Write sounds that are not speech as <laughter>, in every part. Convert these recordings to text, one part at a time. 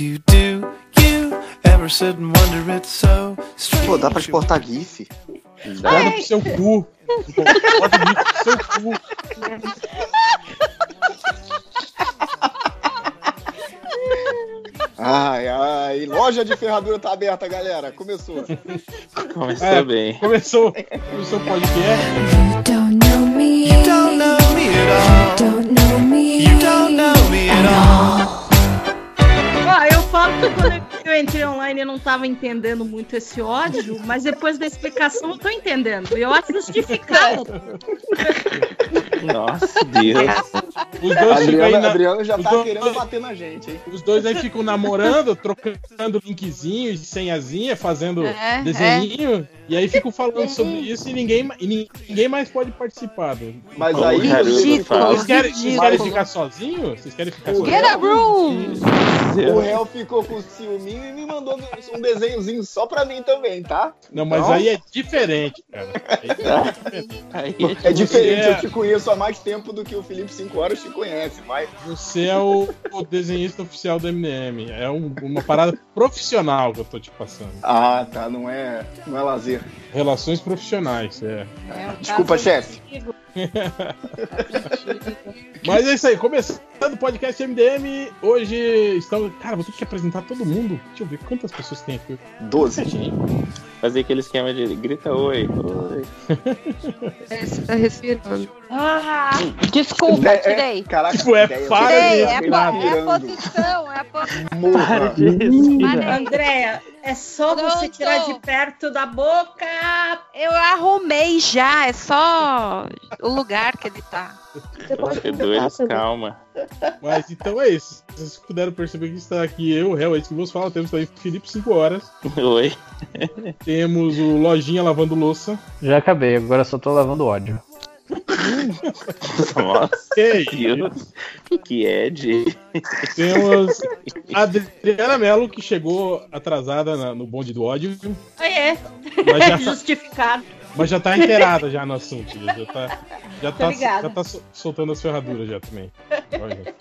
you, do you ever sit and wonder it's so strange? Pô, dá pra exportar GIF. Guarda pro seu cu. Bota o GIF pro seu cu. Ai, ai. Loja de ferradura tá aberta, galera. Começou. Começou É, bem. Começou, começou o podcast. You don't know me. You don't know me at all. Don't know me. You don't know me at all. Falo que quando eu entrei online eu não tava entendendo muito esse ódio, mas depois da explicação eu tô entendendo. Eu acho justificado. <laughs> Nossa, <laughs> Deus. Os A dois ficam aí Adriana, na- Adriana já os tá dois- querendo bater na gente, hein? Os dois aí ficam namorando, trocando linkzinho e senhazinha, fazendo É, desenhinho, e aí ficam falando sobre isso e ninguém, e nin- ninguém mais pode participar. do- Mas aí o Naruto você- fala. Vocês querem, vocês querem ficar sozinhos? Vocês querem ficar O sozinhos? Get a room! o réu ficou com ciúminho e me mandou um desenhozinho só pra mim também, tá? Não, mas Não? aí é diferente, cara. Aí é diferente. <laughs> Aí É diferente, é- eu te conheço há mais tempo do que o Felipe 5 horas te conhece, mas Você é o, o desenhista oficial do MDM. É um- uma parada profissional que eu tô te passando. ah, tá, não é, não é lazer. Relações profissionais, é. É Desculpa, caso chefe. <laughs> Mas é isso aí, começando o podcast MDM. Hoje estamos. Cara, vou ter que apresentar todo mundo. Deixa eu ver quantas pessoas tem aqui. 12. fazer aquele esquema de grita oi, oi. Tá respirando. Ah, desculpa, É, é, tirei. Caraca, Tipo, é para você Tirei, é, a é a posição, é a posição. Morra. Andréia, é só você Pronto. tirar de perto da boca. Eu arrumei já, é só o lugar que ele tá. Você pode Bastidores, conversar, calma. Mas então é isso. Vocês puderam perceber que está aqui eu, o réu, é isso que vos fala. Temos também Felipe 5 horas. Oi. Temos o Lojinha lavando louça. Já acabei, agora só tô lavando ódio. Nossa, E Deus. Que Ed. temos a Adriana Mello, que chegou atrasada na- no bonde do ódio. Ah, é, Mas já, <laughs> justificado. mas já tá inteirada já no assunto. Já, já tá, já tá, já tá sol- soltando as ferraduras já também. Olha.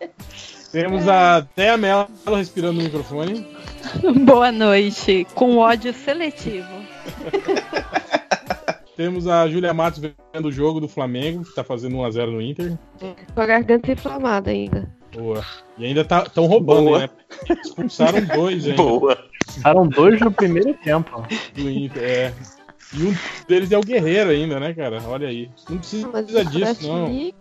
Temos a Thea Mello respirando no microfone. Boa noite, com ódio seletivo. <laughs> Temos a Júlia Matos vendo o jogo do Flamengo, que tá fazendo 1x0 no Inter. Com a garganta inflamada ainda. Boa. E ainda tá, tão roubando, Boa. né? Expulsaram dois ainda Boa. Eram dois no primeiro tempo. do Inter. É. E um deles é o Guerreiro ainda, né, cara? Olha aí. Não precisa Mas disso, não. que-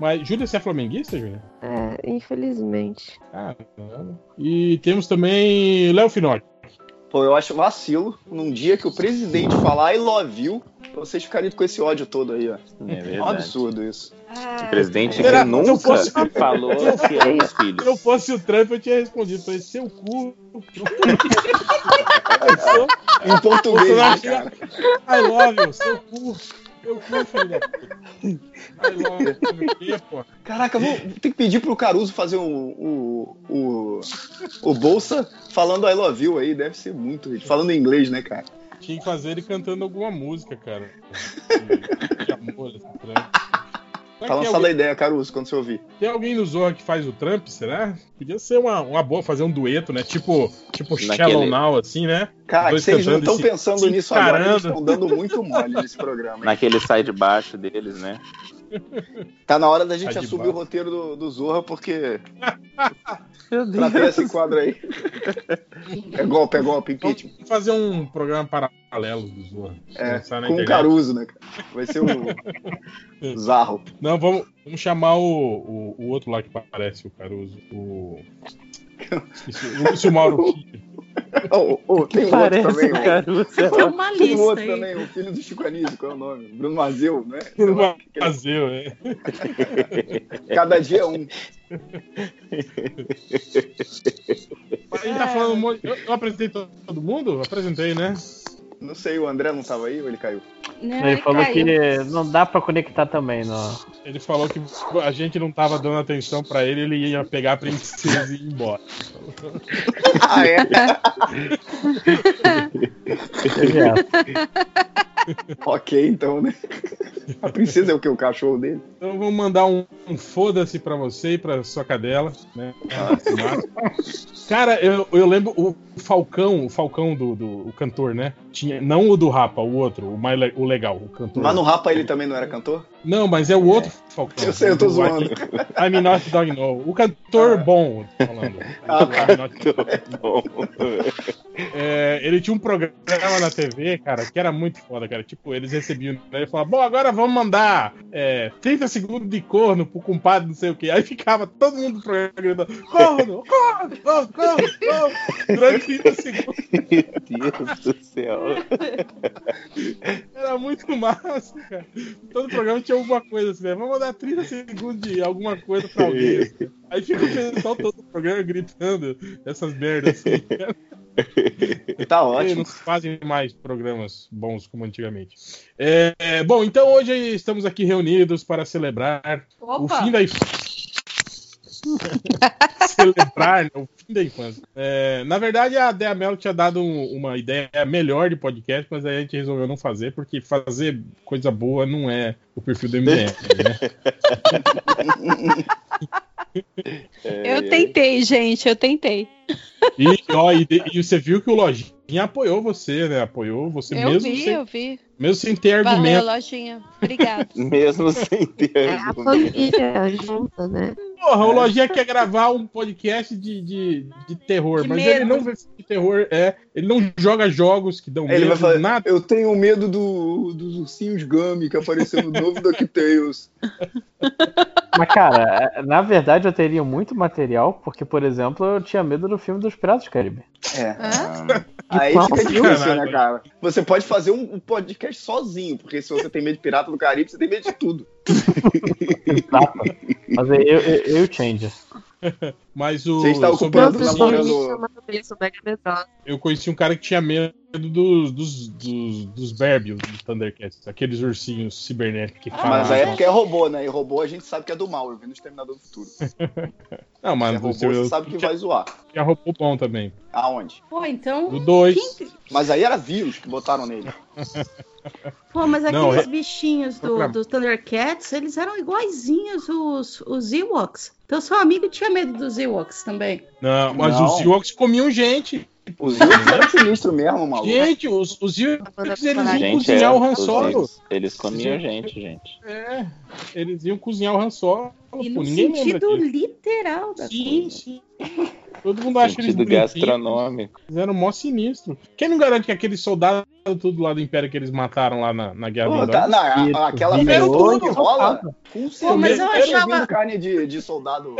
Mas, Júlia, você é flamenguista, Júlia? É, infelizmente. Ah, não. E temos também Léo Finotti. Pô, eu acho vacilo num dia que o presidente falar I love you, vocês ficarem com esse ódio todo aí, ó. É É um absurdo isso. O presidente Se eu nunca fosse- falou que ama os Se filhos. eu fosse o Trump, eu tinha respondido. Falei, seu cu. Em português, né, cara? I love you, seu cu. O quê, pô? Caraca, vou ter que pedir pro Caruso fazer o, o, o, o Bolsa falando I love you aí, deve ser muito. Falando em inglês, né, cara? Tinha que fazer ele cantando alguma música, cara. <laughs> De, de amor, assim. Será Tá lançada a alguém, ideia, Caruso, quando você ouvir. tem alguém no Zorra que faz o Trump, será? Podia ser uma, uma boa fazer um dueto, né? Tipo, tipo Naquele- Shallow Now, assim, né? Cara, Dois vocês não estão pensando nisso agora, eles estão dando muito mole nesse programa. hein? Naquele sai de baixo deles, né? Tá na hora da gente Tá assumir o roteiro do, do Zorra, porque <laughs> Meu pra ter esse quadro aí. É golpe, é golpe, impeachment. Vamos fazer um programa paralelo do Zorra. É, com o. Caruso, né? cara? Vai ser o <laughs> Zarro. Não, vamos, vamos chamar o, o, o outro lá que parece o Caruso. O. <laughs> Esqueci, o Lúcio Mauro. Oh, oh, tem um outro também, ó. Caruso. Tem uma Tem um lista outro aí. também, o filho do Chico Anísio, qual é o nome? Bruno Mazeu, né? Bruno Mazeu, é. Cada dia é um. A gente tá falando um monte. Eu, eu apresentei to- todo mundo? Apresentei, né? Não sei, o André não tava aí ou ele caiu? Não, Ele falou caiu. que não dá pra conectar também, não. Ele falou que a gente não tava dando atenção pra ele, ele ia pegar a princesa e ir embora. <laughs> Ah, é? <laughs> Essa. <laughs> ok, então, né? A princesa é o que? O cachorro dele? Então vamos mandar um, um foda-se pra você e pra sua cadela, né? Cara, eu, eu lembro o Falcão, o Falcão do, do o cantor, né? Tinha, não o do Rapa, o outro, o mais le- o legal, o cantor. Mas no Rapa ele também não era cantor? Não, mas é o outro Falcão. Eu sei, eu tô zoando. <laughs> I'm not dog no. O cantor bom, tô falando. Ah, O not Bom. É, ele tinha um programa na TV, cara, que era muito foda, cara. Tipo, eles recebiam, né, ele falava, bom, agora vamos mandar é, 30 segundos de corno pro compadre, não sei o quê. Aí ficava todo mundo no programa gritando, corno, <laughs> corno, corno, corno, corno, durante 30 segundos. Meu Deus do céu. Era muito massa, cara. Todo programa tinha alguma coisa assim, né? Vamos mandar 30 segundos de alguma coisa pra alguém. assim. <laughs> Aí fica o pessoal todo o programa gritando essas merdas assim. cara. <laughs> Tá Eles ótimo. não fazem mais programas bons como antigamente. É, bom, então hoje estamos aqui reunidos para celebrar o Opa! fim da infância. <laughs> celebrar né, o fim da infância. É, na verdade, a Dea Mello tinha dado um- uma ideia melhor de podcast, mas aí a gente resolveu não fazer, porque fazer coisa boa não é o perfil do MDM, né? <laughs> Eu tentei, gente, eu tentei. E, ó, e, de- e você viu que o Lojinha apoiou você, né? Apoiou você Eu mesmo, vi, sem, eu vi. mesmo sem ter Valeu, argumento. lojinha. Obrigado. <laughs> Mesmo sem ter. É a família junta, né? Porra, o Lojinha quer gravar um podcast de, de, de terror, De mas medo. ele não vê de terror, é. Ele não joga jogos que dão Ele medo, vai falar, nada. eu tenho medo do, dos ursinhos Gummy que apareceu no novo DuckTales. Mas, cara, é, na verdade eu teria muito material, porque, por exemplo, eu tinha medo do filme dos Piratas do Caribe. É. Hã? Aí fica difícil, né, cara? Você pode fazer um, podcast sozinho, porque se você tem medo de Pirata do Caribe, você tem medo de tudo. <laughs> Exato. Mas eu, eu, eu e o Change. <laughs> Mas o. Você está ocupando o eu conheci um cara que tinha medo dos, dos, dos, dos Berbios do Thundercats, aqueles ursinhos cibernéticos que falam. Mas aí é porque é robô, né? E robô a gente sabe que é do mal. Eu vi no Exterminador do Futuro. <laughs> Não, Se é mas robô, você você sabe que vai zoar. tinha robô bom também. Aonde? Pô, então. Do 2. quem- Mas aí era vírus que botaram nele. <laughs> Pô, mas Não, aqueles é- bichinhos do, do Thundercats, eles eram iguaizinhos os, os Ewoks. Então seu amigo tinha medo dos Ewoks também. Não, mas Não. os Ewoks comiam gente. Os vírus eram sinistros mesmo, maluco. Gente, os, os Ewoks eles iam Gente, cozinhar é, o Han Solo. Ewoks, Eles comiam gente, gente. É, eles iam cozinhar o Han Solo. E no ninguém sentido literal da Sim, coisa. sim. Todo mundo acha que eles gastronômico. Eles eram mó sinistro. Quem não garante que aqueles soldados tudo lá do Império que eles mataram lá na, na Guerra Pô, Mundial? tá, não, a- aquela virou que rola com Pô, mas eu achava- carne de, de soldado.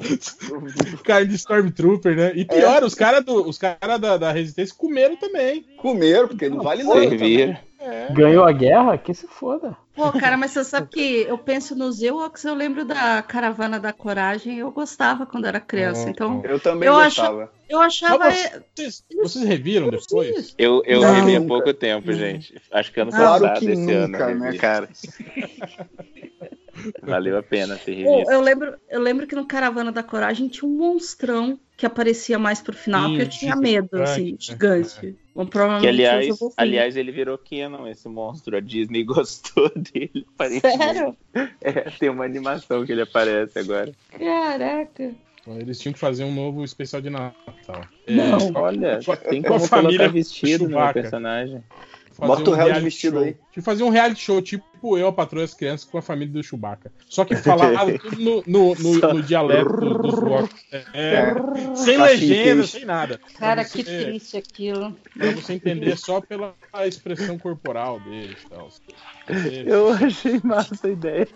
<laughs> Carne de Stormtrooper, né? É. E pior, os caras os cara da, da Resistência comeram também. Comeram, porque não vale nada. Servir. É. Ganhou a guerra? Que se foda. Pô, cara, mas você sabe que eu penso nos Ewoks, eu lembro da Caravana da Coragem, eu gostava quando era criança. Oh, Então, Eu também Eu gostava. eu achava. Mas vocês, vocês reviram depois? Eu, eu Não, revi há pouco tempo, gente. Acho que ano Claro passado, que esse nunca, ano. eu né, cara? <laughs> Valeu a pena ter revisto. eu lembro, eu lembro que no Caravana da Coragem tinha um monstrão que aparecia mais pro final, Sim, que eu tinha medo, né? assim, gigante. Bom, provavelmente Que, aliás, aliás, ele virou Canon, esse monstro. A Disney <laughs> gostou dele. Sério? É, tem uma animação que ele aparece agora. Caraca. Eles tinham que fazer um novo especial de Natal. É, Não. Olha, Com a- tem como família colocar vestido no personagem. fazer Bota o réu de vestido show. aí. Tinha que fazer um reality show, tipo eu, a patroa e as crianças, com a família do Chewbacca. Só que falava <laughs> tudo no, no, no, Só- no dialeto do- dos <laughs> Ewoks. É, sem Cachimbo legenda, sem nada. Cara, você- que triste aquilo. Pra você entender só pela expressão corporal deles e tal. Eu achei massa a ideia.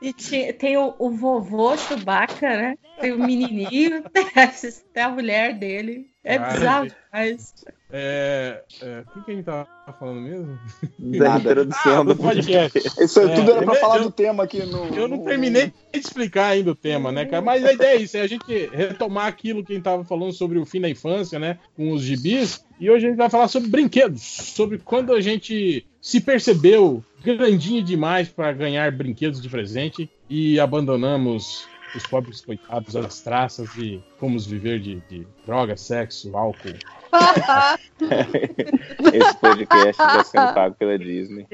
E ti- tem o, o vovô Chewbacca, né? Tem o menininho, <laughs> tem a mulher dele. É Cara, bizarro demais. É, é, o que, que a gente tava falando mesmo? Da Nada. Ah, do do podcast. <laughs> Isso É, tudo era pra eu- falar eu- do tema aqui no. Eu não terminei de explicar ainda o tema, né, cara? Mas a ideia é isso, é a gente retomar aquilo que a gente tava falando sobre o fim da infância, né? Com os gibis. E hoje a gente vai falar sobre brinquedos. Sobre quando a gente se percebeu grandinho demais para ganhar brinquedos de presente e abandonamos os pobres coitados, as traças e Vamos viver de, de droga, sexo, álcool. <laughs> Esse podcast está sendo pago pela Disney.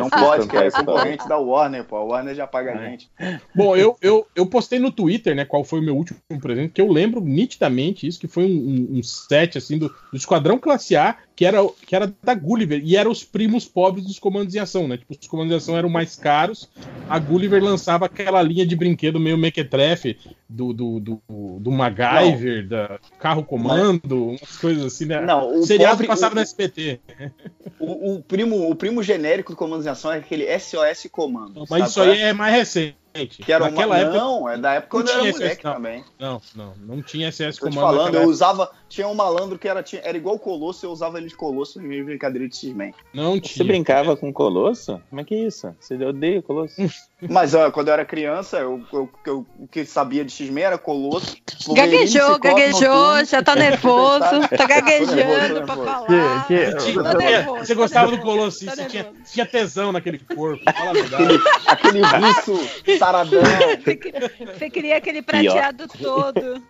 Não pode, que é concorrente da Warner, pô. A Warner já paga a gente. Bom, eu, eu, eu postei no Twitter, né, qual foi o meu último presente, que eu lembro nitidamente isso, que foi um, um- um set, assim, do, do Esquadrão Classe A, que era, que era da Gulliver, e eram os primos pobres dos comandos em ação, né? Tipo, os comandos em ação eram mais caros, a Gulliver lançava aquela linha de brinquedo meio mequetrefe do, do, do, do MacGyver, da carro comando, umas coisas assim, né? Não, o Seriado pobre- passava o- no SBT. <laughs> O, o primo, o primo genérico do Comandos em Ação é aquele SOS Comando. Mas sabe isso aí é mais recente. Que era uma... Naquela época. Não, é da época quando eu tinha era esse- moleque não. também. Não, não, não tinha SS Tô te comando. falando, eu usava. Tinha um malandro que era, tinha- era igual o Colosso, eu usava ele de Colosso em minha brincadeira de X-Men. Não Você tinha. brincava com Colosso? Como é que é isso? Você odeia Colosso? <laughs> Mas ó, quando eu era criança, eu, eu- eu- o que sabia de X-Men era Colosso. Gaguejou, Ciclope, gaguejou, Noturno. já tá nervoso, <laughs> tá nervoso, gaguejando pra falar. Que- que- Tinha- Tá nervoso, você tá gostava do Colossus, tá você tinha, tinha tesão naquele corpo. Fala a verdade. Aquele <laughs> russo saradão. Você que- Você queria aquele prateado todo.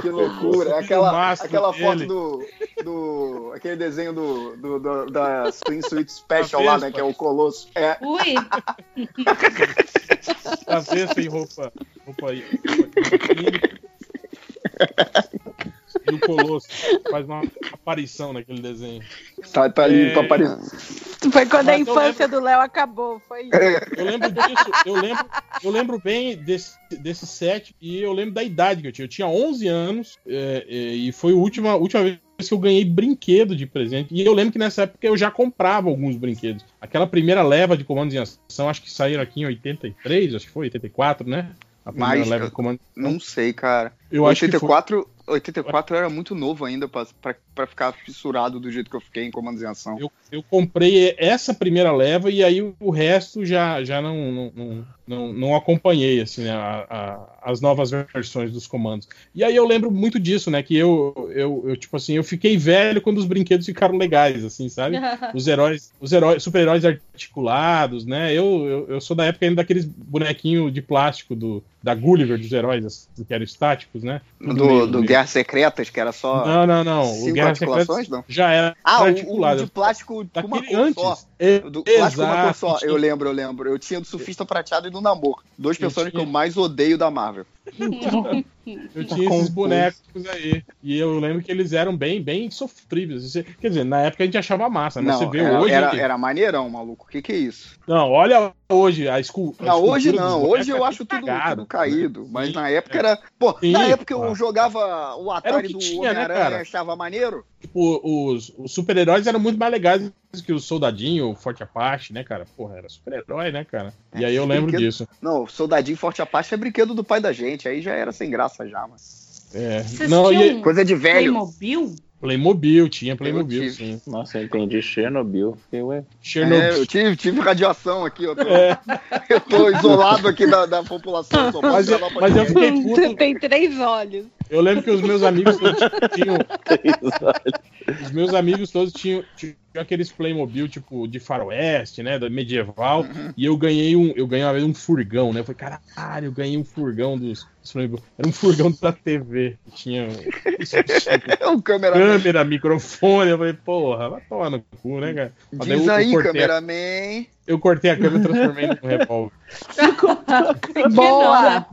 Que loucura. Aquela, aquela foto do, do. Aquele desenho do, do, do- da Spring Suite Special lá, né? Que é o Colosso. É. Ui, A vesta em roupa. roupa aí. roupa E o Colosso faz uma aparição naquele desenho. Tá, tá ali É. pra aparecer. Foi quando a Mas eu infância do Léo acabou. Foi isso. Eu lembro disso, eu lembro, eu lembro bem desse, desse set e eu lembro da idade que eu tinha. Eu tinha 11 anos é, é, e foi a última, última vez que eu ganhei brinquedo de presente. E eu lembro que nessa época eu já comprava alguns brinquedos. Aquela primeira leva de comandos em ação, acho que saíram aqui em 83, acho que foi 84, né? A primeira leva de comandos. Não sei, cara. Eu acho que foi. 84, 84 eu era muito novo ainda pra ficar fissurado do jeito que eu fiquei em Comandos em Ação. Eu, eu comprei essa primeira leva e aí o resto já, já não, não, não, não, não acompanhei assim, né, a- a- as novas versões dos comandos. E aí eu lembro muito disso, né? Que eu, eu, eu, tipo assim, eu fiquei velho quando os brinquedos ficaram legais, assim, sabe? <laughs> Os heróis, os heróis, super-heróis articulados, né? Eu, eu, eu sou da época ainda daqueles bonequinhos de plástico do, da Gulliver dos heróis, assim, que eram estáticos, né? Tudo Do, meio- do meio- Guerras Secretas, que era só. Não, não, não. O cinco Guerra articulações, Secretas não? já era Ah, o, o articulado. de plástico Daquele cor antes. só. Do uma cor só. Eu lembro, eu lembro. Eu tinha do Surfista Prateado e do Namor. Dois Eu personagens tinha- que eu mais odeio da Marvel. Eu tinha esses bonecos aí. E eu lembro que eles eram bem, bem sofríveis. Quer dizer, na época a gente achava massa, mas Não, você vê era, hoje. era, era maneirão, maluco. O que que é isso? Não, olha hoje a, escu... a Não, hoje não. Hoje eu é acho tudo, cagado, tudo caído. Mas Sim, na época era. Pô, Sim, na época eu jogava o Atari que do né, Homem-Aranha cara? e achava maneiro. Tipo, os, os super-heróis eram muito mais legais que o Soldadinho, o Forte Apache, né, cara? Porra, era super-herói, né, cara? E aí eu lembro brinquedo- disso. Não, Soldadinho Forte Apache é brinquedo do pai da gente. Aí já era sem graça já, mas. É. Vocês Não, e Coisa de velho. Playmobil? Playmobil, tinha Playmobil, Eu sim. Nossa, eu entendi Chernobyl. Fiquei, ué. Chernobyl. É, eu tive, tive radiação aqui, eu tô, É. <laughs> eu tô isolado aqui da, da população. Só Mas eu, mas eu fiquei Você puto. tem três olhos. Eu lembro que os meus amigos todos tinham. <laughs> Os meus amigos todos tinham, tinham aqueles Playmobil, tipo, de faroeste, né? Da medieval. E eu ganhei um. Eu ganhei uma vez um furgão, né? Eu falei, caralho, eu ganhei um furgão dos, dos Playmobil. Era um furgão da TV. que Tinha <laughs> É um câmera. câmera, microfone. Eu falei, porra, vai tomar no cu, né, cara? Mas Diz eu- eu aí, cortei a- cameraman. Eu cortei a câmera e transformei num <laughs> revólver. Boa.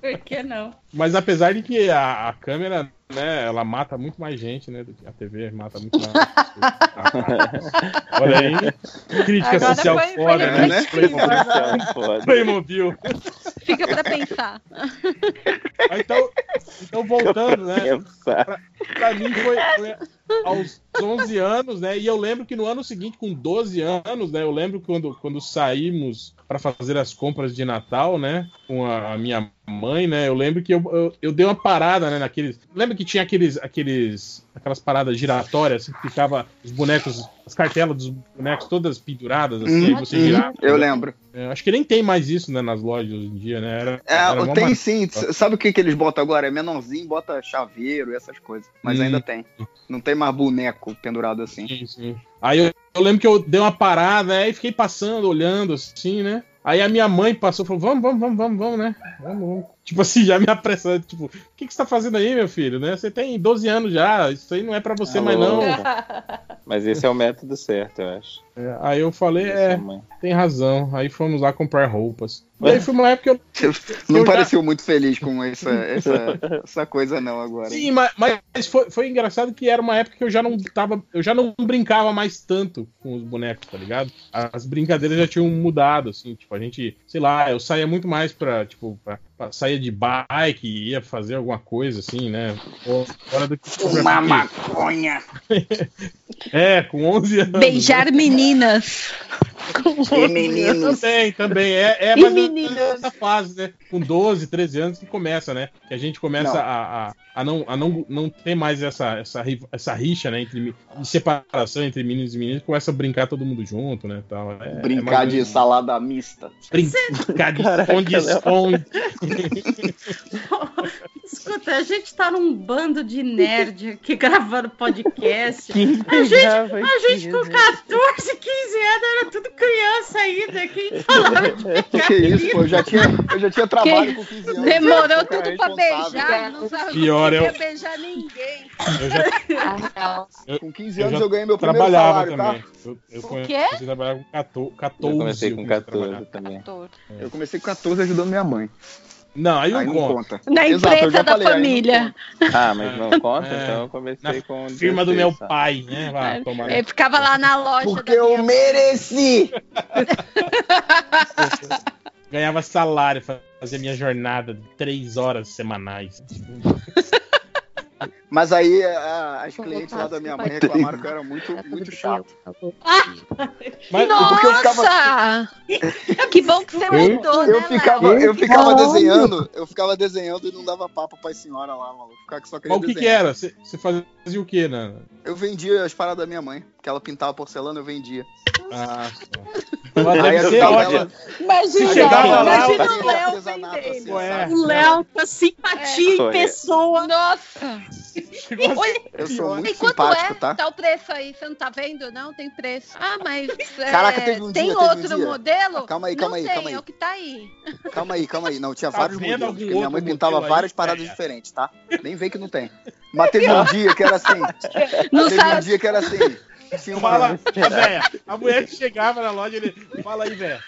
Por que não? Mas apesar de que a, a câmera, né, ela mata muito mais gente, né? do que A TV mata muito mais. <laughs> Olha aí. Crítica Agora social foi- foi foda, né? reflexivo. Playmobil. Playmobil. Fica pra pensar. Então, então voltando, né? Pensar. Pra mim foi, foi aos 11 anos, né? E eu lembro que no ano seguinte, com 12 anos, né? Eu lembro quando, quando saímos para fazer as compras de Natal, né? Com a, a minha mãe, né? Eu lembro que eu, eu, eu dei uma parada, né? Naqueles. Lembra que tinha aqueles, aqueles, aquelas paradas giratórias, assim, que ficava os bonecos, as cartelas dos bonecos todas penduradas, assim, aí você girava. Eu lembro. É, acho que nem tem mais isso, né? Nas lojas hoje em dia, né? Era, É, era tem sim. Sabe o que, que eles botam agora? É menorzinho, bota chaveiro e essas coisas. Mas Hum. ainda tem. Não tem mais boneco pendurado assim. Sim, sim. Aí eu, eu lembro que eu dei uma parada, aí fiquei passando, olhando assim, né? Aí a minha mãe passou e falou: vamos, vamos, vamos, vamos, vamos, né? Vamos, vamos. Tipo assim, já me apressando, tipo, o que, que você tá fazendo aí, meu filho? Né? Você tem 12 anos já, isso aí não é pra você mais não. <laughs> Mas esse é o método certo, eu acho. É, aí eu falei, é, mãe. tem razão. Aí fomos lá comprar roupas. E aí foi uma <laughs> época que eu. Não Eu já- pareceu muito feliz com essa, essa, essa coisa, não, agora. Sim, mas, mas foi, foi engraçado que era uma época que eu já não tava. Eu já não brincava mais tanto com os bonecos, tá ligado? As brincadeiras já tinham mudado, assim, tipo, a gente, sei lá, eu saía muito mais pra, tipo, pra, sair de bike, ia fazer alguma coisa, assim, né? Fora do que. Uma maconha. <laughs> É, com 11 anos. Beijar meninas. E meninos. Também, também. É, é E mais meninas? essa fase, né? Com 12, 13 anos que começa, né? Que a gente começa Não. a, a, a, não, a não, não ter mais essa, essa, essa rixa, né? Entre, separação entre meninos e meninas, começa a brincar todo mundo junto, né? Tal. É, é Brincar ou de salada mista. Brincar de esconde-esconde. <laughs> Escuta, a gente tá num bando de nerd aqui gravando podcast. Quem A gente, a gente com aquilo? 14, 15 anos era tudo criança ainda. Quem falava de pegar <laughs> Que isso, menino? pô, eu já tinha, eu já tinha trabalho com 15 anos. Demorou eu tudo pra beijar, não sabe Pior não é beijar ninguém. Eu já Com 15 Eu anos já eu ganhei meu primeiro trabalhava salário, também. tá? Eu, eu O comecei quê? a trabalhar com 14. 14 Eu comecei com comecei a trabalhar. 14 também. Eu comecei com 14 ajudando minha mãe. Não, aí não Aí não conta. conta. Na Exato, eu empresa da falei, família. Ah, mas não <laughs> conta, É. então eu comecei Na com. Firma do 16, meu tá? pai, né? Vai, tomar. Ele ficava lá na loja Porque da eu minha mereci! <laughs> Ganhava salário, fazia minha jornada de 3 horas semanais. <laughs> Mas aí a- as clientes lá da minha mãe reclamaram que eu era muito, muito chato. Mas porque eu ficava- Nossa! <laughs> Que bom que você Eu, mudou, eu né, ficava, Léo? eu ficava desenhando, eu ficava desenhando e não dava papo pra senhora lá, maluco. Ficava que só queria Mas o que, que era? Você você fazia o que, né? Eu vendia as paradas da minha mãe, que ela pintava porcelana, eu vendia. Ah, só. Mas Aí ser ela- Imagina, lá, imagina eu- o Léo vendendo. assim, é. O Léo tá simpatia Foi. em pessoa. Nossa! Olha, Eu sou muito e quanto simpático, é? tá? Tá o preço aí, você não tá vendo? Não, tem preço. Ah, mas é, Caraca, teve um tem dia, teve um outro dia. modelo? Calma aí, não calma aí, tem, calma aí. é o que tá aí. Calma aí, calma aí. Não, tinha Tá vários modelos. Porque minha mãe pintava aí, várias paradas velho? diferentes, tá? Nem vem que não tem. Mas teve um dia que era assim. Não teve um sabe. dia que era assim. Uma... Fala, a <laughs> véia. A mulher que chegava na loja, ele. Fala aí, velho.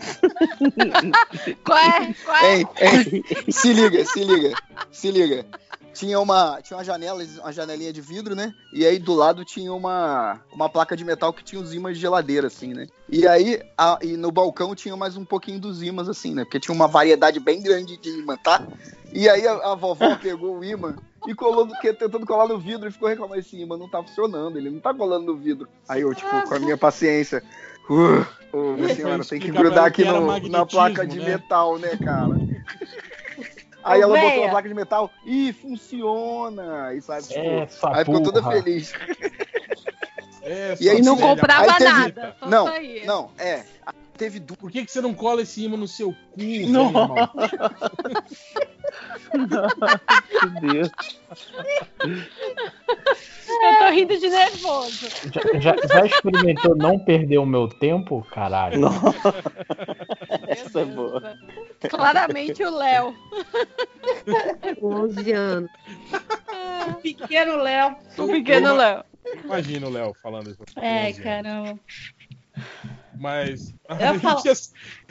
<laughs> Qual é? Qual é? Ei, ei, se liga, se liga, se liga. Tinha uma, tinha uma janela, uma janelinha de vidro, né? E aí do lado tinha uma, uma placa de metal que tinha os ímãs de geladeira, assim, né? E aí a- e no balcão tinha mais um pouquinho dos ímãs, assim, né? Porque tinha uma variedade bem grande de ímã, tá? E aí a, a vovó pegou o ímã e colou no que tentando colar no vidro e ficou reclamando esse ímã não tá funcionando, ele não tá colando no vidro. Aí eu, tipo, com a minha paciência, uh, ô, minha senhora, tem que grudar aqui no- na placa de né? metal, né, cara? <laughs> Aí ela botou a placa de metal e funciona. E sabe, tipo, Essa aí ficou toda feliz. É, E aí não comprava aí teve- nada. Não, não, é. Teve du... Por que, que você não cola esse imã no seu cu? velho, Não. irmão? Meu Deus. <laughs> Eu tô rindo de nervoso. Já, já- já experimentou não perder o meu tempo? Caralho. Essa é boa. Claramente o Léo. 11 anos. Pequeno Léo. O pequeno Léo. Imagina o Léo falando isso. É, 11 anos. caramba. Mas. <laughs> Ele, falo- tinha,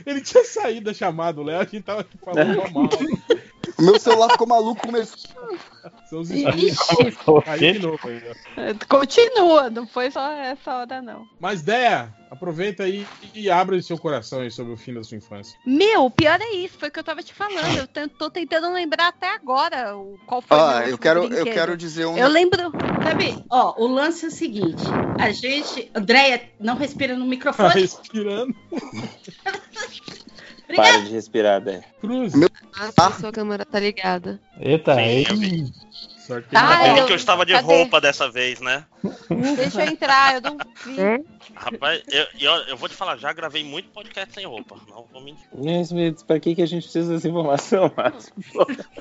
ele tinha saído da chamada, o Léo, a gente tava aqui falando normal. O meu celular ficou maluco, começou. <laughs> São os Ixi. espíritos. O Caiu quê? de novo aí, ó. Continua, não foi só essa hora, não. Mas, Déia, aproveita aí e abre seu coração aí sobre o fim da sua infância. Meu, o pior é isso, foi o que eu tava te falando. Eu tô tentando lembrar até agora o- qual foi o meu Ah, eu último quero, eu brinquedo. quero dizer um. Eu lembro. Sabe, ó, o lance é o seguinte: a gente. Andréia, não respira no Tá microfone. respirando. <laughs> Para de respirar, Dé. Cruz. Meu- Ah, sua câmera tá ligada. Eita, Sim, que Tá, não bem eu- que eu estava de cadê? roupa dessa vez, né? <laughs> Deixa eu entrar, eu não vi. Rapaz, eu, eu, eu vou te falar, já gravei muito podcast sem roupa. Não vou mentir. Mas pra que, que a gente precisa dessa informação, Márcio?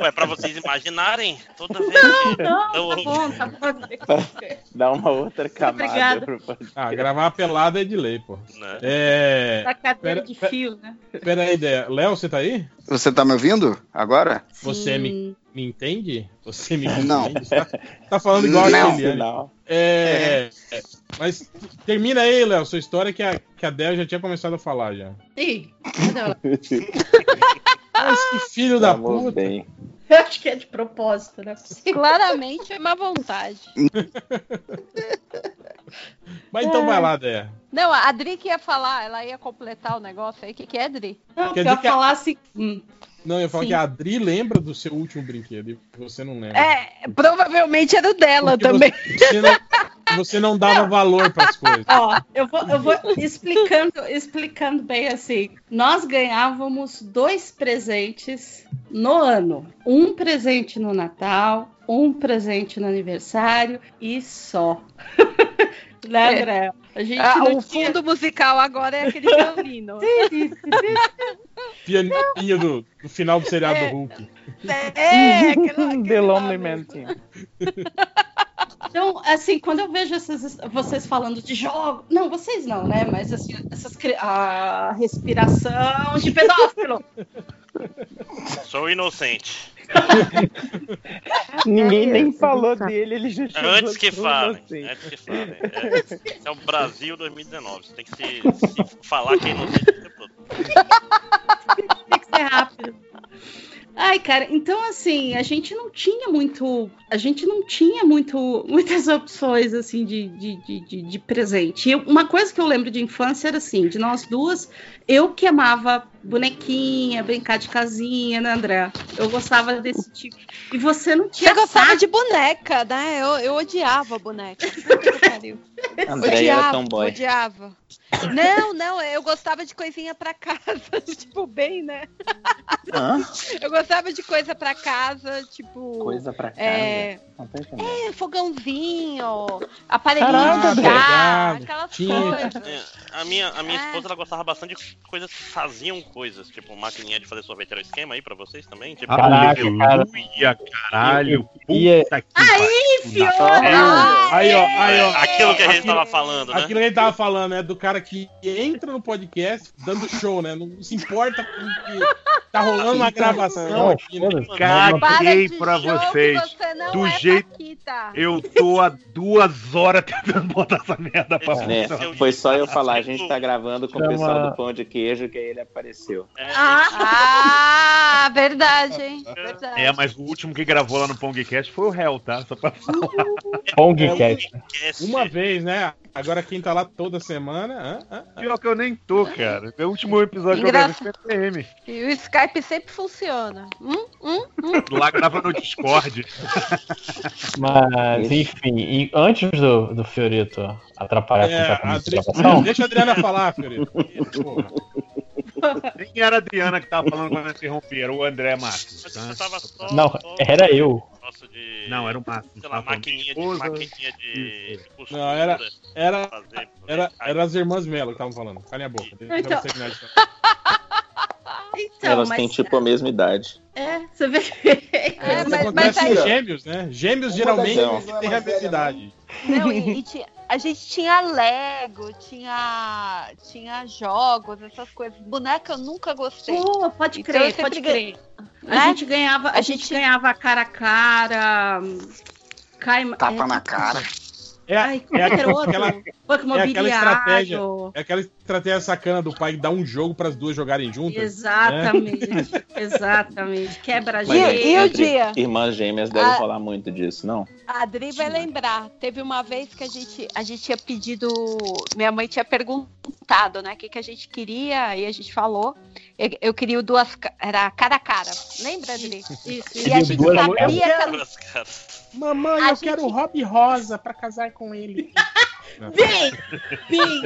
Ué, pra vocês imaginarem, toda vez que. Não, eu- tá bom, tá bom. Dá uma outra camada Obrigada. pro podcast. Ah, gravar pelada é de lei, pô. né? É. Da cadeira Pera- de fio, né? Pera aí, ideia. Léo, você tá aí? Você tá me ouvindo agora? Você me, Sim. Me entende? Você me <laughs> Não. compreende? Você Tá, tá falando igual Não. a Eliane. Final. É, é, Mas termina aí, Léo, sua história que a, que a Del já tinha começado a falar já. Ih, ela? <laughs> Mas que filho da puta. bem. Eu acho que é de propósito, né? Claramente é má vontade. <laughs> Mas então vai lá, Dé. Não, a Adri que ia falar, ela ia completar o negócio aí. O que, que é, Adri? Não, Quer ia que a- falar assim. Não, eu falo Sim. que a Adri lembra do seu último brinquedo e você não lembra. É, provavelmente era o dela Porque também. Você não, você não dava valor pras <laughs> coisas. Ó, eu vou, eu vou explicando, explicando bem assim. Nós ganhávamos dois presentes no ano. Um presente no Natal, um presente no aniversário e só. <laughs> né, André? A gente Ah, o tinha- fundo musical agora é aquele violino. Pianinho do, do final do seriado É. do Hulk. É, aquela, <laughs> The Lonely Man Team. Então, assim, quando eu vejo essas, vocês falando de jogo. Não, vocês não, né? Mas assim, essas a respiração de pedófilo. Sou inocente. <laughs> Ninguém nem Isso, falou dele, ele já chegou Antes que falem. inocente. Antes que falem. É, esse é o Brasil 2019. Você tem que se, se falar que é inocente o tempo todo. Tem que ser rápido. Ai, cara, então assim, a gente não tinha muito. A gente não tinha muito, muitas <laughs> opções assim de, de, de, de- de presente. E uma coisa que eu lembro de infância era assim, de nós duas, eu que amava bonequinha, brincar de casinha, né, André? Eu gostava desse tipo. E você não tinha Você gostava saco. de boneca, né? Eu, eu odiava boneca. <laughs> André era Odiava, tomboy. odiava. Não, não, eu gostava de coisinha pra casa, <laughs> tipo, bem, né? Hã? Eu gostava de coisa pra casa, tipo. Coisa pra. É, entendendo. é, fogãozinho, aparelhinho Caraca, de chá, obrigado. aquelas coisas. É, a minha, a minha É. esposa ela gostava bastante de coisas que faziam coisas, tipo maquininha de fazer sorvete. Era o esquema aí pra vocês também? Tipo, Caraca, cara. Caralho. ia- Puta que pariu. Fiona! Aí, ó, aí, ó. aquilo que a gente Aquilo- tava falando, né? Aquilo que a gente tava falando, é do cara que entra no podcast dando show, né? Não se importa com que tá rolando uma gravação Não, aqui, né? Caguei de pra jogo, vocês. Você não Do é jeito- Paquita. Eu tô há duas horas tentando botar essa merda pra Né, funcionar. Foi só eu falar, a gente tá gravando com o Chama- pessoal do Pão de Queijo, que aí ele apareceu. É, Ah, <laughs> verdade, hein? Verdade. É, mas o último que gravou lá no Pongcast foi o Hell, tá? Só pra <laughs> Pongcast. esquece. Uma vez, né? Agora quem tá lá toda semana. hã? Hã? Pior que eu nem tô, cara. É o último episódio Engraçado. que eu gravei foi PM. E o Skype sempre funciona. Hum, hum, hum. Lá grava no Discord. Mas, enfim, e antes do, do Fiorito atrapalhar É, com a Adri- <laughs> Deixa a Adriana falar, Fiorito. Nem era a Adriana que tava falando quando eu interrompi, era o André Matos. Mas tá? você tava só. Não, só era eu. de, Não, era o. Sei lá, falando maquininha de, maquininha de, de. Não, era- Era, fazer, era, era as irmãs Melo que estavam falando. Calha a boca. Então- <laughs> Então, Elas mas têm tipo a mesma idade. é, você vê. É, Isso <laughs> mas, mas aí, gêmeos, né? Gêmeos Uma geralmente não é têm a mesma velha, idade. não, e- <laughs> e tinha- a gente tinha Lego, tinha, tinha jogos, essas coisas. Boneca eu nunca gostei. Pô, pode Então, crer, sempre pode crer. A Né? gente ganhava, a, A gente, gente- ganhava cara a cara. Cai, Tapa é, na cara. É, Ai, é, é aquela, é aquela estratégia. é aquela estratégia sacana do pai dar um jogo para as duas jogarem juntas. Exatamente, <laughs> exatamente. Quebra Mas E- gente. e o dia? Irmãs gêmeas deve Ah. rolar muito disso, não? A Adri vai lembrar. Teve uma vez que a gente, a gente tinha pedido. Minha mãe tinha perguntado, né? O que, que a gente queria, e a gente falou. Eu, eu queria o duas. Era cara a cara. Lembra, Adri? Isso, E isso. a gente sabia. Mamãe, A eu quero o Rob Rosa para casar com ele. Bem, bem,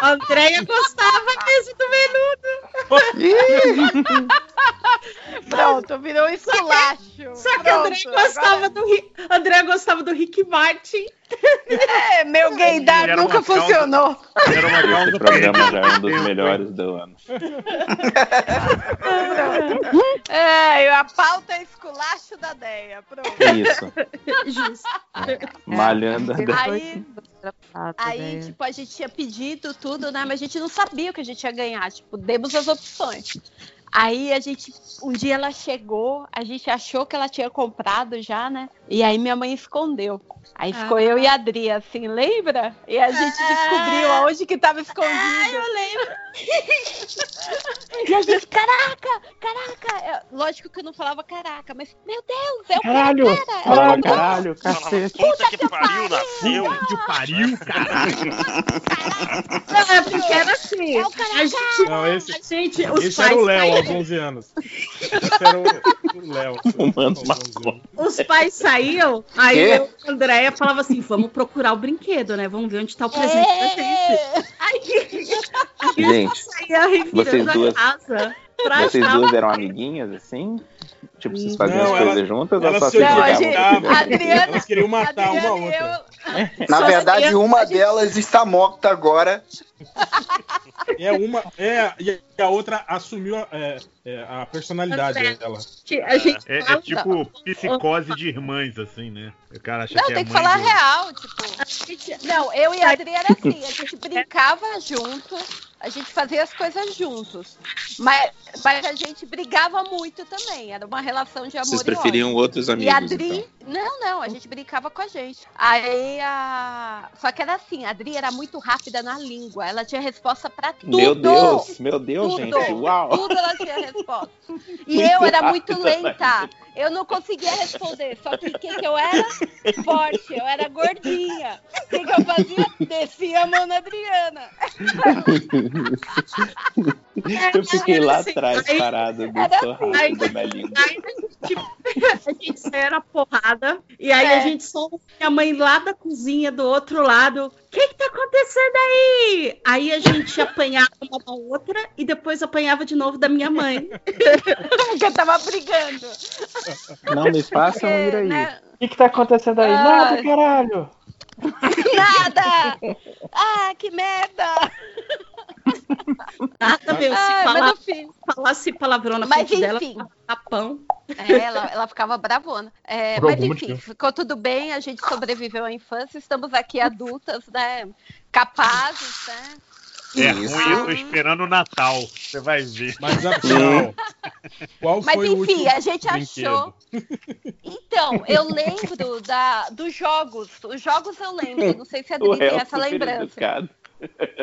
a Andréia gostava mesmo do menudo. <laughs> Pronto, virou um esculacho. Só que a Andréia Pronto, gostava, do, Ri- a Andréia gostava do Rick Martin. É, meu gaydar nunca funcionou. Era uma Esse causa programa já é um dos melhores do ano. É, a pauta é esculacho da Deia. Pronto. Isso. <laughs> Justo. Malhando a Aí, Aí, né? tipo, a gente tinha pedido tudo, né? Mas a gente não sabia o que a gente ia ganhar. Tipo, demos as opções. Aí a gente, um dia ela chegou, a gente achou que ela tinha comprado já, né? E aí minha mãe escondeu. Aí ficou Ah. eu e a Adri, assim, lembra? E a gente descobriu aonde que tava escondido. Ah, eu lembro. <laughs> E a gente, caraca, caraca. Lógico que eu não falava caraca, mas, meu Deus, é o Caralho! cara. Caralho, caralho, cacete. puta que pariu, nasceu. que pariu, cara. Não, é porque era assim. É o A gente, Não, esse, a gente os esse pais era o Léo aos 11 anos. Esse era o, o Léo. <laughs> Fumando aos 11 maconha. anos. Os pais saíam, aí eu e a Andréia falava assim: vamos procurar o brinquedo, né? Vamos ver onde tá o presente da gente. É. Aí, aí Gente, saía revirando vocês a duas- casa pra Vocês achar duas eram amiguinhas, assim? Tipo, vocês faziam Não, as ela- coisas juntas ou Elas só se gente- odiavam. Adriana- Elas queriam matar uma a Adriana e outra. eu- Na Só verdade, uma gente- delas está morta agora. É uma. É, e a outra assumiu a, é, é, a personalidade André. dela. A gente É, é tipo psicose de irmãs, assim, né? O cara acha Não, que é tem que mãe falar do- real, tipo. gente- Não, eu e a Adri era assim, a <laughs> gente brincava junto, a gente fazia as coisas juntos. Mas, mas a gente brigava muito também, era uma relação de amor Vocês e preferiam ódio. outros E a amigos, Adri, então. não, não, a gente brincava com a gente. Aí a. Só que era assim, a Adri era muito rápida na língua, ela tinha resposta pra tudo. Meu Deus, meu Deus, Tudo. gente, uau! Tudo ela tinha resposta. <laughs> <laughs> E Muito eu era muito lenta. Eu não conseguia responder. Só que o que, eu era? Forte. Eu era gordinha. O que, que eu fazia? Descia a mão na Adriana. <laughs> Eu fiquei lá assim, atrás, aí- parado, do era assim. rápido na língua. Aí a gente, a gente na porrada, e aí É. a gente só a mãe lá da cozinha do outro lado. O que que tá acontecendo aí? Aí a gente apanhava uma da outra e depois apanhava de novo da minha mãe. <laughs> Porque eu tava brigando. Não me façam ir aí. né? O que que tá acontecendo aí? Ai. Nada, caralho! Nada! Ah, que merda! Nada, meu, se Ah, falar, falasse palavrão na Mas frente dela, enfim. ficava tapão. É, ela, ela ficava bravona. É, mas enfim, motivo. ficou tudo bem, a gente sobreviveu à infância, estamos aqui adultas, né? Capazes, né? É Isso. ruim, eu tô esperando o Natal. Você vai ver. Mas afinal, <laughs> qual Mas foi o enfim, último a gente brinquedo? achou. Então, eu lembro da, dos jogos. Os jogos eu lembro. Não sei se a O Adri tem essa lembrança.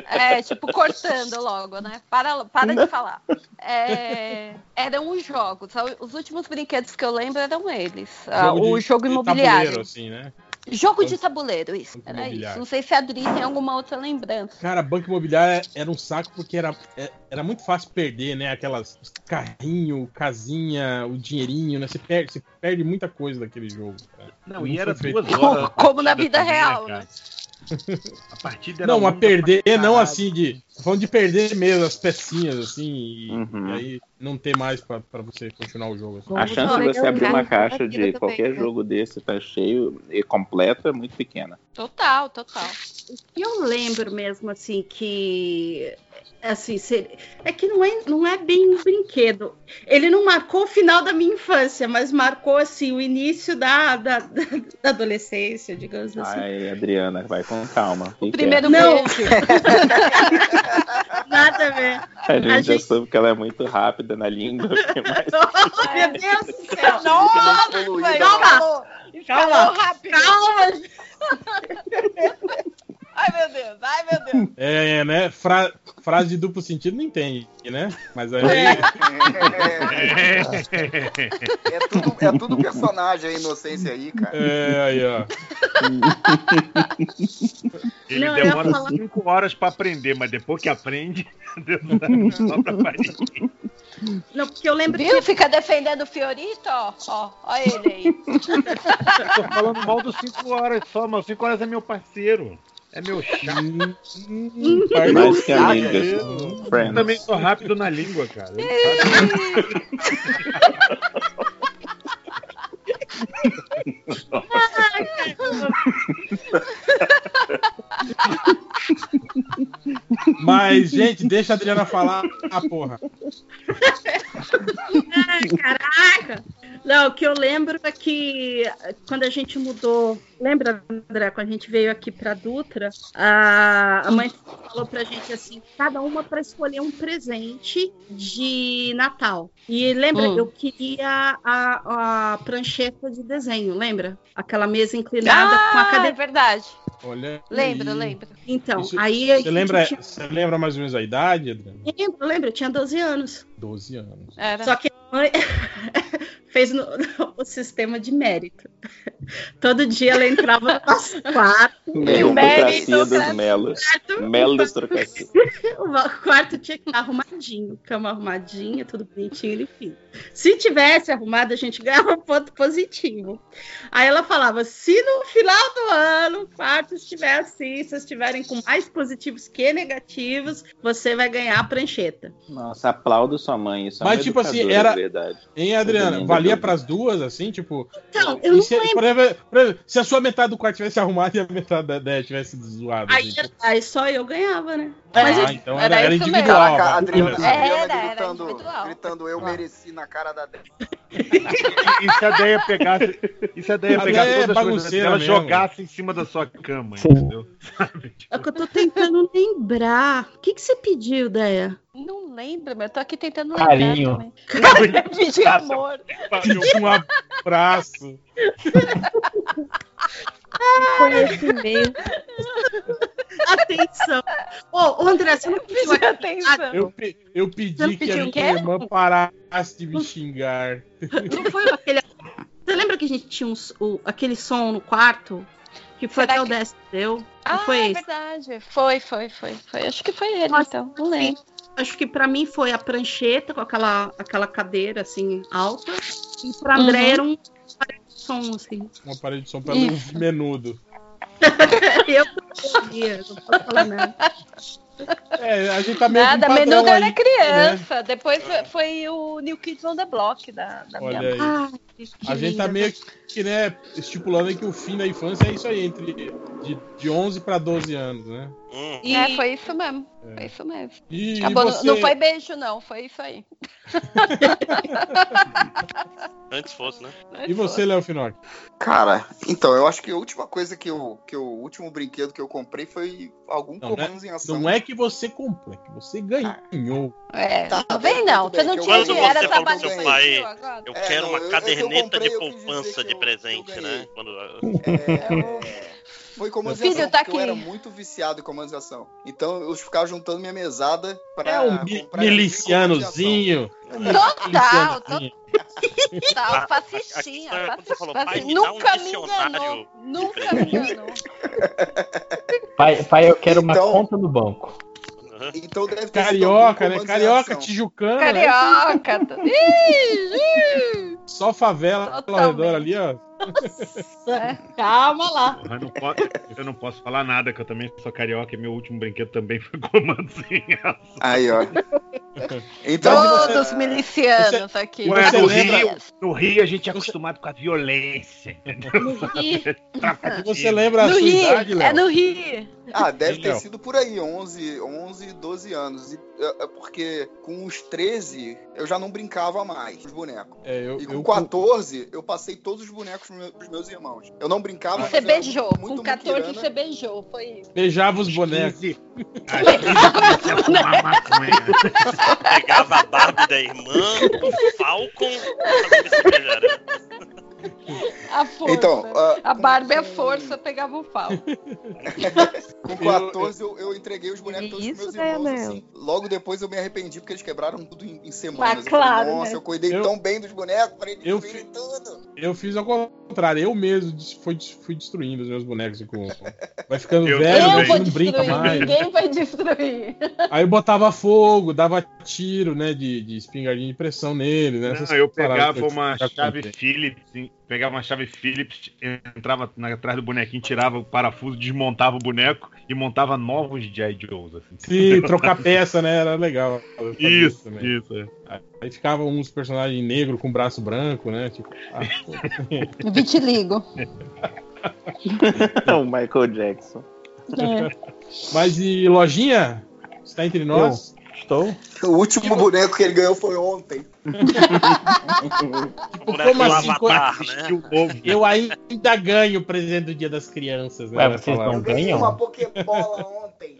É, tipo, cortando logo, né? Para, para de falar. É, eram os jogos. Os últimos brinquedos que eu lembro eram eles. Ah, Jogo o de- jogo de imobiliário. tabuleiro, assim, né? Jogo de tabuleiro, isso. Banco Era isso. Não sei se a Adri tem alguma outra lembrança. Cara, banco imobiliário era um saco porque era, é- era muito fácil perder, né? Aquelas carrinho, casinha, o dinheirinho, né? Você perde, você perde muita coisa daquele jogo. cara. Não, e era duas feito- horas. <laughs> Como na vida também, real, cara? né? A partida era Não, longa perder, pra não assim de. Falando de perder mesmo as pecinhas, assim, e, Uhum. e aí não ter mais pra, pra você continuar o jogo. assim. A chance de você abrir uma caixa de também, qualquer né? jogo desse tá cheio e completo é muito pequena. Total, total. E eu lembro mesmo, assim, que. Assim, é que não é, não é bem um brinquedo. Ele não marcou o final da minha infância, mas marcou, assim, o início da, da, da- adolescência, digamos assim. Ai, Adriana, vai com calma. O é? Primeiro Não. beijo. <laughs> Nada a ver. A gente a já gente- soube que ela é muito rápida na língua. mais? <laughs> Oh, meu Deus do céu! Nossa, escalou Calma. rápido. Calma! <laughs> Ai, meu Deus, ai, meu Deus. É, né? Fra- frase de duplo sentido não entende, né? Mas aí. É, é tudo, é tudo personagem a inocência aí, cara. É, aí, ó. Ele Não, demora falar- cinco horas pra aprender, mas depois que aprende, <laughs> Deus <laughs> só pra parir. Não, porque eu lembro Viu? Fica defendendo o Fiorito, ó. Ó, ó ele aí. Eu tô falando mal dos cinco horas só, mas cinco horas é meu parceiro. É meu chá. Mais que amigas. Eu também sou rápido na língua, cara. Mas, gente, deixa a Adriana falar. Ah, porra. Ai, caraca! Não, o que eu lembro é que quando a gente mudou. Lembra, André, quando a gente veio aqui pra Dutra, a, a mãe falou pra gente assim: cada uma para escolher um presente de Natal. E lembra, Hum. eu queria a, a prancheta de desenho, lembra? Aquela mesa inclinada com a Ah, é cadeira. verdade. Olha. Lembro, aí. lembro. Então, Isso- aí a Você gente lembra, tinha- você lembra mais ou menos a idade, Adriana? Lembro, lembro, eu tinha 12 anos. 12 anos. Era. Só que a mãe <laughs> fez no- o sistema de mérito. Todo dia ela entrava no nosso quarto. <laughs> Meritocracia dos melos. Melostocracia. <laughs> O quarto tinha que estar arrumadinho, cama arrumadinha, tudo bonitinho, enfim. Se tivesse arrumado, a gente ganhava um ponto positivo. Aí ela falava: se no final do ano o quarto estiver assim, se estiverem com mais positivos que negativos, você vai ganhar a prancheta. Nossa, aplaudo sua mãe. Isso é Mas, uma tipo assim, era- de verdade. Hein, Adriana? Valia linda. pras duas, assim, tipo. Então, eu não se, lembro. por exemplo, por exemplo, se a sua metade do quarto tivesse arrumado e a metade da ideia tivesse zoado. Aí, assim, tipo, aí só eu ganhava, né? ah, Mas eu- então era, era era individual. Caraca, a Adriana, a Adriana Era, era gritando, individual. gritando, eu mereci na cara da E, e se a Deia pegasse, e se a Deia A pegasse Deia é todas as coisas dela, mesmo. jogasse em cima da sua cama, entendeu? <laughs> Sabe? É que eu tô tentando lembrar. O que, que você pediu, Deia? Não lembro, mas eu tô aqui tentando lembrar Carinho. Pedir <laughs> amor. Um abraço. Conhecimento. Atenção. Ô, ô, André, você não pediu aqui? atenção. Eu, pe- eu pedi que a minha o irmã parasse de me xingar. Não foi aquele. Você lembra que a gente tinha uns- o- aquele som no quarto? Que foi Será até o que- Décio deu? Não Ah, foi é esse? verdade. Foi, foi, foi, foi. Acho que foi ele, Nossa, então. Não lembro. Acho que pra mim foi a prancheta com aquela, aquela cadeira assim alta. E pra André Uhum. era um som assim. Uma parede de som pra ler um menudo. <laughs> eu não ouvia, não posso falar nada. É, a gente tá meio Nada, um Menudo era criança. Depois foi- o New Kids on the Block da, da minha Olha mãe. Ai, que A gente tá meio que, né, estipulando aí que o fim da infância é isso aí, entre de, de 11 pra 12 anos, né? Hum, E- É, foi isso mesmo. É. Foi isso mesmo. E, Acabou, não- você, Não foi beijo, não. Foi isso aí. <laughs> antes fosse, né? e você Léo Finocchi? Cara, então, eu acho que a última coisa que eu. Que eu o último brinquedo que eu comprei foi algum Não, comandos em ação. Não é que você comprou, é que você ganhou. É, Tá, não vem não. Você não tinha dinheiro, era trabalho seu de pai, agora. Eu É, quero não, uma eu- eu caderneta comprei, de eu quis dizer poupança de presente, eu né? Quando- É, foi comandos em Filho, tá porque eu aqui. era muito viciado em comandos em ação. Então eu ficava juntando minha mesada pra. É um mi- ação. milicianozinho. Total, total. Fascistinha. um Nunca me enganou. Nunca me enganou. <laughs> Pai, pai, eu quero uma Então- conta no banco. Então deve ter Carioca, né? Carioca, ação. tijucano, né? Carioca. Ih. Só favela ao redor ali, ó. Calma lá. Porra, eu, não posso, eu não posso falar nada, que eu também sou carioca e meu último brinquedo também foi comandos em ação. Aí, ó. Então, Todos milicianos aqui. Ué, você no, lembra- Rio, no Rio a gente é acostumado com a violência. entendeu? No Rio. Você lembra a No sua Rio, idade, é Léo? no Rio. ah, deve ter sido por aí, 11, 11, 12 anos. E, é, é porque com os 13 eu já não brincava mais com os bonecos. É, eu, E com eu- 14 eu passei todos os bonecos pros meus, pros meus irmãos. Eu não brincava, Você beijou. muito Com 14 muquirana. você beijou. Foi isso. beijava os bonecos. 15, às 15 eu comecei a fumar maconha. Pegava a Barbie da irmã, o Falcon. A força. Então, ah, a Barbie é com- força, pegava o pau. <laughs> Com 14 eu, eu entreguei os bonecos todos Isso, pros meus né, irmãos, Léo? assim. Logo depois eu me arrependi porque eles quebraram tudo em, em semanas. Mas Eu falei, claro, Nossa, né? eu cuidei Eu- tão bem dos bonecos, parei de Eu tudo. Eu fiz ao contrário, eu mesmo fui, fui destruindo os meus bonecos com, Vai ficando <laughs> Eu velho, Eu não brinca mais. ninguém vai destruir. Aí botava fogo, dava tiro, né, de, de espingardinha de pressão nele, né? Não, eu pegava eu uma chave. Phillips, sim, pegava uma chave Phillips, entrava na- atrás do bonequinho, tirava o parafuso, desmontava o boneco e montava novos G.I. Joes, assim. Sim, trocar peça, né? Era legal. Eu Isso, também. isso. é. Aí ficavam uns personagens negros com braço branco, né? Tipo, ah. <laughs> Vitiligo. o Michael Jackson. Mas e lojinha? Está entre nós? Estou. O último boneco que ele ganhou foi ontem. <laughs> Tipo, Boneco como assim? Avatar, Co- né? O. Eu ainda ganho o presente do Dia das Crianças, né? Ué, vocês não Eu ganhei ganham? uma Pokébola ontem.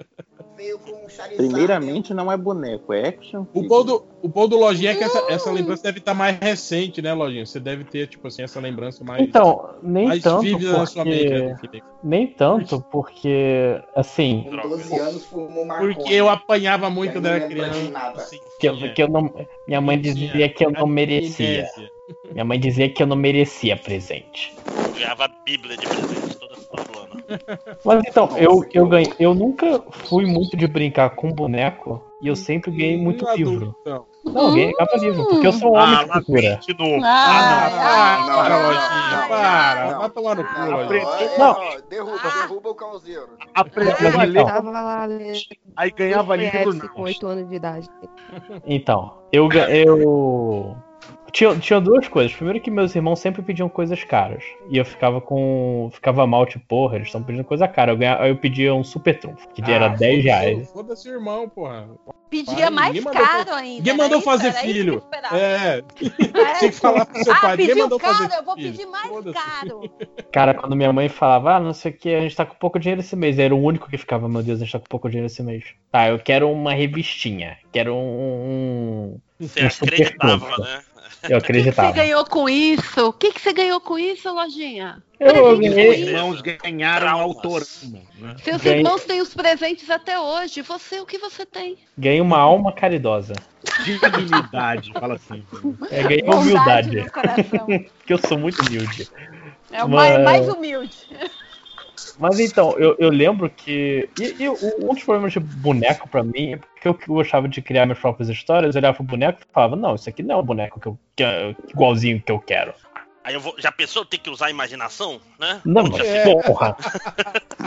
Veio com um Charizard. Primeiramente, não é boneco, é action. O bom do, o bom do Lojinha é que essa, essa lembrança deve estar mais recente, né, Lojinha? Você deve ter, tipo assim, essa lembrança mais, Então, nem mais tanto vívida na sua mente. porque... né, Felipe? Nem tanto porque, assim, Com 12 anos fumou maconha. Porque eu apanhava muito quando era criança. nada. assim, que eu, que eu não... Minha mãe dizia que eu não merecia. Minha mãe dizia que eu não merecia presente. Ganhava a Bíblia de presente toda, ano. Mas então, eu, eu ganhei. Eu nunca fui muito de brincar com boneco e eu sempre ganhei muito Um livro. Não, eu ganhava livro, porque eu sou um homem Ah, de lá cultura. de novo. Ah, Ah, não, para, não, não, para. não. Vai tomar no cu, Não, derruba, derruba o calzeiro. Aprendeu a ler, então, lendo aí ganhava livro não. com 8 anos de idade. Então, eu. eu... Tinha, tinha duas coisas. Primeiro que meus irmãos sempre pediam coisas caras. E eu ficava com. Ficava mal, tipo, porra, eles estão pedindo coisa cara. Eu, ganhava, aí eu pedia um super trunfo, que era Ah, 10 foda-se- reais. Foda-se o irmão, porra. Pedia Pai, mais caro ainda. Ninguém era mandou isso? fazer Era isso que eu filho. É, É. <laughs> tinha que falar pro seu Ah, pai. Ninguém mandou caro, fazer eu vou filho. pedir mais caro. <laughs> Cara, quando minha mãe falava, ah, não sei o que, a gente tá com pouco dinheiro esse mês. Eu era o único que ficava, meu Deus, a gente tá com pouco dinheiro esse mês. Tá, eu quero uma revistinha. Quero um. um Você um acreditava, né? Eu O que, que você acreditava. ganhou com isso? O que, que você ganhou com isso, Lojinha? Eu ganhei- isso? irmãos ganharam autorama. Né? Seus irmãos têm os presentes até hoje. Você, o que você tem? Ganhei uma alma caridosa. Dignidade, fala assim. É, ganhei humildade. coração. <laughs> Porque eu sou muito humilde. É o mais, mais humilde. Mas então, eu, eu lembro que. E, e um dos problemas de boneco pra mim é porque eu que gostava de criar minhas próprias histórias, eu olhava pro boneco e falava, não, isso aqui não é um boneco que eu, que é igualzinho que eu quero. Aí eu vou. Já pensou ter que usar a imaginação, né? Não, mas, fica- porra. <laughs>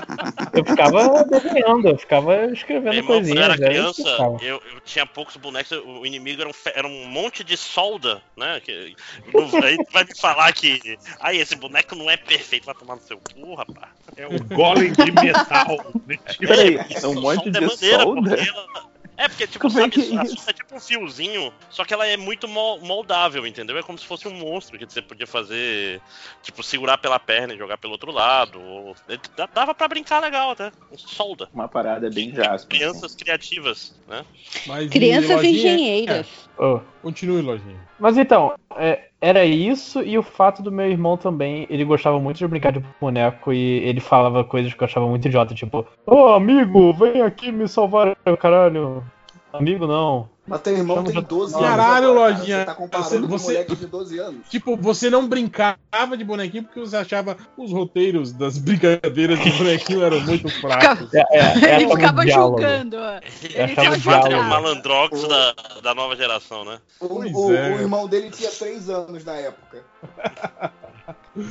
Eu ficava desenhando, eu ficava escrevendo Meu irmão, quando eu coisinhas. era criança, eu eu, eu tinha poucos bonecos, o inimigo era um, era um monte de solda, né? Que, não- aí tu vai me falar que. Aí, esse boneco não é perfeito, vai tomar no seu cu, rapaz. É o golem de metal. né? <laughs> Tipo, Peraí, isso, é um monte solda de é maneira, solda? É, porque, tipo, Como é sabe, que é solda é tipo um fiozinho, só que ela é muito mol- moldável, entendeu? É como se fosse um monstro que você podia fazer, tipo, segurar pela perna e jogar pelo outro lado. ou- dá- Dava pra brincar legal até. Um solda. Uma parada bem jaspa. Crianças criativas, né? Mas Crianças engenheiras. Ô, Continue, lojinha. Mas então, é, era isso e o fato do meu irmão também, ele gostava muito de brincar de boneco e ele falava coisas que eu achava muito idiota, tipo, ô amigo, vem aqui me salvar, caralho. Amigo não. Mas teu irmão Chama tem de- 12 Caralho, anos. agora, cara. Lojinha. Você tá comparando Você- com você- um moleque de 12 anos. Tipo, você não brincava de bonequinho porque você achava os roteiros das brincadeiras de bonequinho eram muito fracos. É, é, <laughs> Ele ficava julgando. ó. Eu Ele achava ficava o diálogo. Ele é o julgando. malandrox da, da nova geração, né? O, o- é. o irmão dele tinha 3 anos na época. <laughs>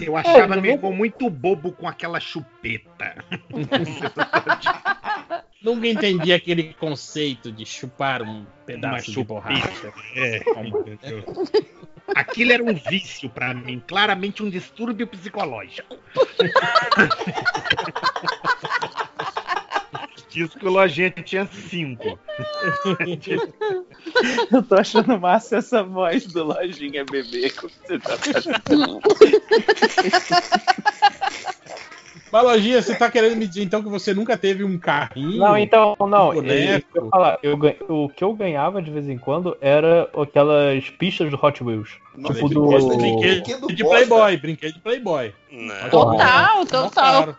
Eu achava É, meu irmão muito bobo com aquela chupeta. <laughs> Nunca entendi aquele conceito de chupar um pedaço de borracha. É? Aquilo era um vício pra mim, claramente um distúrbio psicológico. Diz que o Lojinha tinha cinco. Eu tô achando massa essa voz do Lojinha bebê. Como você tá fazendo? <laughs> Mas, lojinha, você tá querendo me dizer então que você nunca teve um carrinho? Não, então, não. boneco. é eu ia falar. Eu o que eu ganhava de vez em quando era aquelas pistas do Hot Wheels. Nossa, tipo do. Brinquedo Brinquedo de. Playboy, brinquedo de Playboy. Né? Total, total.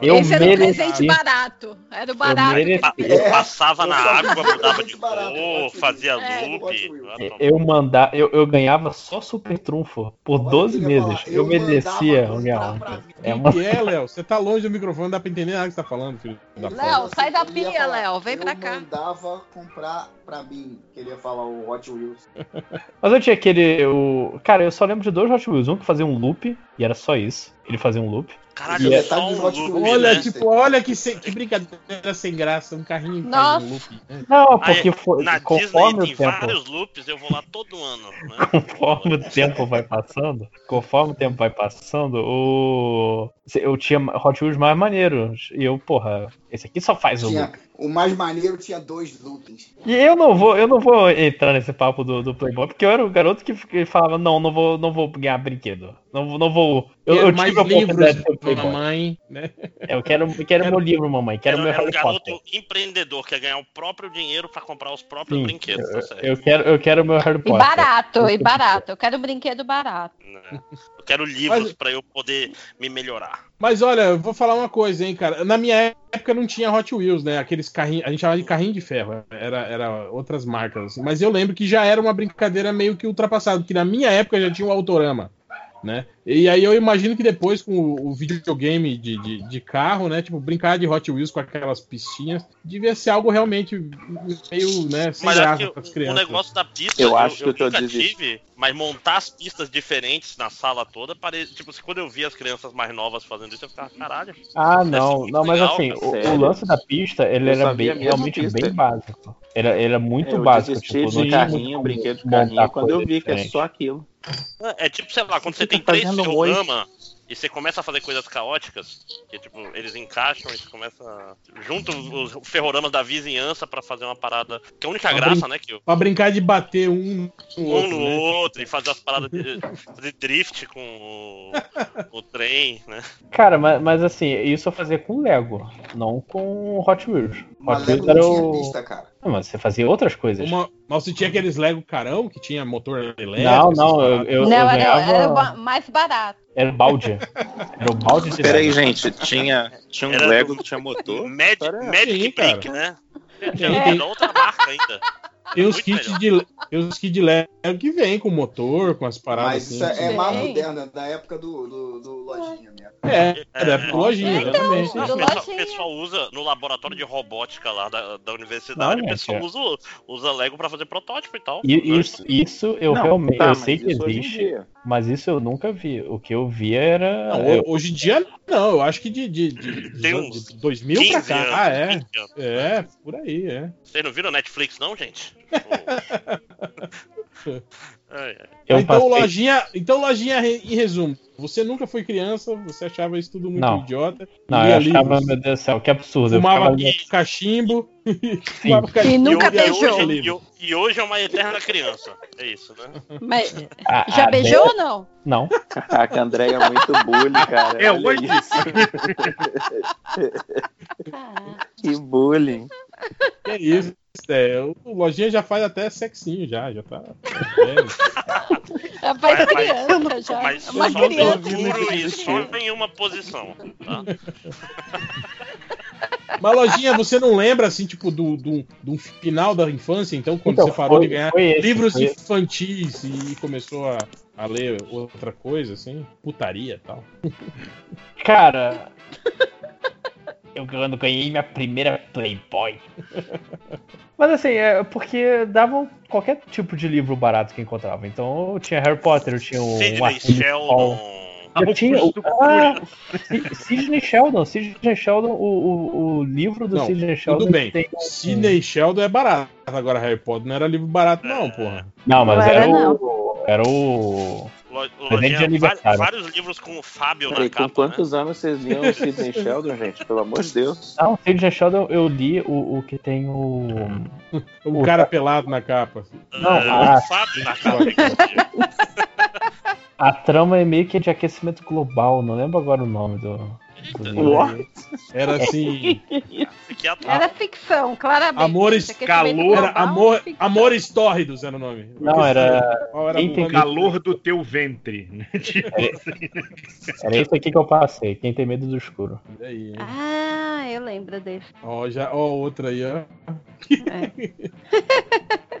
Eu Esse era o mereci. presente barato. Era o barato. Pa- É, Passava na eu água, mudava de barato, cor, fazia. É, loop. Eu mandar, eu, eu ganhava só super trunfo por Olha 12 o que eu ia meses. Eu eu merecia um. pra mim. É O uma que é, Léo? Você tá longe do microfone, não dá pra entender nada que você tá falando, filho Léo, sai da Eu ia pia, Léo. Vem pra Eu cá. mandava comprar pra mim. Queria falar o Hot Wheels. Mas eu tinha aquele. O... Cara, eu só lembro de dois Hot Wheels. Um que fazia um loop, e era só isso. Ele fazia um loop. Caralho, E é- só um loop, Wheels, Olha, né? tipo, olha que, se- que brincadeira sem graça, um carrinho Nossa. um loop. né? Não, Ah, porque é, foi, Na conforme Disney o tem tempo. vários loops, eu vou lá todo ano. Né? <laughs> Conforme o tempo vai passando, conforme o tempo vai passando, o. Eu tinha Hot Wheels mais maneiros. E eu, porra, esse aqui só faz o loop. O mais maneiro tinha dois loopings. E eu não vou, eu não vou entrar nesse papo do, do Playboy, porque eu era o garoto que, falava, não, não vou, não vou ganhar brinquedo. Não, vou- não vou. Eu, Quero eu mais tive a oportunidade livros mamãe, né? É, Eu quero, eu quero meu livro, mamãe. Quero Era, meu era um Harry garoto Potter. empreendedor, que ia ganhar o próprio dinheiro pra comprar os próprios Sim, brinquedos. tá certo. Eu quero, eu quero meu Harry E Potter. barato, e barato. Eu quero um brinquedo barato. né? Eu quero livros Mas- pra eu poder me melhorar. Mas olha, eu vou falar uma coisa, hein, cara. Na minha época não tinha Hot Wheels, né? Aqueles carrinhos, a gente chamava de carrinho de ferro, era, era outras marcas. assim. Mas eu lembro que já era uma brincadeira meio que ultrapassada, que na minha época já tinha o Autorama, né? E aí eu imagino que depois com o, o videogame de, de, de carro, né? Tipo, brincar de Hot Wheels com aquelas pistinhas, devia ser algo realmente meio, né, sem Mas é graça que para as o crianças. negócio da pista, Eu acho que eu nunca desistindo. tive, mas montar as pistas diferentes na sala toda, pare... tipo, se quando eu via as crianças mais novas fazendo isso, eu ficava, caralho. Ah, ser não, não, mas legal, assim, cara, o, o lance da pista, ele Eu era bem, realmente pista. bem básico. Era, ele era muito eu básico. Tipo, de carrinho, brinquedo de carrinho, quando eu vi que é só aquilo. É tipo, sei lá, quando você Fica tem três ferrogramas e você começa a fazer coisas caóticas, que tipo, eles encaixam e você começa. a- Junta os ferrogramas da vizinhança pra fazer uma parada. Que é a única Pra graça, brin- né? Que Pra brincar de bater um no um outro, no né? outro e fazer as paradas de, fazer drift com o, o trem, né? Cara, mas, mas assim, isso eu fazia com Lego, não com Hot Wheels. Mas Hot Wheels Lego era não tinha o. pista, cara. Não, mas você fazia outras coisas. Uma, mas você tinha aqueles Lego carão que tinha motor elétrico? Não, não, eu, eu, não, eu era, ganhava. era mais barato. Era o balde. Era o balde de Pera aí, Lego. gente, tinha, tinha um Era Lego do- que tinha motor? Cara, Magic cara. Brick, né? Tem- da outra marca ainda. Tem os kits melhor. de tem os kits de Lego que vem com motor, com as paradas Mas assim. isso é, é Sim. mais moderno, é da época do, do, do lojinha mesmo. É, é da época do lojinha, É, então, exatamente. O pessoal, lojinha. pessoal usa no laboratório de robótica lá da, da universidade, Não, o pessoal é. usa, usa Lego pra fazer protótipo e tal. E Isso, isso eu Não, realmente. tá, eu sei que existe, mas isso eu nunca vi. O que eu via era. Não, eu- hoje em dia, não, eu acho que de, de, de, de, Tem de uns 2000 pra 15 cá. anos, Ah, é. 20 anos. É, por aí, é. Vocês não viram Netflix, não, gente? Eu então, passei- lojinha, então, lojinha, em resumo, você nunca foi criança, você achava isso tudo muito Não. idiota. Não, eu achava, livros, meu Deus do céu, que absurdo. Eu fumava ficava- cachimbo. <laughs> fumava E cachimbo nunca e lia beijou. E, livro. ho- e hoje é uma eterna criança. É isso, né? Mas Ah, já ah, beijou ou não? Não. Caraca, a Andréia é muito bullying, cara. É Olha hoje isso. <laughs> Que bullying. Que isso, é, o Lojinha já faz até sexinho, já, já tá. faz Mas- criança, já. Mas É uma só criança. duro e só em uma posição. Tá? <laughs> Mas, Lojinha, você não lembra, assim, tipo, do, do, do final da infância, então, quando Então, você parou foi- de ganhar esse, livros foi esse. infantis e começou a, a ler outra coisa, assim, putaria e tal? Cara. Eu quando ganhei minha primeira Playboy. <laughs> Mas assim, é porque davam qualquer tipo de livro barato que encontrava. Então eu tinha Harry Potter, eu tinha o Sidney. Sheldon. Eu tinha o. Ah, Si- Sidney Sheldon. Sidney Sheldon, o, o, o livro do Não, Sidney Sheldon. Tudo bem, tem Sidney Sheldon é barato, agora Harry Potter não era livro barato não, porra. Não, mas Não era, era, não. o. Era o. Lo- Presente de Lojinha, aniversário. vários livros com o Fábio Peraí, na com capa. né? quantos anos vocês liam o Sidney <laughs> Sheldon, gente? Pelo amor de Deus. Não, Sidney Sheldon eu li o, o que tem o. <laughs> O O- cara pelado na capa. Não, É, ah, o Fábio na capa. <laughs> A trama é meio que de aquecimento global, não lembro agora o nome do. What? Era assim, que atual. Era ficção, claramente. Amores, calor, Era global, amor, ficção. Amores Tórridos era o nome. Não, era. Qual era Quem o? Calor do teu ventre. <laughs> Tipo assim. Era isso aqui que eu passei. Quem tem medo do escuro. Aí? Ah, eu lembro desse. Ó, já, ó, outra aí, ó. É. <laughs>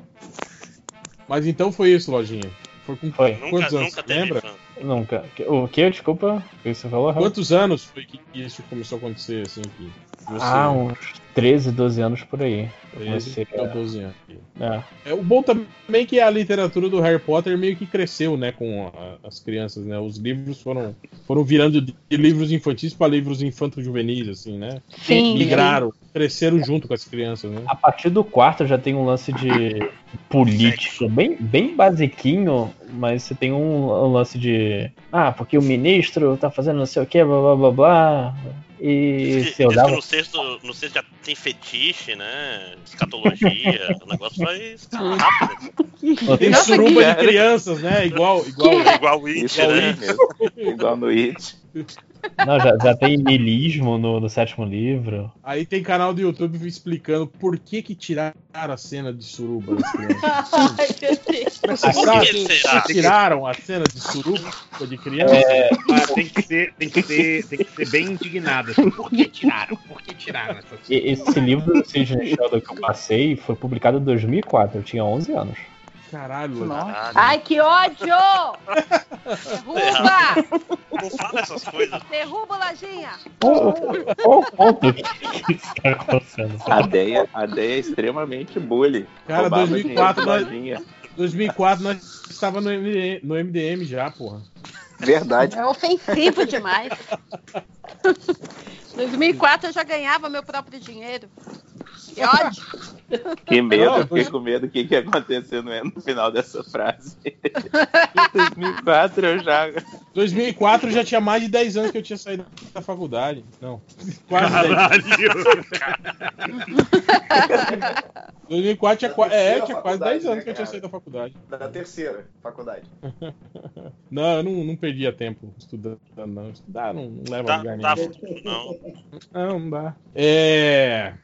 Mas então foi isso, lojinha. Foi com Foi. Nunca, quantos anos? nunca teve Lembra? infância. Nunca. O que? Desculpa. Que você falou? Quantos anos foi que isso começou a acontecer, assim, que você... Ah, uns 13, 12 anos por aí. Eu 13 comecei ou a- 12 anos. É. É, o bom também é que a literatura do Harry Potter meio que cresceu, né, com a- as crianças, né? Os livros foram, foram virando de livros infantis para livros infanto-juvenis, assim, né? Sim. Migraram, cresceram junto com as crianças, né? A partir do quarto já tem um lance de político bem, bem basiquinho, mas você tem um, um lance de. Ah, porque o ministro tá fazendo não sei o que, blá blá blá blá. E se eu dava. no sexto, no sexto já tem fetiche, né? Escatologia. <laughs> o negócio vai escalar rápido. Tem Nossa, suruba de <laughs> crianças, né? Igual, igual, Igual o It, é né? Igual no It. <laughs> Não, já, já tem milismo no, no sétimo livro. Aí tem canal do YouTube explicando por que que tiraram a cena de suruba. <laughs> Ai, meu Deus. Que será? que tiraram a cena de suruba de criança? Mas tem que ser, tem que ser, tem que ser bem indignado. assim. Por que tiraram? Por que tiraram essa E esse livro do Sidney Sheldon que eu passei foi publicado em 2004, eu tinha 11 anos. Caralho, Caralho. Ai, que ódio! Derruba! Não fala essas coisas. Derruba, Lajinha! Qual qual o ponto que isso tá acontecendo? A Deia, a Deia é extremamente bully. Cara, Roubava 2004 dinheiro nós- da lojinha. 2004 nós estava no MDM, no MDM já, porra. Verdade. É ofensivo demais. <laughs> 2004 eu já ganhava meu próprio dinheiro. Que ódio! Que medo, eu fiquei com medo do que, que ia acontecer no, final dessa frase. <laughs> 2004 eu já. 2004 já tinha mais de 10 anos que eu tinha saído da faculdade. Não, quase 10. Caralho! <laughs> 2004 tinha, qua- é, tinha quase faculdade, 10 anos né, que eu tinha cara? saído da faculdade. Da terceira faculdade. Não, eu não, não perdia tempo estudando, não. Estudar não, não leva a Dá, lugar nenhum. não. Não, dá. É.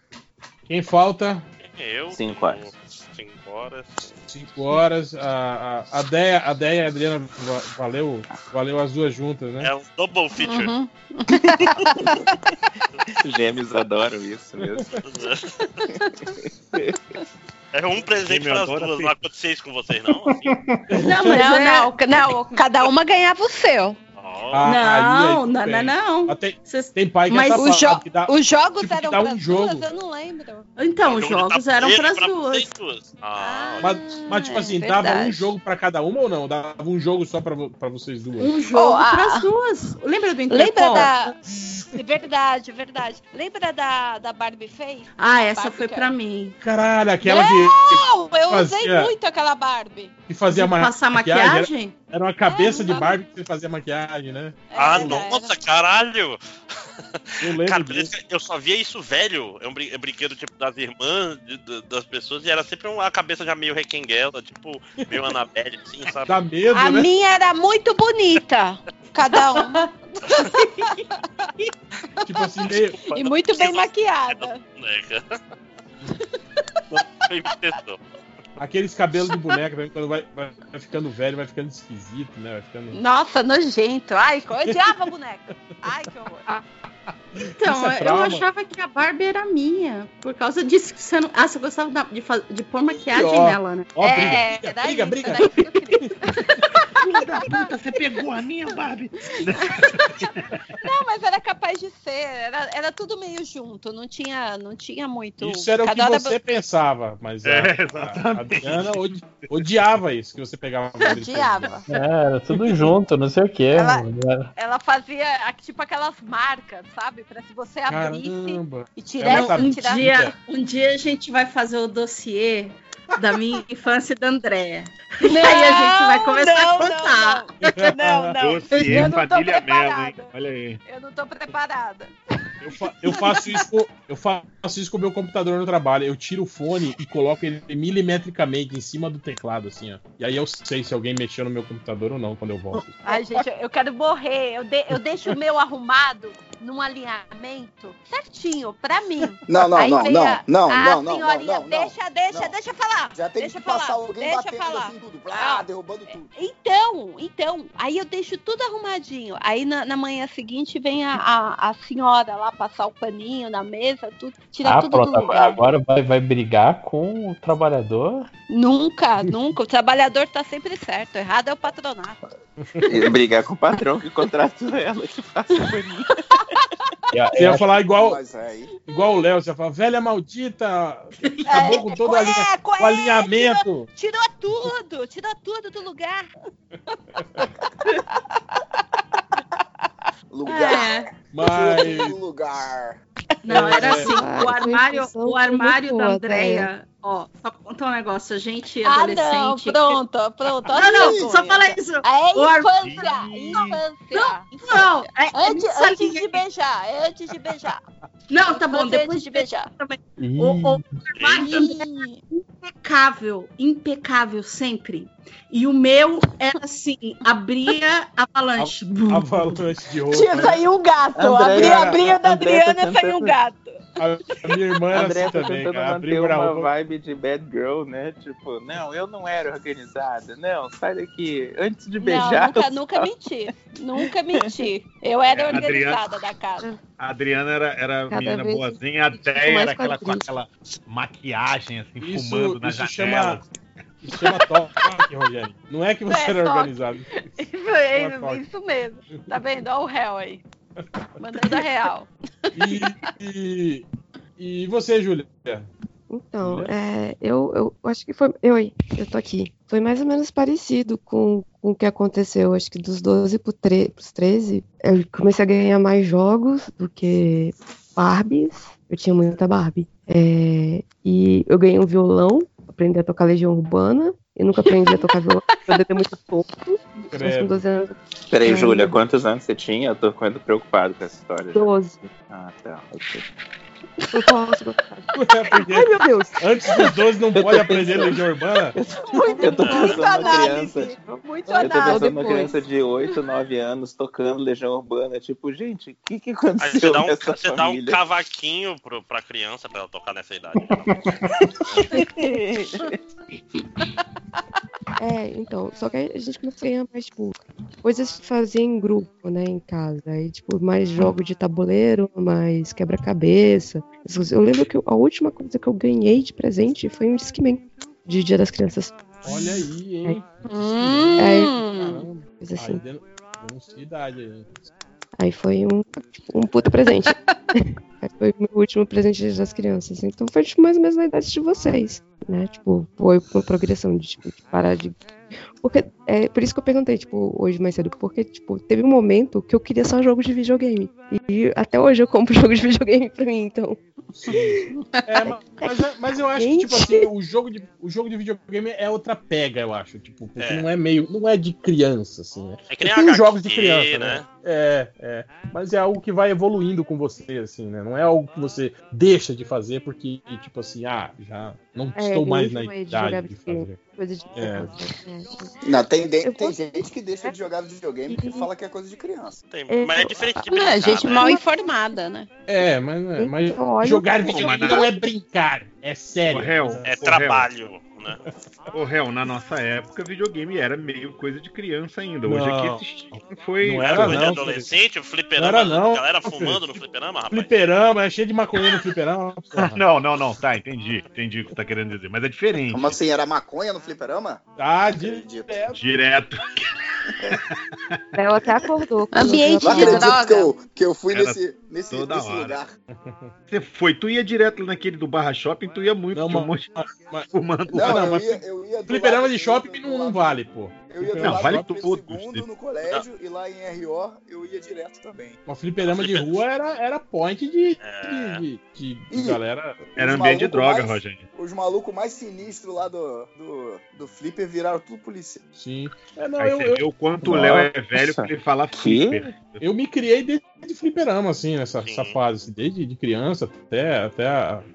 Quem falta? Eu. Cinco horas. 5 horas. 5 horas. A, a, a Deia, a Deia e a Adriana va- valeu, valeu as duas juntas, né? É um double feature. Uhum. <laughs> Gêmeos adoram isso mesmo. É um presente para as duas. Não aconteceu isso com vocês, não? Assim? Não, <laughs> mas Não, é... não, não. Cada uma ganhava o seu. Ah, aí- aí Não, não, não, não. Mas tem, Vocês- tem pai que Mas é Os, safado, jo- que dá- os jogos tipo, eram dá um para jogo. duas, eu não lembro. Então, os jogos eram para as pra duas. duas. Ah, Mas, mas, tipo é assim, dava um jogo pra cada uma ou não? Dava um jogo só pra vocês duas? Um jogo Oh, para as duas. Lembra do Lembra Interpol? da. Verdade, verdade. Lembra da, da Barbie Face? Ah, essa Barbie foi pra mim. Caralho, aquela que, Não, eu Fazia- usei muito aquela Barbie. que fazia De ma- passar maquiagem. maquiagem? Era, era uma cabeça É, de não Barbie que você fazia maquiagem, né? ah Era, nossa, era. caralho! Eu lembro Cara, eu só via isso velho. É um é brinquedo tipo das irmãs, de- de- das pessoas, e era sempre uma cabeça já meio requenguela, tipo, meio <laughs> Annabelle, assim, sabe? Dá medo, A né? minha era muito bonita. Cada uma. <laughs> Tipo assim, meio. E muito bem maquiada. Né, <laughs> Aqueles cabelos de boneca quando vai, vai, ficando velho, vai ficando esquisito, né? Vai ficando. Nossa, nojento. Ai, eu odiava a boneca. Ai, que horror. Então, é eu achava que a Barbie era minha. Por causa disso que você não. Ah, você gostava da- de, de pôr maquiagem Ó. nela, né? Ó, é, briga, briga, isso, briga, briga. <laughs> da puta, você pegou a minha Barbie. <laughs> Não, mas era capaz de ser. Era, era tudo meio junto. Não tinha, não tinha muito. Isso era o que cada você pensava, mas a, É, a, a exatamente. Adriana odi- odiava isso, que você pegava a Barbie Odiava. É, era tudo junto, não sei o que. Ela- Ela fazia a- tipo aquelas marcas, sabe? Pra se você abrisse Caramba. e tirar, sabia. Um tirar dia, um dia a gente vai fazer o dossiê da minha <laughs> infância e da Andréia. E aí a gente vai começar não, a contar. Não, não, não. Dossiê Eu não tô hein? preparada. Olha aí. Eu não tô preparada. Eu, fa- eu faço isso com, eu faço isso com o meu computador no trabalho. Eu tiro o fone e coloco ele milimetricamente em cima do teclado, assim, ó. E aí eu sei se alguém mexeu no meu computador ou não quando eu volto. Ai, gente, eu quero morrer. Eu, de- eu deixo o meu arrumado num alinhamento certinho, pra mim. Não, não, Aí não, não, a- não, a não, não, senhorinha, não, não, Deixa, deixa, não. deixa falar. Já tem deixa que eu passar falar. alguém deixa eu batendo falar. assim tudo, blá, derrubando tudo. Então, então, aí eu deixo tudo arrumadinho. Aí na, na manhã seguinte vem a, a, a senhora lá passar o paninho na mesa, tudo, tira Ah, tudo pronto. do lugar. Agora vai, vai brigar com o trabalhador. Nunca, nunca. O trabalhador tá sempre certo. Errado é o patronato. E brigar com o patrão que contratou ela, que passa o paninho. Você ia falar igual, aí. igual o Léo, você ia falar, velha maldita, acabou com todo É, o alinhamento. Tirou tudo, tirou tudo do lugar. <laughs> Lugar. É. Mas. lugar. Não, era É. assim, o armário, o armário da boa, Andréia, ó, só contar um negócio, a gente Ah, não, adolescente. pronto, pronto. Não, não, só fala isso. É O ar- infância, infância. Não, é, Antes, essa antes linha de beijar, é antes de beijar. Não, tá bom, Infância depois antes de beijar. Ih, O, o Ih, impecável, impecável sempre. E o meu era assim, abria avalanche. avalanche de roupa. Tinha saído um gato. André- abria, abria da André tá Adriana e saiu um gato. A minha irmã era André assim tá também, tentando cara. manter uma vibe de bad girl, né? Tipo, não, eu não era organizada. Não, sai daqui. Antes de Não, beijar. nunca, eu nunca só- menti. Nunca menti. Eu era É, Adriana- organizada da casa. A Adriana era, era Cada menina vez boazinha, a Déia era aquela com aquela maquiagem, assim, Isso, fumando na isso janela. chama. Isso chama toque, Rogério. Não é que você É, era toque. organizado. <laughs> Toque. isso mesmo. Tá vendo? Olha o réu aí. Mandando a real. E, e, e você, Júlia? Então, é, eu, eu acho que foi. Eu, oi, eu tô aqui. Foi mais ou menos parecido com, com o que aconteceu. Acho que dos 12 pro tre- pros 13, eu comecei a ganhar mais jogos do que Barbies. Eu tinha muita Barbie. É, e eu ganhei um violão, aprendi a tocar Legião Urbana. Eu nunca aprendi a tocar violão, eu muito pouco. Com Credo. 12 anos, Peraí. Júlia, quantos anos você tinha? Eu tô ficando preocupado com essa história. já. 12. Ah, tá. ok. Eu. <laughs> É Ai, meu Deus! antes dos 12 não Eu tô pode aprender pensando. Legião Urbana. Eu tô pensando na criança. Muito Eu tô análise. pensando numa criança de 8, 9 anos tocando Legião Urbana. Tipo, gente, o que, que Aí aconteceu você dá um, nessa você dá um família? cavaquinho pro, pra criança pra ela tocar nessa idade. <laughs> <laughs> É, então, só que aí a gente começou a ganhar mais, tipo, coisas que fazia em grupo, né, em casa. Aí, tipo, mais jogo de tabuleiro, mais quebra-cabeça. Eu lembro que a última coisa que eu ganhei de presente foi um Discman de Dia das Crianças. Olha aí, hein? Hum. Caramba. Coisa Aí assim. idade aí. Aí foi um, tipo, um puta presente. <laughs> Aí foi o meu último presente de Dia das crianças. Então foi tipo, mais ou menos na idade de vocês, né? Tipo, foi uma progressão de, tipo, de parar de. Porque é por isso que eu perguntei, tipo, hoje mais cedo, porque, tipo, teve um momento que eu queria só jogos de videogame. E até hoje eu compro <laughs> jogos de videogame pra mim, então. É, ma- mas, mas eu acho que, tipo assim, o jogo, de, o jogo de videogame é outra pega, eu acho. Tipo, porque É. não é meio. Não é de criança, assim, né? É que nem Tem HQ, os jogos de criança, né? né? É, é. Mas é algo que vai evoluindo com você, assim, né? Não é algo que você deixa de fazer porque, tipo assim, ah, já não É, estou mais na de idade de videogame. fazer. Coisa de É. é. Não, tem, de- tem posso- gente que deixa de jogar videogame porque fala que é coisa de criança. Tem- É, mas é diferente de Não, brincar, é gente né? mal informada, né? É, mas, mas Então, jogar videogame não é brincar, é sério. Réu, É trabalho, né? Ô, réu, na nossa época, videogame era meio coisa de criança ainda. Hoje Não. aqui esse foi. Não Era coisa de não, adolescente, o fliperama, Não era, não, galera filho. fumando no fliperama, rapaz. Fliperama, é cheio de maconha no fliperama. <laughs> Não, não, não, tá, entendi. Entendi o que você tá querendo dizer. Mas é diferente. Como assim? Era maconha no fliperama? Ah, de... Acredito. Direto. <laughs> Ela até acordou. Ambiente de acredito que droga. eu, que eu fui Era nesse, nesse, toda nesse lugar. Você foi, tu ia direto naquele do Barra Shopping, tu ia muito, Não, tinha um monte fumando. Não, não, eu, ia, eu ia Fliperama de shopping não, não vale, pô. Eu ia Não, vale do tudo. segundo no colégio e lá em RO eu ia direto também. Mas fliperama de rua era, era point de, É. de, de, de galera. Era ambiente de droga, mais- Rogério. Os malucos mais sinistros lá do, do, do Flipper viraram tudo polícia. Sim. É, não, Aí eu, você eu, o quanto o Léo é velho pra ele falar Que? flipper. eu me criei desde fliperama, assim, nessa, fase, assim, desde de criança até, até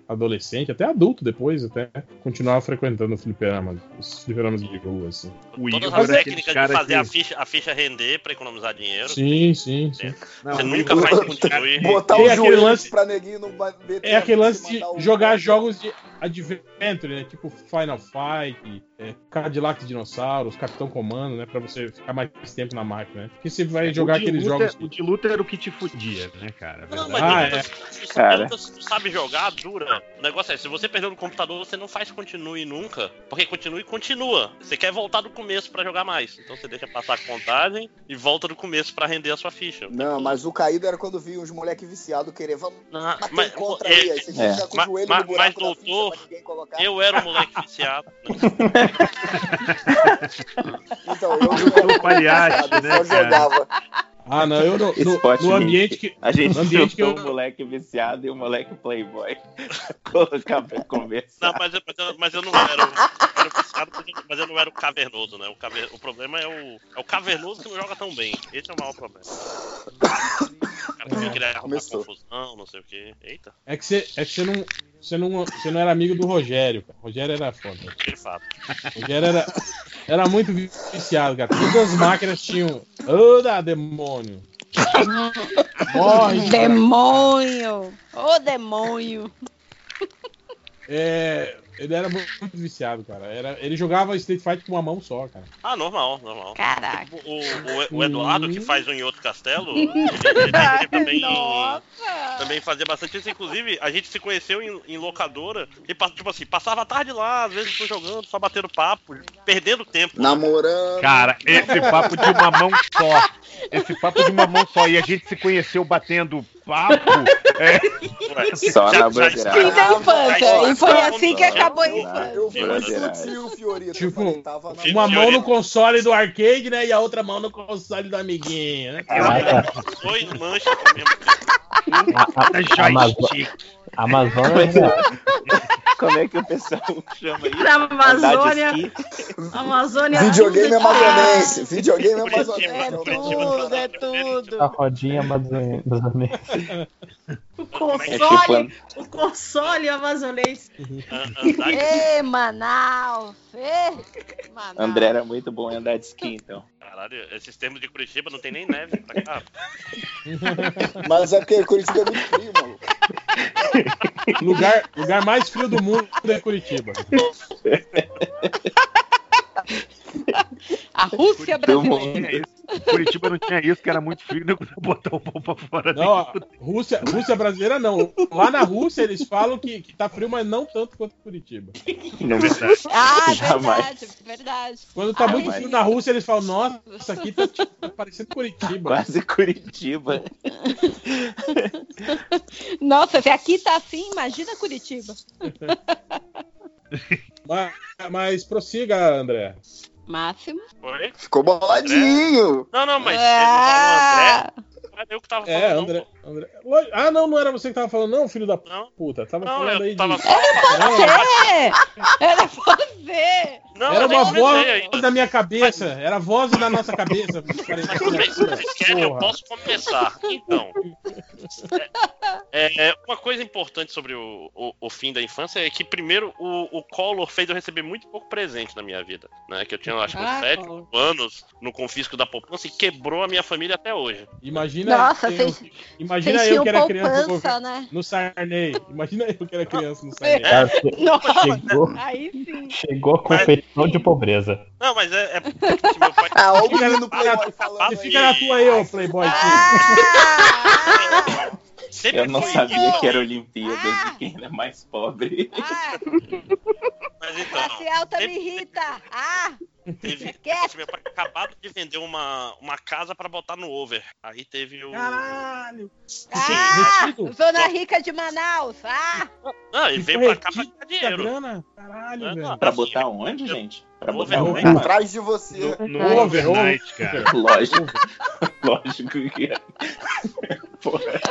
adolescente, até adulto depois, até continuava frequentando o fliperama, os fliperamas de rua, assim. Todas as técnicas de fazer a, ficha, a ficha render pra economizar dinheiro. Sim, sim, sim. Você nunca faz continue. Botar o joelho lance- pra neguinho não bater. É aquele lance de jogar jogos de adventure, né? Tipo Final Fight, é, Cadillac Dinossauros, Capitão Comando, né? Pra você ficar mais tempo na máquina, né? Porque você vai jogar O de aqueles luta- jogos. O de luta era o que te fudia, né, cara? Não, mas Ah, é. se você Cara. sabe jogar, dura. O negócio é, se você perdeu no computador, você não faz continue nunca. Porque continue continua. Você quer voltar do começo pra jogar mais. Então você deixa passar a contagem e volta do começo pra render a sua ficha. Não, mas o caído era quando via uns moleque viciado querer. Vamos Ah, bater mas- contra é, aí. Aí você que ficar com o joelho ma- no buraco mas, doutor, colocar. eu era um moleque viciado. <laughs> Então, eu sou palhaço, né, só cara? jogava. Ah, não, eu no, no, no ambiente que. A gente no ambiente que eu, o moleque viciado e o moleque playboy. <laughs> Colocar pra conversar. Não, mas, eu- mas, eu, mas eu não era. o- eu era viciado, mas eu- mas eu não era o cavernoso, né? O, caver, o problema é o, é o cavernoso que não joga tão bem. Esse é o maior problema. <laughs> Confusão, não sei o quê. Eita, é que você, é que você não. Você não, você não era amigo do Rogério, cara. O Rogério era foda. de fato. O Rogério era, era muito viciado, cara. Todas as máquinas tinham. Ô, da demônio! Morre! Demônio! Ô, demônio! É, ele era muito viciado, cara. Era, ele jogava Street Fighter com uma mão só, cara. Ah, normal, normal. Caraca. O, o, o Eduardo, que faz um em outro castelo, <laughs> ele, ele- ele também, também fazia bastante isso. Inclusive, a gente se conheceu em, em locadora e, tipo assim, passava a tarde lá, às vezes tô jogando, só batendo papo, perdendo tempo. Namorando. Cara, esse papo de uma mão só. Esse papo de uma mão só. E a gente se conheceu batendo papo. É. Só na Fim broderagem. da infância. E foi assim que Já- acabou a Eu infância. fui Broderagem. sutil, Fiorito. Tipo, Eu falei, na- Uma mão no console do arcade, né? E a outra mão no console do amiguinho, né? Dois manchas ao mesmo tempo. Joystick. Amazonas. <laughs> Como é que o pessoal chama isso? Pra Amazônia. Amazônia. Videogame tudo- amazonense. Videogame amazonense. Curitiba, É tudo. A rodinha amazonense. O É console. tipo O console amazonense. Ê, Manaus! Ê, Manaus! André era muito bom em andar de esqui, então. Caralho, esses termos de Curitiba não tem nem neve pra cá. <laughs> Mas é porque Curitiba é muito frio, mano. <laughs> Lugar, lugar mais frio do mundo é Curitiba. A Rússia brasileira. Curitiba não tinha isso, que era muito frio, né? botar o pão pra fora. Não, a Rússia, Rússia brasileira não. Lá na Rússia eles falam que, que tá frio, mas não tanto quanto Curitiba. Não <laughs> verdade. Ah, Jamais. verdade, verdade. Quando tá Ah, muito mas- frio na Rússia, eles falam, nossa, isso aqui tá, tipo, tá parecendo Curitiba. Quase Curitiba. Nossa, se aqui tá assim, imagina Curitiba. <laughs> Mas, mas prossiga, André. Máximo. Oi? Ficou boladinho. Não, não, mas Ah, ele não falou André. Mas eu que tava falando. É, não, André, André. Lo- Ah, não, não era você que tava falando, não, filho da Não. puta. Tava Não, falando aí tava de. só. É, era você. Não, Era uma voz ainda. da minha cabeça, era a voz da nossa cabeça. <laughs> Mas tudo bem, se vocês querem, eu posso começar. Então, é, é, uma coisa importante sobre o, o, o fim da infância é que, primeiro, o, o Collor fez eu receber muito pouco presente na minha vida. Né? Que eu tinha, acho que, uns Ah, 7 Collor. anos no confisco da poupança e quebrou a minha família até hoje. Imagina, Nossa, eu, vocês- imagina Vocês eu que era criança no, poupança, governo- né? no Sarney. Imagina eu que era criança no Sarney. Cara, <laughs> chegou, aí sim. chegou a competição de pobreza. Não, mas é, é porque meu pai. Ah, o Fica menino Playboy falando Você aí. fica na tua aí, ô Playboy. Ah, <laughs> Sempre Eu não sabia isso, que era Olimpíadas de quem era mais pobre. ah, Mas classe então, alta me sempre irrita. Ah, teve. pai acabado de vender uma, uma casa pra botar no over. Aí teve o. Caralho! Ah, Retido? Zona Rica de Manaus. Ah, Não, ele Ficou veio pra cá pra ganhar dinheiro. grana? Caralho, Ah, velho. Pra botar onde, gente? Pra Over, botar over. onde? Atrás de você. No, no Over, overnight, <laughs> cara. Lógico. <laughs> Lógico que é. Porra.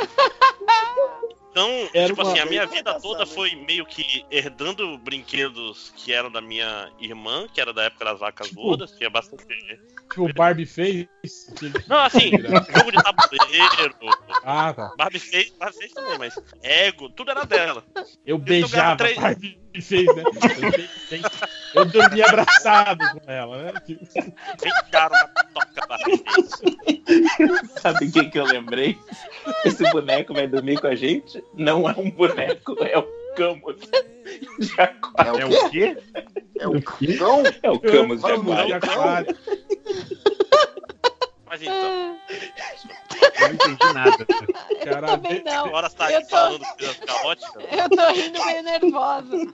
Então, Era tipo assim, a minha vida toda foi meio que herdando brinquedos que eram da minha irmã, que era da época das vacas Tipo, gordas, tinha bastante. Tipo, o Barbie fez. Não, assim, jogo de tabuleiro, Ah, tá. Barbie fez, Barbie fez também, mas ego, tudo era dela. Eu ganhava beijava três- Barbie fez, né? Eu, eu dormia abraçado com ela, né? Beijaram uma toca fez. Sabe o que, que eu lembrei? Esse boneco vai dormir com a gente? Não é um boneco, é o Camus. de aquário. É É o quê? quê? É o cão? É o Camus de aquário. aquário. Mas então, Eu não entendi nada. cara, Também não. agora tá aí Eu tô- falando coisas caóticas. Eu tô rindo meio nervosa.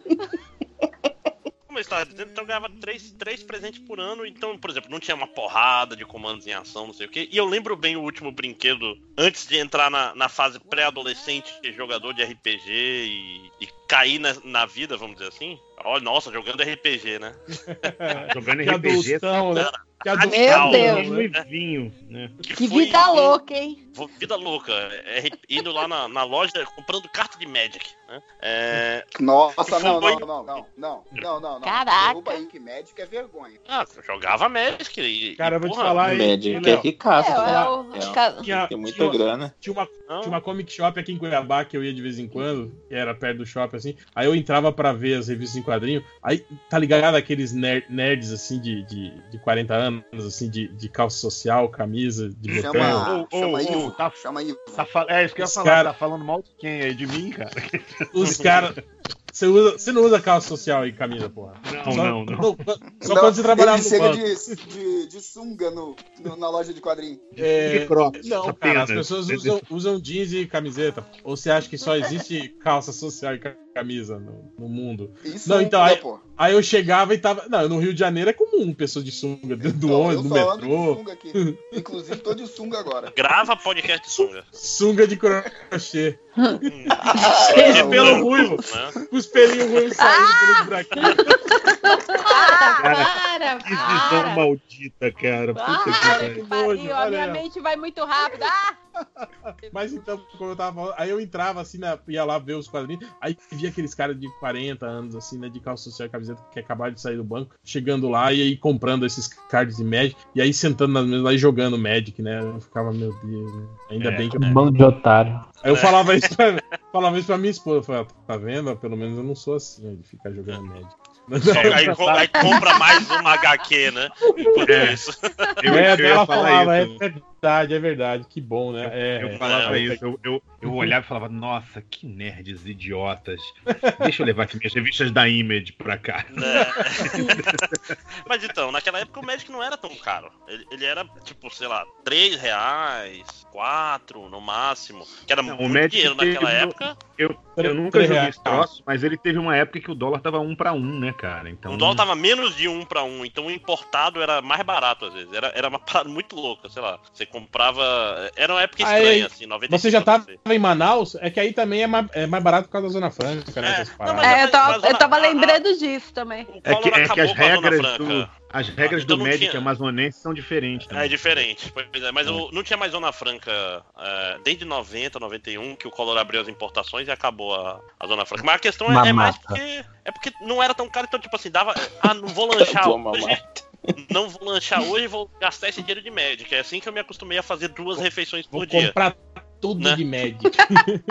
Como eu estava dizendo, então eu ganhava três, três presentes por ano. Então, por exemplo, não tinha uma porrada de comandos em ação, não sei o quê. E eu lembro bem o último brinquedo, antes de entrar na, na fase pré-adolescente, jogador de RPG e, e cair na, na vida, vamos dizer assim. Olha, nossa, jogando RPG, né? <laughs> Jogando que RPG, adultão, né? Que Meu adultão, Deus. né? e vinho, né? Que foi vida um- louca, hein? Vida louca. É, indo lá na, na loja comprando carta de Magic. Né? É, Nossa, não, Foi- não, não, não, não, não, não, não. Caraca. Derruba aí que médico é vergonha. ah, jogava Magic. E, Cara, eu e, vou te porra, falar aí. Magic é Léo, ricaço. É, né? é É, Tem muita tinha, grana. tinha uma, tinha uma comic shop aqui em Cuiabá que eu ia de vez em quando, que era perto do shopping, assim. Aí eu entrava pra ver as revistas em quadrinho. Aí, tá ligado aqueles ner- nerds, assim, de, de, de 40 anos, assim, de, de calça social, camisa, de botão. Chama, Ô, ô, chama Ivo, tá- chama Ivo. Tá É isso que eu ia falar. cara- Tá falando mal de quem aí? De mim, cara? Os caras. Você, usa, você não usa calça social e camisa, porra. Não, Só, não, não. Só Não, quando você trabalhava ele no chega banco. de, de, de sunga no, no- na loja de quadrinho. É, De crocs, não, cara, as pessoas usam, usam jeans e camiseta. Ou você acha que só existe calça social e ca- camisa no, no mundo? Isso Não, é então, sunga, aí- pô. Aí eu chegava e tava. Não, no Rio de Janeiro é comum pessoas de sunga, dentro do Então, ônibus, de metrô. sunga aqui. Inclusive, tô de sunga agora. Grava podcast de sunga. Sunga de crochê. Hum. Não, pelo não. ruivo. Né? Com os pelinhos ruivos saindo pelos buraquinhos. Ah, Cara, para, Que visão para. maldita, cara. Puta que Para, pariu. que nojo, pariu. A minha mente vai muito rápido. Ah! <laughs> Mas então, como eu tava falando, aí eu entrava assim, na, ia lá ver os quadrinhos, aí via aqueles caras de 40 anos, assim, né, de calça social e camiseta que acabaram de sair do banco, chegando lá e aí comprando esses cards de Magic, e aí sentando nas mesas lá e jogando Magic, né? Eu ficava, meu Deus, né? ainda É, bem que eu. Bando de otário. Aí eu falava isso pra, <laughs> falava isso pra minha esposa, eu falava, tá vendo? Pelo menos eu não sou assim, ó, de ficar jogando Magic. Só que aí, <laughs> aí compra mais uma HQ, né? Enquanto É. isso. Eu, é, eu ia ela falar falava, isso. é verdade, é verdade, que bom, né? É, Eu é, falava é, isso, eu, eu, eu olhava e falava, nossa, que nerds idiotas. Deixa eu levar aqui minhas revistas da Image pra cá. né? <laughs> Mas então, naquela época o Magic não era tão caro. Ele, ele era, tipo, sei lá, 3 reais, 4 no máximo. Que era Não, o muito Magic dinheiro naquela teve- época. Eu, eu nunca joguei reais. esse troço, mas ele teve uma época que o dólar tava um pra um, né, cara? Então, O dólar tava menos de um pra um, então o importado era mais barato às vezes. Era, era uma parada muito louca, sei lá. Você comprava. Era uma época Aí, estranha, assim, 95. Você já tava 96. em Manaus? É que aí também é mais, é mais barato por causa da Zona Franca, né? É, não, É, eu tava, eu tava a- a- lembrando disso também. O É que, Collor é que acabou as Zona regras do, as regras Então do Magic tinha- amazonense são diferentes. também. É diferente, pois é, mas o- não tinha mais Zona Franca é, desde 90, 91, que o Collor abriu as importações e acabou a, a Zona Franca. Mas a questão é, é mais porque. É porque não era tão caro, então, tipo assim, dava. Ah, não vou lanchar <laughs> hoje. Não vou lanchar hoje e vou gastar esse dinheiro de Magic. É assim que eu me acostumei a fazer duas refeições Vou por dia. comprar tudo Né? de Magic. <laughs>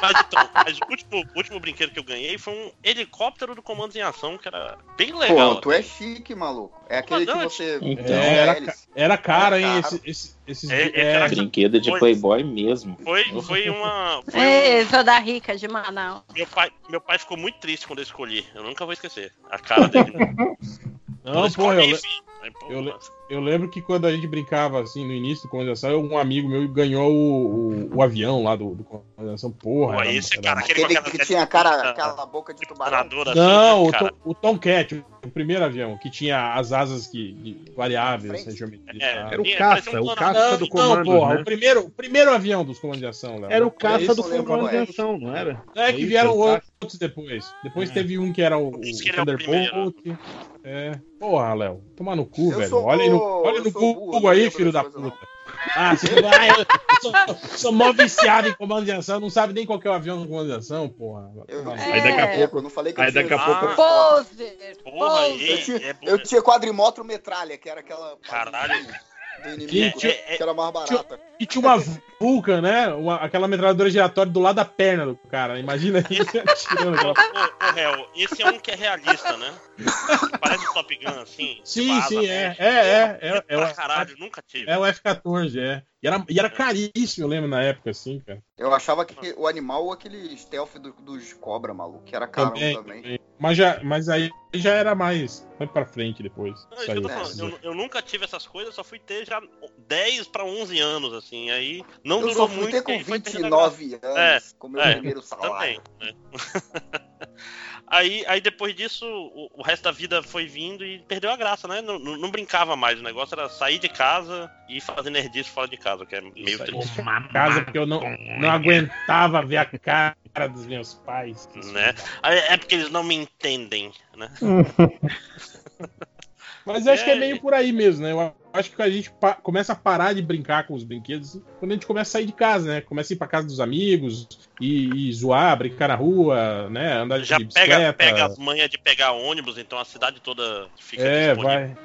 Mas, então, mas o, último, o último brinquedo que eu ganhei foi um helicóptero do Comandos em Ação, que era bem legal. Pô, tu é chique, maluco. É aquele que você. Então, É, era, era caro, hein? Era Esse, caro. esse, esses É, é, era- brinquedo de Foi. Playboy mesmo. Foi, foi uma. Foi um- Ei, sou da rica de Manaus. meu, pai, meu pai ficou muito triste quando eu escolhi. Eu nunca vou esquecer. A cara dele. <laughs> Não, Eu pô, eu, le-. Aí, pô, eu le- eu lembro que quando a gente brincava assim no início do Condensação, um amigo meu ganhou o, o, o avião lá do, do Condensação. Porra. Pô, era- esse era- cara, aquele Aquele aquela que tinha a cara, aquela boca de tubarão. planadora assim, Não, o, cara. Tom, o Tomcat, o primeiro avião, que tinha as asas que, de- variáveis, geometria. É? Era o caça, um o plano- caça não, do não, comando, porra, né? o primeiro, o primeiro avião dos comandos de ação, Léo. Era o caça do comando de ação, não era? É que isso, vieram caça. outros depois. Depois É. teve um que era o, o que ele é o Thunderbolt. É. Porra, Léo. Tomar no cu, Eu velho. Olha no, olha no Google não aí, filho da puta. Ah, você vai. sou, sou mó viciado em comando de ação, não sabe nem qual que é o avião do comando de ação, porra. Eu não Aí daqui a sei, pouco- eu não falei que eu aí tinha- daqui a pouco- Ah, Poser! Porra, Poser. Eu tinha, é, eu tinha quadrimotro metralha, que era aquela. Caralho. Do inimigo, Que- é- que era mais barata. E tinha uma Vulcan, né? Uma- aquela metralhadora giratória do lado da perna do cara. Imagina <laughs> isso aquela. ô, ô, Hel, esse é um que é realista, né? Parece Top Gun, assim. Sim, vaza, sim, né? é. É, é. É, é, pra o- caralho, nunca tive. é o F-14, é. E era, e era caríssimo, eu lembro, na época, assim, cara. Eu achava que o animal, aquele stealth do- dos cobra, maluco, que era caro Também, também. Mas, já, mas aí já era mais. Foi pra frente depois. Não, que eu tô Saiu. falando. Eu, eu nunca tive essas coisas, só fui ter já 10 pra 11 anos, assim. Aí não Eu durou só fui muito. ter com e aí foi perdendo a 29 anos, É, com meu é, primeiro salário. Também, né? <laughs> aí, aí depois disso, o, o resto da vida foi vindo e perdeu a graça, né? Não, não- não brincava mais. O negócio era sair de casa e fazer nerdice fora de casa, que é meio triste. casa porque eu não, não aguentava ver a cara dos meus pais. Né? É porque eles não me entendem, né? <laughs> Mas eu acho que é É, meio por aí mesmo, né? Eu acho que a gente começa a parar de brincar com os brinquedos quando a gente começa a sair de casa, né? Começa a ir pra casa dos amigos e, e zoar, brincar na rua, né? Andar de Já bicicleta. pega, pega as manhas de pegar ônibus, então a cidade toda fica É, disponível. vai,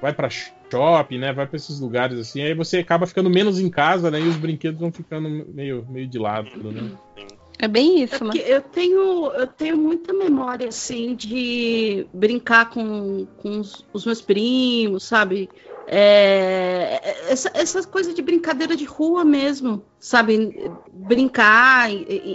vai pra shopping, né? Vai pra esses lugares assim. Aí você acaba ficando menos em casa, né? E os brinquedos vão ficando meio, meio de lado, né? É bem É isso, né? eu tenho, eu tenho muita memória, assim, de brincar com, com os, os meus primos, sabe? É, essa, essas coisas de brincadeira de rua mesmo, sabe? Brincar.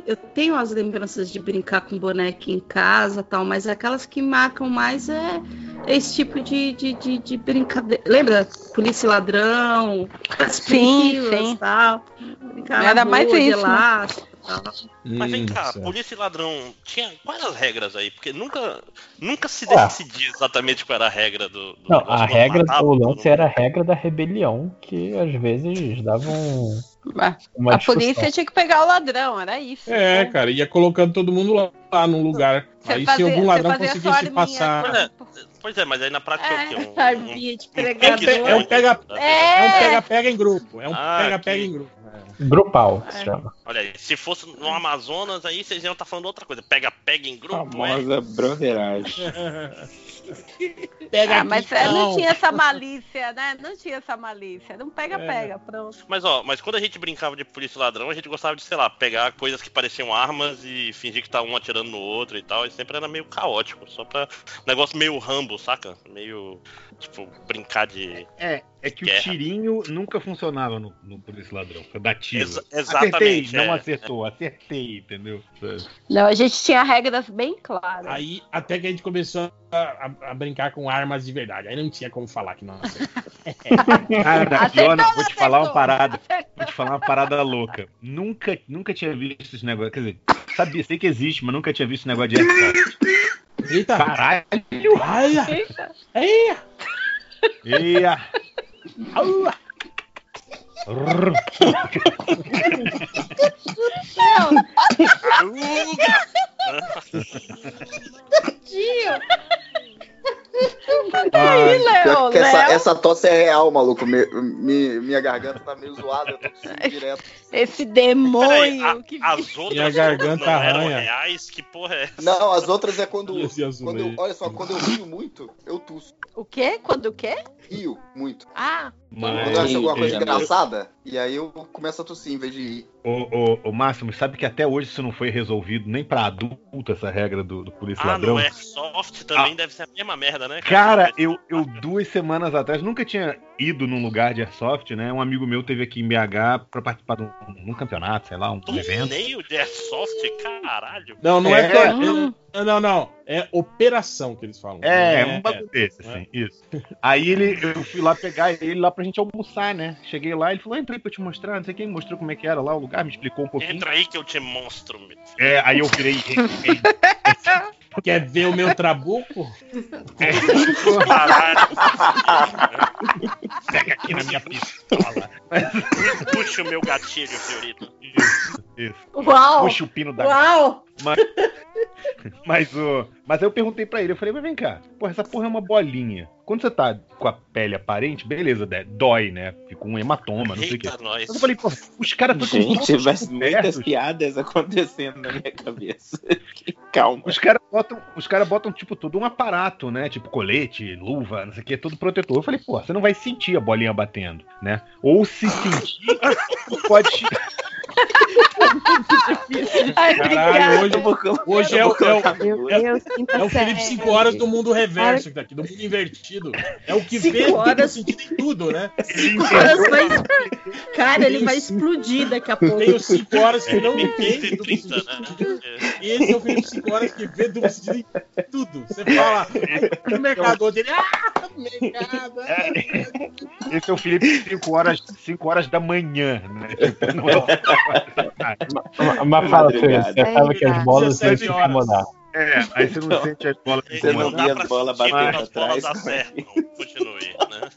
Eu tenho as lembranças de brincar com boneca em casa tal, mas aquelas que marcam mais é esse tipo de, de, de, de brincadeira. Lembra? Polícia ladrão, as Sim, sim. tal. Brincar na Era mais rua de isso, né? Mas vem cá, polícia e ladrão, tinha quais as regras aí? Porque nunca, nunca se Ah. decidia exatamente qual era a regra do. do Não, a regra, matava o todo lance era a regra da rebelião, que às vezes dava um, uma A discussão. polícia tinha que pegar o ladrão, era isso. É, Bom, cara, ia colocando todo mundo lá, lá num lugar. Você aí se fazia- algum você ladrão conseguisse passar. Pois é, pois é, mas aí na prática é, o quê? Um, um, Arminha de um pique É um pega- esconde, É um É. pega-pega em grupo. É um Ah, pega-pega que- em grupo. Grupal, que se chama. Olha aí, se fosse no Amazonas, aí vocês iam estar falando outra coisa. Pega, pega em grupo, é. Famosa broderagem. <laughs> Pega Ah, mas é, não tinha essa malícia, né? Não tinha essa malícia. Não pega-pega, pronto. Mas ó, mas quando a gente brincava de polícia ladrão, a gente gostava de, sei lá, pegar coisas que pareciam armas e fingir que tá um atirando no outro e tal. E sempre era meio caótico, só pra. Negócio meio rambo, saca? Meio. Tipo, brincar de. É, é que Guerra. o tirinho nunca funcionava no, no Polícia Ladrão. Da tiro. Exa- exatamente, Acertei, é. não acertou, acertei, entendeu? Não, a gente tinha regras bem claras. Aí até que a gente começou a, a- a brincar com armas de verdade. Aí não tinha como falar que não. <laughs> Cara, Acertou, Jonas, vou te falar uma acertou. parada. Vou te falar uma parada louca. Nunca, nunca tinha visto esse negócio. Quer dizer, sabia, sei que existe, mas nunca tinha visto esse negócio de airsoft. Eita! Caralho! Eita. Eia! au. Tio, Aí, Pior Léo, que essa, Léo, essa tosse é real, maluco. Me- me- minha garganta tá meio zoada, eu tô tossindo direto. esse demônio a- que as outras Minha garganta não eram arranha. reais? Que porra é essa? Não, as outras é quando. Quando eu- aí. olha só, quando eu rio muito, eu tuço. O quê? Quando o quê? Rio muito. Ah, Quando Mas, eu acho alguma coisa é, engraçada, e aí eu começo a tossir em vez de rir. ô, ô, ô, Máximo, sabe que até hoje isso não foi resolvido nem pra adulto, essa regra do, do Polícia Ah, Ladrão? no Airsoft também deve ser a mesma merda, né? Cara, eu, eu duas semanas atrás nunca tinha ido num lugar de airsoft, né? Um amigo meu teve aqui em BH pra participar de um, um campeonato, sei lá, um evento. Torneio de Airsoft? Caralho. Não, não é, É. Não, não, não. É operação que eles falam. É, Não um bagulho desse, assim, isso. Aí ele, eu fui lá pegar ele lá pra gente almoçar, né? Cheguei lá, ele falou, entra aí pra eu te mostrar, não sei quem, mostrou como é que era lá o lugar, me explicou um pouquinho. Entra aí que eu te mostro. meu. É, aí eu virei. <laughs> Quer ver o meu trabuco? Caralho. <laughs> Pega aqui na minha pistola. Puxa o meu gatilho, Fiorito. Isso, uau! Puxa o pino da. Uau! Mas, <laughs> Mas, o, mas aí eu perguntei pra ele, eu falei, mas vem cá, porra, essa porra é uma bolinha. Quando você tá com a pele aparente, beleza, né, dói, né? Fica um hematoma, não sei o quê. Nós. Mas eu falei, pô, os caras ficam Gente, todos vai muitas piadas acontecendo na minha cabeça. <laughs> Calma. Os caras botam, os cara botam, tipo, todo um aparato, né? Tipo, colete, luva, não sei o que, todo protetor. Eu falei, pô, você não vai sentir a bolinha batendo, né? Ou se sentir, <laughs> pode. Ai, Caralho, obrigada. hoje, hoje é, o- é é, é o Felipe série. 5 horas do mundo reverso daqui, do mundo invertido. É o que Cinco vê, horas. sentido em tudo, né? Cinco horas vai... Cara, ele vai explodir daqui a pouco. Tem os 5 horas que não vê 130, duplo né? sentido. Esse é o Felipe 5 horas que vê duplo sentido em tudo. Você fala, no mercado hoje ele, ah, mercado. ah." Esse é o Felipe 5 horas, 5 horas da manhã, né? Tipo, não é- <laughs> Mas- Mas fala, você achava que as bolas iam 17 te incomodar. É, aí você não Então, sente as bolas Você não pra as bolas batendo quando as bolas atrás. acertam. Continue, né?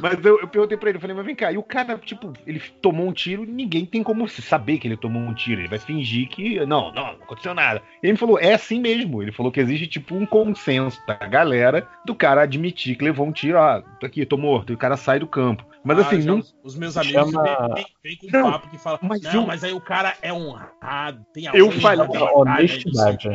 Mas eu, eu perguntei pra ele, eu falei, mas vem cá, e o cara, tipo, ele tomou um tiro, ninguém tem como saber que ele tomou um tiro. Ele vai fingir que. Não, não, não aconteceu nada. E ele me falou, é assim mesmo. Ele falou que existe, tipo, um consenso da galera do cara admitir que levou um tiro, ah, tô aqui, tô morto, e o cara sai do campo. Mas Ah, assim, já não. os, meus amigos Chama- com um Não, papo que fala, mas não, eu- mas aí o cara é honrado, tem a Eu falei- Honestidade. não.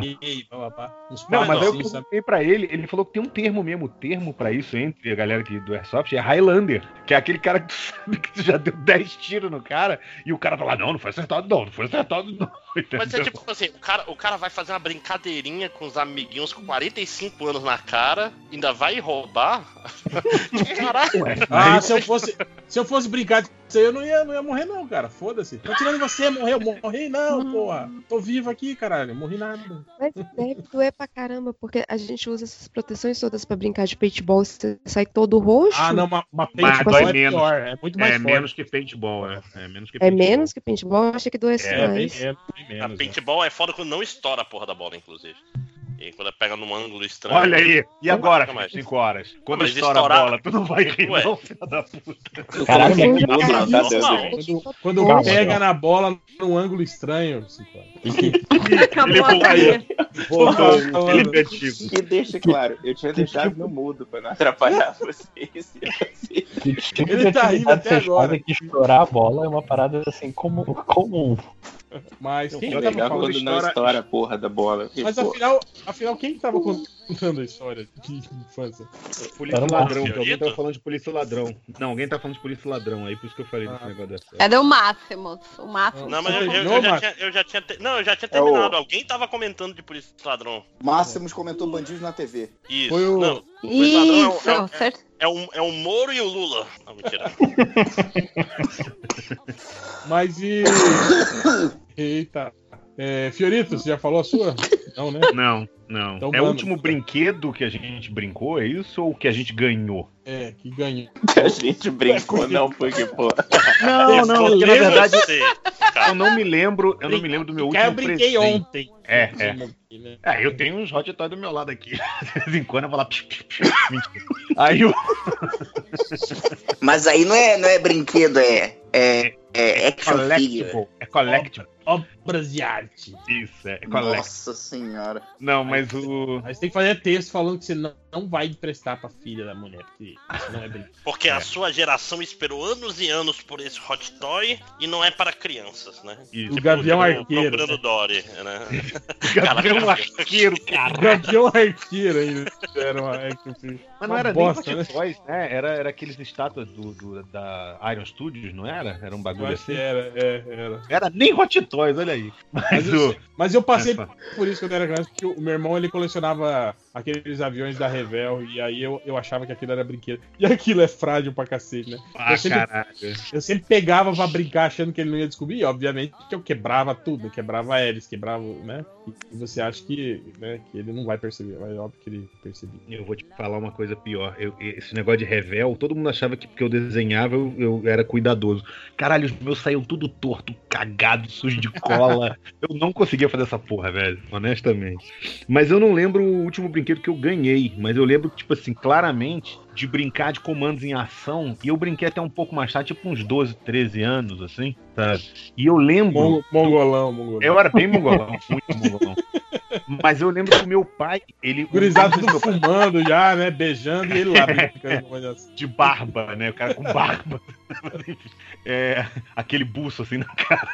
Uns Não, mas aí eu perguntei pra ele, ele falou que tem um termo mesmo, termo pra isso entre a galera aqui do Airsoft é Highlander, que é aquele cara que tu <laughs> sabe que tu já deu 10 tiros no cara e o cara fala, não, não foi acertado não, não foi acertado não. <laughs> Mas é Entendeu? tipo assim, o cara, o cara vai fazer uma brincadeirinha com os amiguinhos com 45 anos na cara, ainda vai roubar? <laughs> Caralho! Ah, se eu fosse, se eu fosse brincar disso aí, eu não ia, não ia morrer, não, cara. Foda-se. Tô tirando você, morreu. Morri não, porra. Tô vivo aqui, caralho. Morri nada. Mas deve doer pra caramba, porque a gente usa essas proteções todas pra brincar de paintball, você sai todo roxo. Ah, não, uma, uma Mas paintball dói é menos. pior. É muito mais É forte. menos que paintball, é. É menos que É paintball. menos que paintball, eu achei que doesse É, bem mais. menos, bem A menos. né? paintball é foda quando não estoura a porra da bola, inclusive. E quando pega num ângulo estranho. Olha aí, e agora, Nunca mais. 5 horas? Quando Mas estoura estourar- a bola, tu não vai rir Ué. não, filho da puta. O Caralho, cara mas que muda, não tá dando. Quando, quando Calma, pega calma. na bola num ângulo estranho. assim, cara. Acabou Ele a voltou falando. Antigo. E deixa claro, eu tinha deixado no mudo pra não atrapalhar vocês. Que tipo Ele tá rindo até agora. que estourar a bola é uma parada assim comum. comum. Mas quem tava legal falando? quando não estoura- estoura a porra da bola. Mas pô, afinal, afinal, quem tava contando a história de infância? Polícia Era um ladrão, que alguém tava falando de polícia ladrão. Não, alguém tá falando de polícia ladrão, aí por isso que eu falei desse Ah. negócio dessa. Era o Máximos. O Máximos. Não, mas eu, eu- eu Não, já tinha, eu já tinha. te- Não, eu já tinha É o- terminado. Alguém tava comentando de polícia ladrão. Máximos comentou bandidos na TV. Isso. Foi o- Não, polícia ladrão é o- Isso, é o- certo. é, o, é o Moro e o Lula. Não, mentira. <laughs> Mas e. <coughs> Eita. É, Fiorito, você já falou a sua? Não, né? Não, não. Então, é o último brinquedo que a gente brincou, é isso? Ou que a gente ganhou? É, que ganhou. <laughs> a gente brincou, não, porque, pô. Não, não, porque na verdade eu não me lembro, eu não me lembro do meu Cara, eu último brinquei presente. ontem. É, é. né? É, eu tenho uns hot toys do meu lado aqui. <laughs> De vez em quando eu vou lá. Mentira. Aí eu. Mas aí não é, não é brinquedo, é, é, é action figure. Collectible. É collectible. Obras de arte. Isso, é collectible. Nossa senhora. Não, mas o. Aí você tem que fazer texto falando que você não, não vai emprestar pra filha da mulher, porque isso não é brinquedo. <laughs> Porque a É. sua geração esperou anos e anos por esse hot toy e não é para crianças, né? Isso. O Gavião Tipo, Arqueiro. Procurando né? Dory, né? <laughs> Gavião Arqueiro, cara. Gavião Arqueiro ainda. Era uma action figure. Mas não Uma era bosta, nem né? Hot Toys, né? Era, era aqueles estátuas do, do- da Iron Studios, não era? Era um Eu bagulho acho que assim. era, é, era. Era nem Hot Toys, olha aí. Mas Mas eu, o. mas eu passei É, por isso quando eu era criança, porque o meu irmão ele colecionava aqueles aviões da Revel e aí eu, eu achava que aquilo era brinquedo. E aquilo é frágil pra cacete, né? Ah, eu, sempre, caralho. eu sempre pegava pra brincar achando que ele não ia descobrir, e obviamente que eu quebrava tudo, quebrava a hélice, quebrava, né? E você acha que, né, que ele não vai perceber, mas é óbvio que ele percebia. Eu vou te falar uma coisa pior. Eu- esse negócio de revel, todo mundo achava que porque eu desenhava eu, eu era cuidadoso. Caralho, os meus saíam tudo torto, cagado, sujo de cola. <laughs> eu não conseguia fazer essa porra, velho, honestamente. Mas eu não lembro o último brinquedo que eu ganhei, mas eu lembro, tipo assim, claramente de brincar de comandos em ação. E eu brinquei até um pouco mais tarde, tipo uns 12, 13 anos, assim, sabe? E eu lembro. Mon- Mongolão, mongolão. Eu era bem mongolão, <laughs> muito mongolão. Mas eu lembro que o meu pai, ele. <laughs> Gurizado tudo fumando já, né? Beijando e ele lá <laughs> brincando com coisa assim. de barba, né? O cara com barba. É, aquele buço assim na cara.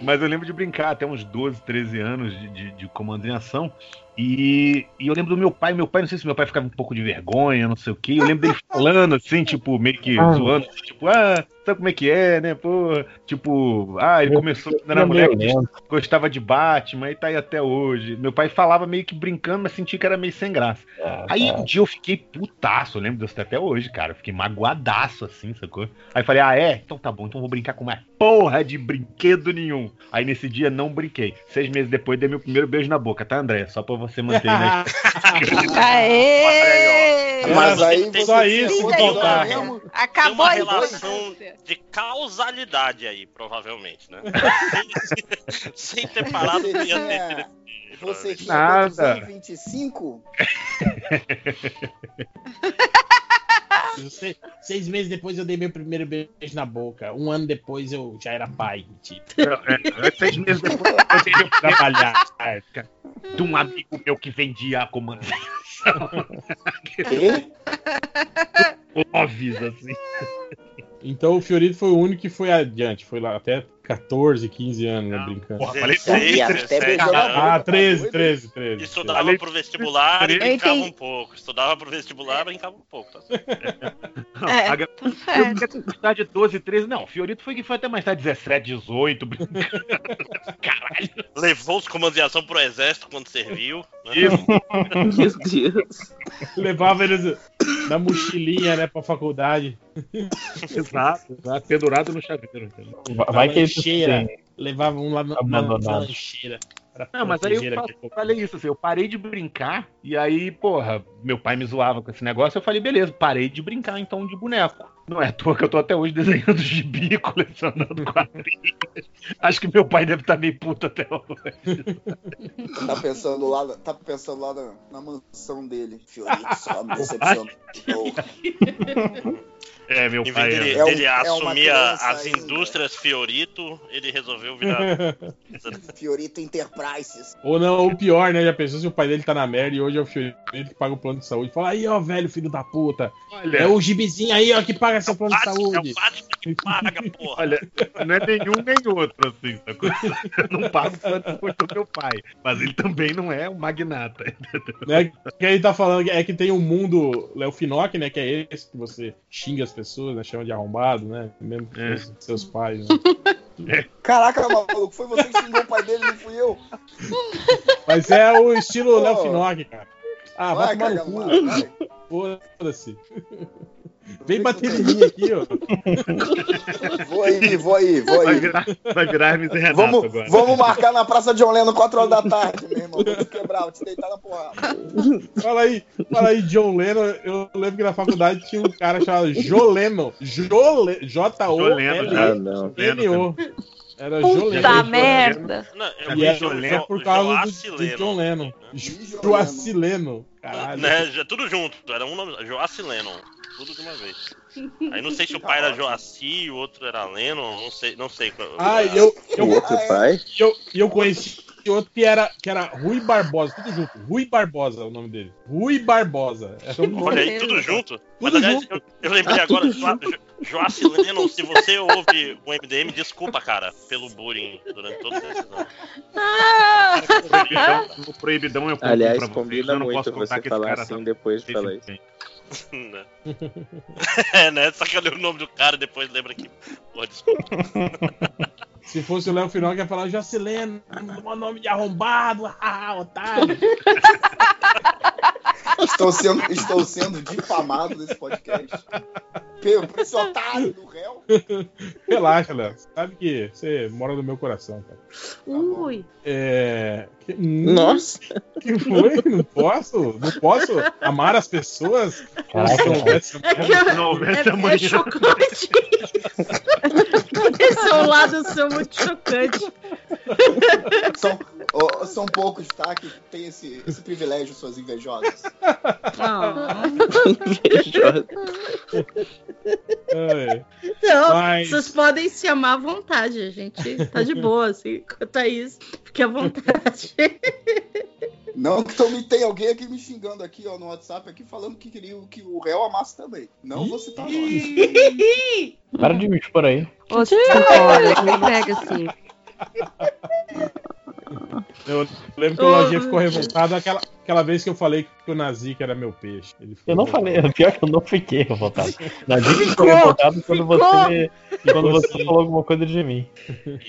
Mas eu lembro de brincar até uns 12, 13 anos de, de, de comando em ação. E, e eu lembro do meu pai, meu pai, não sei se meu pai ficava um pouco de vergonha, não sei o quê. Eu lembro dele falando assim, tipo, meio que Ah. zoando, assim, tipo, ah, sabe como é que é, né? Pô, tipo, ah, ele começou quando era moleque, lento. gostava de Batman e tá aí até hoje. Meu pai falava meio que brincando, mas sentia que era meio sem graça. É, Aí é. um dia eu fiquei putaço, eu lembro disso até hoje, cara. Eu fiquei magoadaço assim, sacou? Aí eu falei, ah, é? Então tá bom, então eu vou brincar com mais porra de brinquedo nenhum. Aí nesse dia não brinquei. Seis meses depois dei meu primeiro beijo na boca, tá, André? Só pra você manter, né? <laughs> Aê! Mas aí Tem- Só isso que jogando faltava. mesmo? Tem Acabou uma a relação de causalidade aí, provavelmente, né? sem, <laughs> sem ter parado Você ia ter. Você tinha Nada. quantos anos? 25? <laughs> Se- Seis meses depois eu dei meu primeiro beijo na boca. Um ano depois eu já era pai. Tipo, É, é, seis meses depois eu dei meu trabalhar. de um amigo meu que vendia a comando. Quê? Óbvios, assim. Então o Fiorito foi o único que foi adiante. Foi lá até 14, 15 anos, né, brincando. Porra, falei Dezesseis, até dezessete beijou na anos. boca. Ah, tá 13, doido? 13, 13. Estudava Falei- pro vestibular e brincava um pouco. Estudava pro vestibular e brincava um pouco. Tá <laughs> certo? É, A mais tarde 12, 13. Não, Fiorito foi que foi até mais tarde 17, 18. brincando. <laughs> Caralho. Levou os comandos de ação pro exército quando serviu. Né? Isso. Meu Deus. Levava eles na mochilinha, né, pra faculdade. Exato, exato. Pendurado no chaveiro. Vai que lancheira. Levava um lá no, na, na lancheira. Não, mas aí eu falei isso, assim, eu parei de brincar, e aí, porra, meu pai me zoava com esse negócio, eu falei, beleza, parei de brincar então de boneco. Não é à toa que eu tô até hoje desenhando <laughs> gibi, colecionando <laughs> quadrinhos. Acho que meu pai deve estar meio puto até hoje. Tá pensando lá, tá pensando lá na, na mansão dele. Fiorito só me <laughs> decepcionou. É, meu pai. dele, É um- dele é criança as ainda. indústrias Fiorito, ele resolveu virar. <laughs> Fiorito Enterprises. Ou não, ou pior, né? Já pensou se o pai dele tá na merda e hoje é o Fiorito que paga o plano de saúde. Fala aí, ó, velho, filho da puta. Olha, É o gibizinho aí, ó, que paga seu plano de Batman, é saúde. o que paga, porra. olha, não é nenhum nem outro, assim, sacou? Eu não pago tanto quanto o meu pai, mas ele também não é um magnata. né? Que ele tá falando é que tem um mundo Léo Finock, né? Que é esse que você xinga as pessoas, né? Chama de arrombado, né? Mesmo É. seus pais, né? <laughs> Caraca, maluco, foi você que xingou o pai dele, não fui eu. Mas é o estilo. Léo Finock, cara. Ah, vai, Vai, tomar no cu. vai. Foda-se. Vem bater em mim aqui, ó. Vou aí, vou aí, vou Vai aí. virar, vai virar Hermes e Renato Vamos, agora. vamos marcar na Praça John Lennon 4 horas da tarde, meu irmão. Vou te quebrar, vou te deitar na porrada. Fala aí, fala aí, John Lennon. Eu lembro que na faculdade tinha um cara chamado Joleno. Jole, J-O-L-E-N-O. Era Puta merda. Não, eu E vi é, Jo- é por causa do, Joaci do Leno, John Lennon. né? Joaci Leno. Caralho. Né, já- tudo junto, era um nome, Joaci Lennon, tudo de uma vez. Aí não sei se o pai era Joaci o outro era Lennon, não sei, não sei. Ah, eu, eu, O outro pai? e eu, eu conheci outro que era, que era Rui Barbosa, tudo junto. Rui Barbosa é o nome dele. Rui Barbosa. Era um nome Olha aí, tudo junto. Mas Tudo aliás, junto. eu, eu lembrei Ah, agora, tudo Jo- Jo- Joaci Lennon, se você ouve o MDM, desculpa, cara, pelo bullying durante todos esses anos. Proibidão, o proibidão eu conto Aliás, pra vocês, combina eu não posso muito contar você falar cara assim tá- depois de falar isso. Né? <laughs> é, né? Só que eu lembro o nome do cara e depois lembra que. Pô, desculpa. <laughs> Se fosse o Léo Final, que ia falar Jacileno, o nome de arrombado, <laughs> ah, otário. Estou sendo, estou sendo difamado nesse podcast. Pelo por esse otário do réu. Relaxa, Léo. Sabe que você mora no meu coração, cara. Ui. É. que- Nossa. que foi? Não posso? Não posso amar as pessoas? Caraca, É que Não houvesse é, é chocante. <laughs> <laughs> Esse é um lado seu muito chocante. São, ó, são poucos, tá? Que tem esse, esse privilégio, suas invejosas. Ah. É. Não, Mas- vocês podem se amar à vontade, a gente tá de boa, assim, quanto a isso. Fique à vontade. Não que também tem alguém aqui me xingando aqui, ó, no WhatsApp, aqui falando que queria que o réu amasse também. Não vou citar nome. <laughs> Para de me expor aí. Ô, olha, me pega assim. Eu lembro que o Lojinha ficou revoltado aquela, aquela vez que eu falei que o Nazik era meu peixe. Ele ficou Eu não revoltado. falei, pior que eu não fiquei revoltado. Na dica ficou Ficou, revoltado quando ficou. você, quando você falou alguma coisa de mim. <laughs>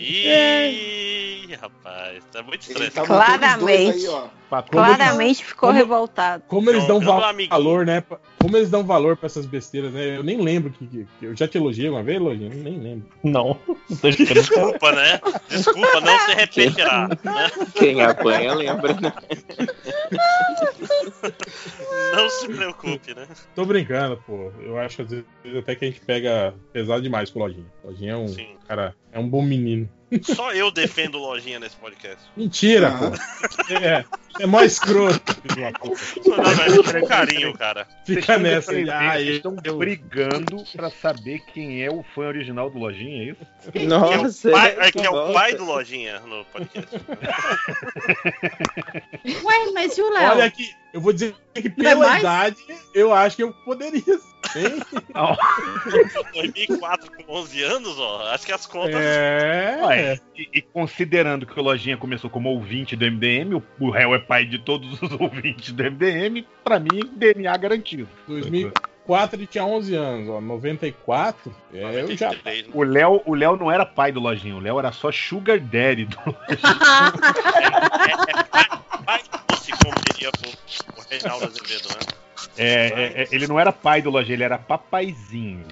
Ih, rapaz, tá muito Ele estresse. tá Claramente. aí, ó. Claramente ficou como- revoltado. Como eles dão va- amiguinho. valor, né? pra- Como eles dão valor pra essas besteiras, né? Eu nem lembro que, que- eu já te elogiei uma vez? Eu Nem lembro. Não. <laughs> Desculpa, né? Desculpa, não se repetirá. Né? Quem apanha lembra, né? Não se preocupe, né? Tô brincando, pô. Eu acho às vezes até que a gente pega pesado demais com o Lojinha. O Lojinha é um Sim. cara, é um bom menino. Só eu defendo lojinha nesse podcast. Mentira, Aham. pô. É, é mó escroto. Não, com carinho, cara. Fica nessa. Vocês Ah, estão brigando pra saber quem é o fã original do Lojinha, é isso? Que é Nossa, o pai, é, que que é o volta. pai do Lojinha no podcast. Ué, mas e o Léo? Olha aqui, eu vou dizer que é pela mais? idade, eu acho que eu poderia. Hein? 2004 com 11 anos, ó. Acho que as contas. É. Ué, e, e considerando que o Lojinha começou como ouvinte do MDM, o, o réu é pai de todos os ouvintes do MDM, pra mim, DNA garantido. 2004 ele tinha 11 anos, ó. 94, é, eu já. 93, né? O Léo, o Léo não era pai do Lojinha, o Léo era só Sugar Daddy do Pai se comeria o, o Reinaldo Azevedo, né? É, é, é, ele não era pai do Lojinha, ele era papaizinho.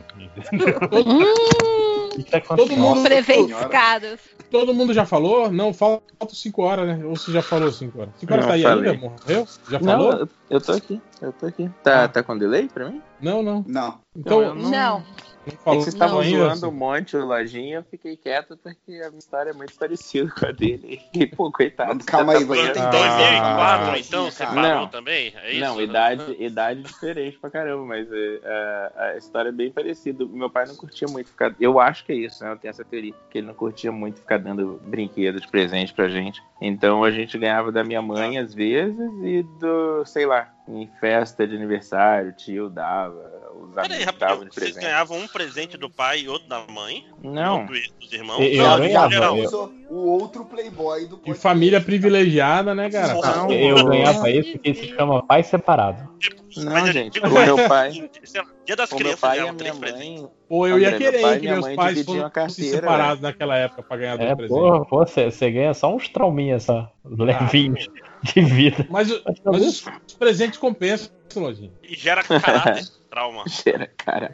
Isso é Todo mundo, Preventicados. todo mundo já falou? Não, falta 5 horas, né? Ou você já falou 5 horas? 5 horas Não, tá aí falei. ainda? Morreu? Já Não, falou? eu, eu tô aqui, eu tô aqui. Tá, Ah. tá com delay pra mim? Não, não. Não. Então, não, Não. É vocês estavam zoando um monte o Lojinha, eu fiquei quieto porque a minha história é muito parecida com a dele. <laughs> E, pô, coitado. Calma aí, você Lojinha, tá tem apanhando. 2004, Ah, então, você parou também? É isso? Não, idade, <laughs> idade diferente pra caramba, mas é, a, a história é bem parecida. Meu pai não curtia muito ficar. Eu acho que é isso, né? Eu tenho essa teoria. Que ele não curtia muito ficar dando brinquedos, presente pra gente. Então a gente ganhava da minha mãe às vezes e do, sei lá, em festa de aniversário, o tio dava, os Peraí, amigos davam rapidinho. de Vocês presente. ganhavam um presente do pai e outro da mãe? Não. Outro dos irmãos? Eu- eu Não, ganhava, eu- o outro playboy do família privilegiada, né, cara? Não. Eu ganhava isso porque isso se chama pai separado. Não, Mas eu gente, digo o meu assim, pai- <laughs> Dia das crianças pai e ganhavam três minha presentes. mãe. Pô, eu ia André, meu querer pai que meus mãe pais fossem carteira, separados naquela época pra ganhar É, dois presentes. porra, pô, você você ganha só uns trauminhas só, levinhos de vida. Mas, mas os, os presentes compensam, Lojinha. E gera caráter, <laughs> trauma. <laughs> Cheira, cara.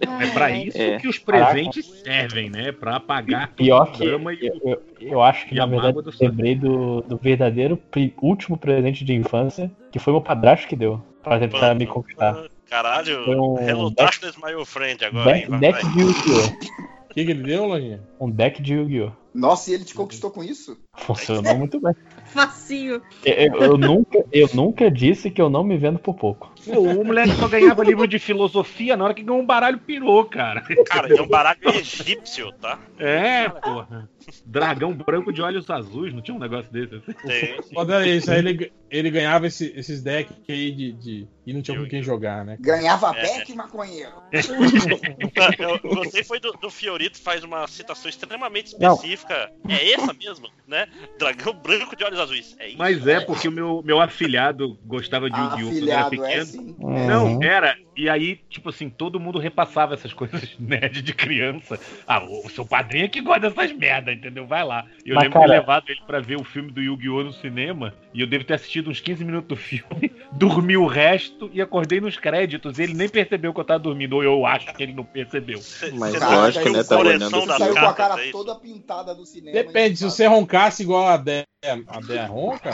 É pra isso É. que os presentes servem, né? Pra apagar Pior que e eu, eu, eu acho que, na a verdade, do eu lembrei do, do verdadeiro último presente de infância, que foi meu padrasto que deu, pra tentar me conquistar. Caralho, Foi um Hello Darkness, my old friend agora, hein? Deck, Yu-Gi-Oh! O que, que ele deu, Lojinha? Um deck de Yu-Gi-Oh! Nossa, e ele te conquistou com isso? Funcionou muito bem. <laughs> Facinho. Eu, eu- eu nunca, eu nunca disse que eu não me vendo por pouco. Pô, o moleque só ganhava livro de filosofia na hora que ganhou um baralho pirou, cara. Cara, é um baralho egípcio, tá? É, porra. Dragão branco de olhos azuis, não tinha um negócio desse assim? Tem. Foda é isso, aí ele, ele ganhava esse- esses decks aí de, de- e não tinha com quem jogar, né? Ganhava É. back, maconheiro. <laughs> Eu gostei foi do, do Fiorito faz uma citação extremamente específica. É essa mesmo, né? Dragão branco de olhos azuis. É isso. Mas é, porque o meu, meu afilhado gostava de Yu-Gi-Oh! quando era é pequeno. sim. Não, Uhum. era. E aí, tipo assim, todo mundo repassava essas coisas <laughs> nerd de criança. Ah, o seu padrinho é que gosta dessas merda, entendeu? Vai lá. E eu Mas, lembro de ter cara- levado ele pra ver o filme do Yu-Gi-Oh! no cinema. E eu devo ter assistido uns 15 minutos do filme, <laughs> dormi o resto e acordei nos créditos. Ele nem percebeu que eu tava dormindo, ou eu acho que ele não percebeu. Mas Cara, lógico, né? Tá olhando saiu com a cara é toda pintada do cinema. Depende, se você roncasse igual a Dé, a Dé ronca,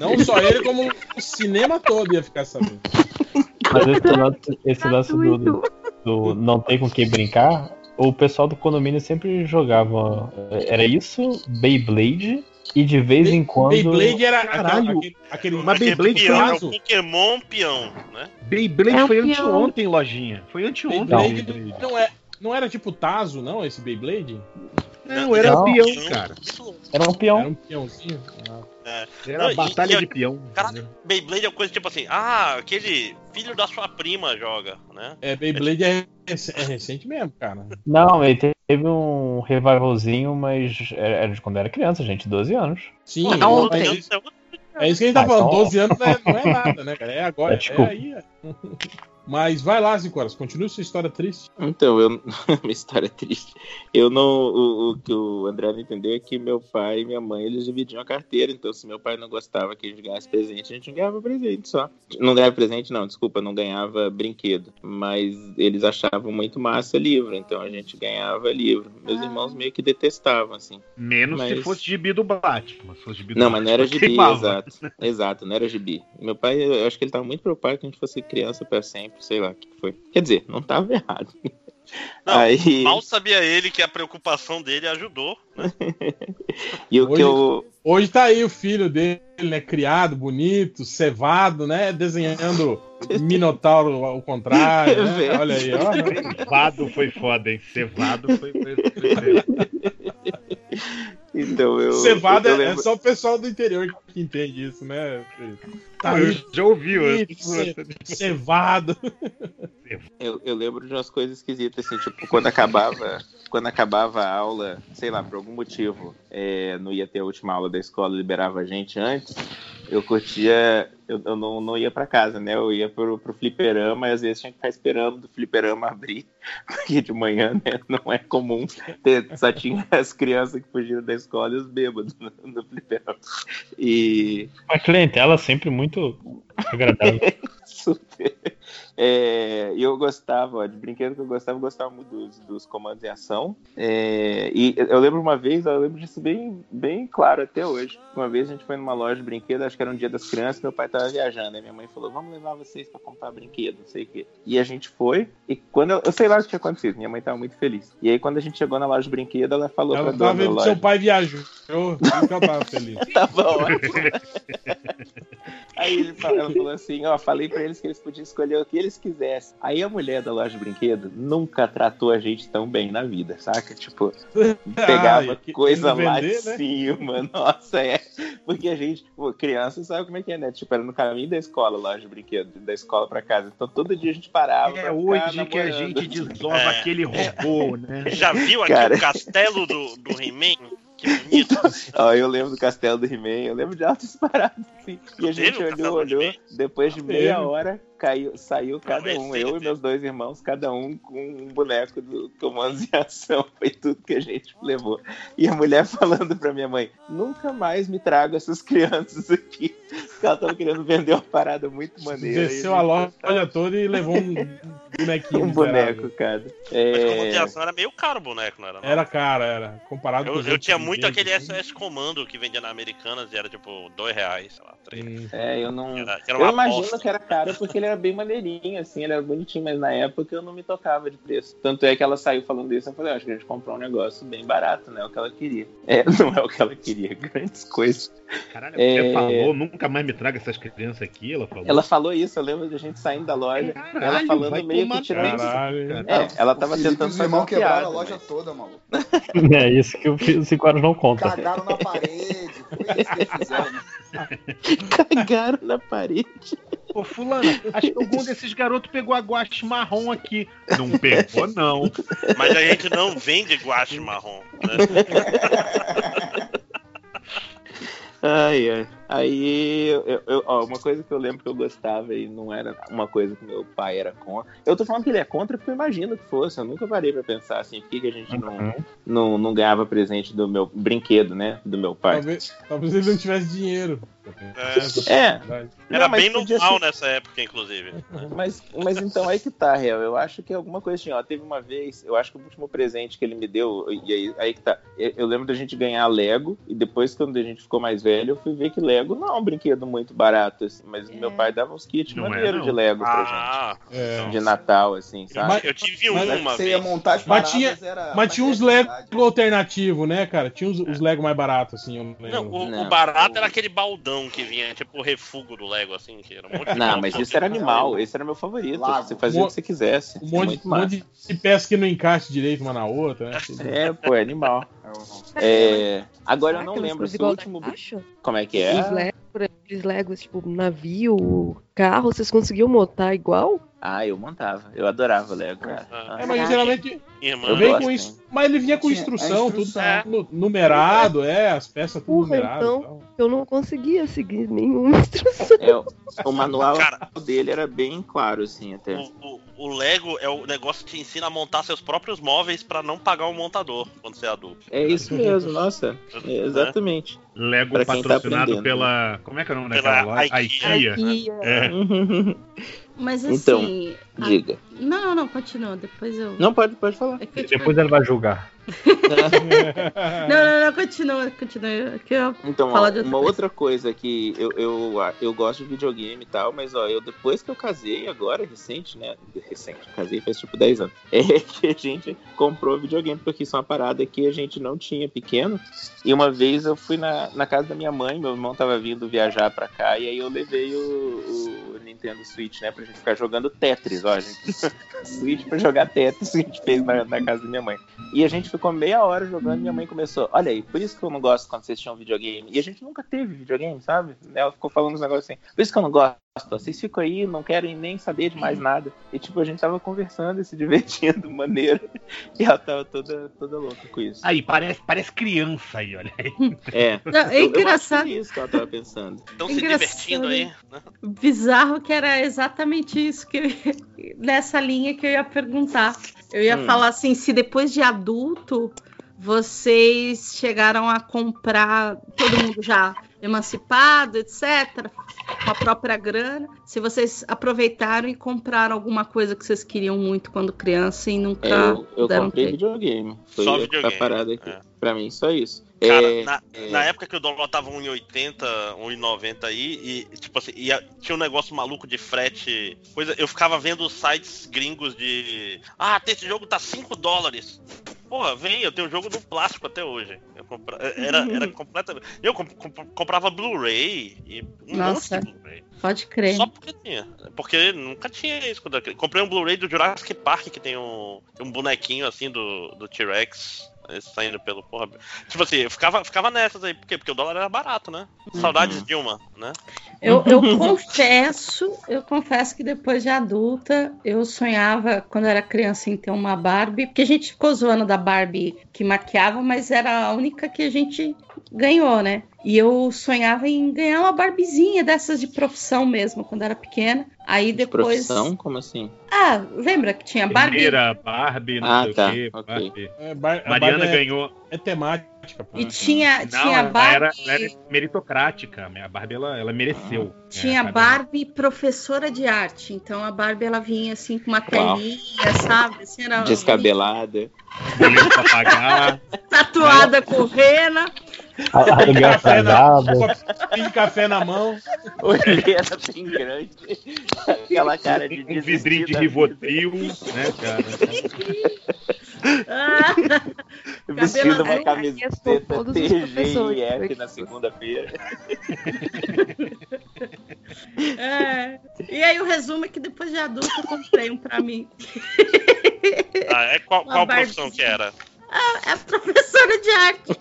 não só ele, como o cinema todo ia ficar sabendo. Mas esse lance, esse lance do, do, do não ter com quem brincar, o pessoal do condomínio sempre jogava. Era isso, Beyblade E de vez em quando. Beyblade era Caralho. aquele, aquele, Mas Aquele Beyblade foi, o Pokémon peão, né? Beyblade É foi anteontem, lojinha. Foi anteontem. Beyblade Beyblade. não, é, não era tipo Tazo, não, esse Beyblade? Não, era Não. peão, cara. Era um peão. Era um peãozinho. Ah. É. Era Não, batalha e- de peão. Cara, entendeu? Beyblade é coisa tipo assim, ah, aquele filho da sua prima joga, né? É, Beyblade é, é recente mesmo, cara. Não, ele teve um revivalzinho, mas era de quando era criança, gente, 12 anos. Sim, Pô, é, outro é, isso, é isso que a gente tá Ah, falando. então- 12 anos não é, não é nada, né, cara? É agora. É, É, tipo- aí. Mas vai lá, Cinco Horas, continue sua história triste. Então, eu... <laughs> minha história é triste. Eu não. O, o que o André não entendeu é que meu pai e minha mãe eles dividiam a carteira. Então, se meu pai não gostava que a gente ganhasse presente, a gente não ganhava presente só. Não ganhava presente, não, desculpa, não ganhava brinquedo. Mas eles achavam muito massa livro, então a gente ganhava livro. Meus irmãos meio que detestavam, assim. Menos se Mas- fosse gibi do Batman. Se fosse gibi do Não, mas não era Batman, gibi, queimava. exato. Exato, não era gibi. Meu pai, eu acho que ele tava muito preocupado que a gente fosse criança pra sempre, sei lá o que foi. Quer dizer, não tava errado. Não, Aí, Mal sabia ele que a preocupação dele ajudou. <laughs> e o que Hoje- eu. Hoje tá aí o filho dele, né? Criado, bonito, cevado, né? Desenhando Minotauro ao contrário. <laughs> Né? É Olha aí, ó. Cevado foi foda, hein? Cevado foi. foi, foi- <laughs> Então, eu. Cevado eu é, é lembro- só o pessoal do interior que entende isso, né? Tá eu já ouvi, cevado. Eu, eu lembro de umas coisas esquisitas, assim, tipo, quando acabava, quando acabava a aula, sei lá, por algum motivo, é, não ia ter a última aula da escola, liberava a gente antes, eu curtia, eu, eu não, não ia pra casa, né? Eu ia pro, pro fliperama e às vezes tinha que ficar esperando do fliperama abrir, <laughs> porque de manhã, né, não é comum ter, só tinha as crianças que fugiram da escola e os bêbados no, no fliperama. E, Uma clientela sempre muito agradável. <laughs> Super. É, e eu gostava, de brinquedo que eu gostava, eu gostava muito dos, dos comandos em ação. É, e eu lembro uma vez, eu lembro disso bem, bem claro até hoje. Uma vez a gente foi numa loja de brinquedo, acho que era um dia das crianças, meu pai tava viajando. Aí minha mãe falou: Vamos levar vocês pra comprar brinquedo, não sei o quê. E a gente foi, e quando eu, eu sei lá o que tinha acontecido, minha mãe tava muito feliz. E aí quando a gente chegou na loja de brinquedo, ela falou Ela tava vendo seu pai viajou. Eu, tava feliz. <laughs> Tava <laughs> ótimo. Aí ele ela falou assim, ó, falei pra eles que eles podiam escolher o que eles quisessem. Aí a mulher da loja de brinquedo nunca tratou a gente tão bem na vida, saca? Tipo, <laughs> pegava Ah, coisa querendo lá vender, de né? cima, <laughs> nossa, é. Porque a gente, pô, criança sabe como é que é, né? Tipo, era no caminho da escola, loja de brinquedo, da escola pra casa. Então todo dia a gente parava. É hoje que a namorando. gente <laughs> desova É. aquele robô, né? Já viu aqui Cara. o castelo do, do He-Man? Que bonito. Ó, eu lembro do castelo do He-Man, eu lembro de altas paradas assim. E a gente olhou, olhou, depois de meia hora, caiu, saiu cada um, eu e teve. meus dois irmãos, cada um com um boneco do Comandos <laughs> em Ação. Foi tudo que a gente levou. E a mulher falando pra minha mãe: nunca mais me traga essas crianças aqui. Porque ela tava querendo vender uma parada muito maneira. Desceu a loja toda e levou um bonequinho. <laughs> Um boneco, cara. Mas como É... de ação era meio caro o boneco, não era? não? Era cara, era. Comparado com Eu, os eu tinha muito aquele assim. SS Comando que vendia na Americanas e era tipo dois reais, sei lá, três. Hum. É, eu não. Era, era Eu imagino bosta. que era caro porque ele era bem maneirinho, assim, ele era bonitinho, mas na época eu não me tocava de preço. Tanto é que ela saiu falando isso, eu falei, "Ah, acho que a gente comprou um negócio bem barato, né? O que ela queria. <laughs> É, não é o que ela queria, <laughs> grandes coisas. Caralho, você É. falou, nunca mais me traga essas crianças aqui, ela falou. Ela falou isso, eu lembro da gente saindo da loja, Caralho, ela falando meio que tirando. Caralho. É, ela tava tentando os fazer uma quebraram piada. a loja mas- toda, maluco. <laughs> É isso que o 5 horas não conta. Cagaram na parede. Foi isso que eles fizeram. <laughs> Cagaram na parede. Ô, fulano, acho que algum desses garotos pegou a guache marrom aqui. Não pegou, não. Mas a gente não vende guache marrom. Né? <laughs> Ai, ai. Aí, eu, eu- ó, uma coisa que eu lembro que eu gostava e não era uma coisa que meu pai era contra. Eu tô falando que ele é contra porque eu imagino que fosse. Eu nunca parei pra pensar assim, por que, que a gente não, não, não ganhava presente do meu brinquedo, né? Do meu pai. Talvez, talvez ele não tivesse dinheiro. É. possibilidade. Era Não, bem normal ser- nessa época, inclusive. Mas, mas então aí que tá, Real. Eu acho que é alguma coisa assim, ó. Teve uma vez, eu acho que o último presente que ele me deu, e aí, aí que tá. Eu, eu lembro da gente ganhar Lego, e depois, quando a gente ficou mais velho, eu fui ver que Lego não é um brinquedo muito barato, assim, mas meu pai dava uns kits Não é, maneiros não. de Lego pra Ah, É. gente. De Natal, assim, sabe? Mas- eu tive um Mas uma Você ia vez. montar as Mas tinha- era Mas tinha uns Lego alternativos, né, cara? Tinha os, os Lego mais baratos, assim. Eu não o, Não, o barato o- era aquele baldão que vinha, tipo o refugo do Lego, assim, que era um monte de Não, mas esse era animal, esse era meu favorito. Lago. Você fazia o que você quisesse. Um É monte, um monte de peças que não encaixa direito uma na outra, né? É, pô, é animal. É, agora eu não lembro se o último. Como é que é? Os Legos, os Legos, tipo, navio, carro, vocês conseguiam montar igual? Ah, eu montava. Eu adorava Lego, cara. Ah. É, mas geralmente Irmã, Eu gosto, com isso. Mas ele vinha com instrução, a tudo instrução. nu- numerado, é, as peças tudo Porra, numeradas. então- e tal. Eu não conseguia seguir nenhuma <laughs> instrução. É, o- manual Cara. dele era bem claro, assim, até. O, o- o Lego é o negócio que te ensina a montar seus próprios móveis pra não pagar um montador quando você é adulto. É isso mesmo, nossa. É, exatamente. Lego Pra tá patrocinado aprendendo. pela. Como é que é o nome Pela daquela loja? IKEA. IKEA. É. <laughs> Mas Então, assim. a- Diga. Não, não, continua. Depois eu. Não, pode, pode falar. É eu- Depois ela vai julgar. <laughs> Não, não, não, continua, continua. Que eu... Então, ó, outra uma coisa. outra coisa que eu, eu, eu gosto de videogame e tal, mas ó, eu depois que eu casei, agora, recente, né? Recente, casei faz tipo 10 anos. <laughs> É que a gente comprou videogame, porque isso é uma parada que a gente não tinha pequeno. E uma vez eu fui na, na casa da minha mãe, meu irmão tava vindo viajar pra cá, e aí eu levei o, o Nintendo Switch, né, pra gente ficar jogando Tetris, ó, a gente <laughs> Switch pra jogar Tetris que a gente fez na, na casa da minha mãe. E a gente ficou meia hora jogando e minha mãe começou, olha aí, por isso que eu não gosto quando vocês tinham videogame. E a gente nunca teve videogame, sabe? Ela ficou falando uns negócios assim, por isso que eu não gosto, vocês ficam aí, não querem nem saber de mais nada. E tipo, a gente tava conversando e se <laughs> divertindo maneiro. E ela tava toda, toda louca com isso. Aí, parece, parece criança aí, olha aí. É. Não, é Eu- eu acho engraçado. que é isso que ela tava pensando. Estão se Engraçado. divertindo aí. né? Que era exatamente isso que eu ia- nessa linha que eu ia perguntar. Eu ia Hum. falar assim, se depois de adulto vocês chegaram a comprar todo mundo já emancipado, etc, com a própria grana, se vocês aproveitaram e compraram alguma coisa que vocês queriam muito quando criança e nunca É, eu, eu deram comprei ter. videogame. Foi Só videogame, a parada aqui. é. Pra mim, só isso. Cara, É, na, é. na época que o dólar tava 1,80, 1,90 aí, e tipo assim, ia- tinha um negócio maluco de frete. Coisa, eu ficava vendo sites gringos de. Ah, esse jogo tá 5 dólares. Porra, vem, eu tenho o jogo no plástico até hoje. Eu compra- era, <laughs> era completamente. Eu comp- comp- comprava Blu-ray e um Nossa. Blu-ray. Pode crer. Só porque tinha. Porque nunca tinha isso. Comprei um Blu-ray do Jurassic Park que tem um, um bonequinho assim do, do T-Rex saindo pelo porra. Tipo assim, eu ficava, ficava nessas aí. Por quê? Porque o dólar era barato, né? Saudades Dilma, né? Eu, eu confesso, eu confesso que depois de adulta, eu sonhava, quando era criança, em ter uma Barbie, porque a gente ficou zoando da Barbie que maquiava, mas era a única que a gente ganhou, né? E eu sonhava em ganhar uma Barbiezinha dessas de profissão mesmo, quando eu era pequena. Aí depois. Profissão? Como assim? Ah, lembra que tinha Barbie? Primeira, Barbie, não Ah, sei tá, o quê. Barbie. É, bar- a Mariana Barbie é- ganhou. É temática, pô. E tinha, Não, tinha ela Barbie. era, ela era meritocrática. A Barbie, ela, ela mereceu. Tinha É? Barbie professora de arte. Então a Barbie ela vinha assim com uma Uau. telinha, sabe? Assim, era Descabelada. Pra pagar. <laughs> tatuada com rena. Aluguel Café na, atrasado. tem café na mão. <laughs> Olheira bem grande. Aquela cara de Um vidrinho de. Rivotril, né, cara? <laughs> Ah, Vestindo uma camiseta aqui todos os TG e professores. F na segunda-feira. <laughs> é. E aí o resumo é que depois de adulto eu comprei um pra mim. Ah, é qual, qual profissão que era? Ah, é professora de arte.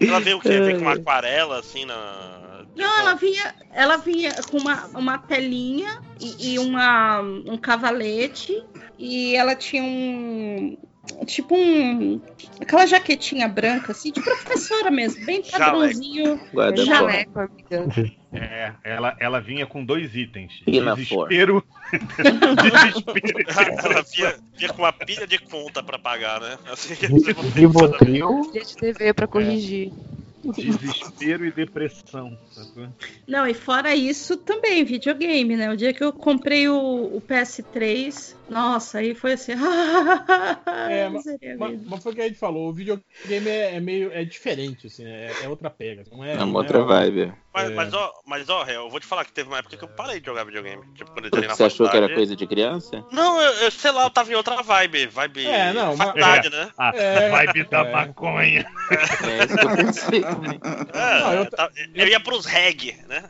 Ela veio o quê? Veio com uma aquarela assim na. Não, ela vinha, ela vinha com uma, uma telinha e, e uma, um cavalete e ela tinha um tipo um aquela jaquetinha branca assim de professora mesmo, bem padrãozinho. Jaleco. Jaleco, amiga. É, ela, ela vinha com dois itens. Desespero. <laughs> Desespero. <laughs> Ela vinha, vinha com uma pilha de conta pra pagar, né? Assim, Rivotril. Dia de TV pra corrigir. Desespero e depressão. Não, e fora isso também, videogame, né? O dia que eu comprei o, o PS3, nossa, aí foi assim. <laughs> É, mas, mas- mas foi o que a gente falou, o videogame é, é meio é diferente, assim, é, é outra pega. Não é, É não uma outra uma- vibe. Mas, É. mas, ó, mas, ó, Réu, eu vou te falar que teve uma época que eu parei de jogar videogame. Tipo, quando eu entrei na você achou que era coisa de criança? Não, eu, eu sei lá, eu tava em outra vibe. Vibe É, não, mas- faculdade, né? A É, vibe da é. maconha. É isso que eu pensei também. É, Não, eu eu, eu ia pros reggae, né?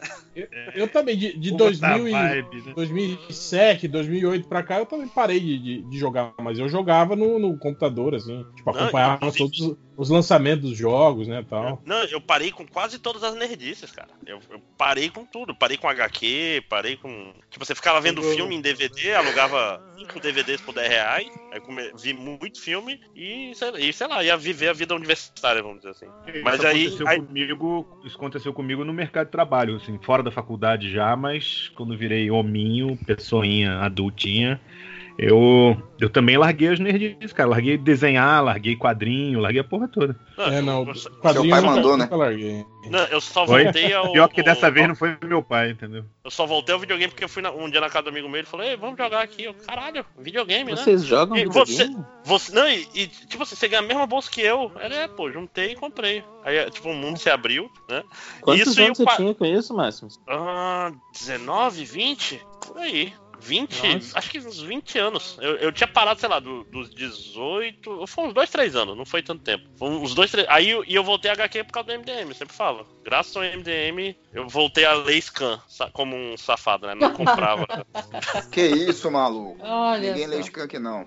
Eu também, de, de Outra 2000 e- vibe, né? 2007, 2008 pra cá, eu também parei de, de- de jogar, mas eu jogava no, no computador, assim, tipo, Não, acompanhava todos os lançamentos dos jogos, né, tal. Não, eu parei com quase todas as nerdices, cara. Eu, eu parei com tudo. Parei com HQ, parei com. Tipo, você ficava vendo Eu- filme em DVD, alugava 5 DVDs por 10 reais. Aí come- vi muito filme e sei, lá, e, sei lá, ia viver a vida universitária, vamos dizer assim. Mas isso aí- aconteceu aí- comigo, isso aconteceu comigo no mercado de trabalho, assim, fora da faculdade já, mas quando virei hominho, pessoinha adultinha, eu, eu também larguei as nerdices, cara. Larguei desenhar, larguei quadrinho, larguei a porra toda. Não, É, não, eu, quadrinho pai mandou, né? larguei. não, eu só Foi? voltei ao. Pior que dessa ao- vez não foi meu pai, entendeu? Eu só voltei ao videogame porque eu fui na- um dia na casa do amigo meu e ele falou: Ei, vamos jogar aqui. Eu, caralho, videogame, né? Vocês jogam E videogame? Você, não, e, e, tipo assim, você ganha a mesma bolsa que eu. Ele é, pô, juntei e comprei. Aí, tipo, o mundo se abriu, né? Quantos Isso e anos o você pa- tinha com isso, Máximo? Ah, 19, 20? Por aí. 20, Nossa. acho que uns 20 anos. Eu, eu tinha parado, sei lá, do- dos 18. Foi uns 2, 3 anos, não foi tanto tempo. Foi uns 2, 3. Aí eu- e eu voltei a HQ por causa do MDM, eu sempre falo. Graças ao MDM, eu voltei a ler scan, como um safado, né? Não comprava. <laughs> Que isso, maluco? Olha Ninguém só. lê Skunk, não.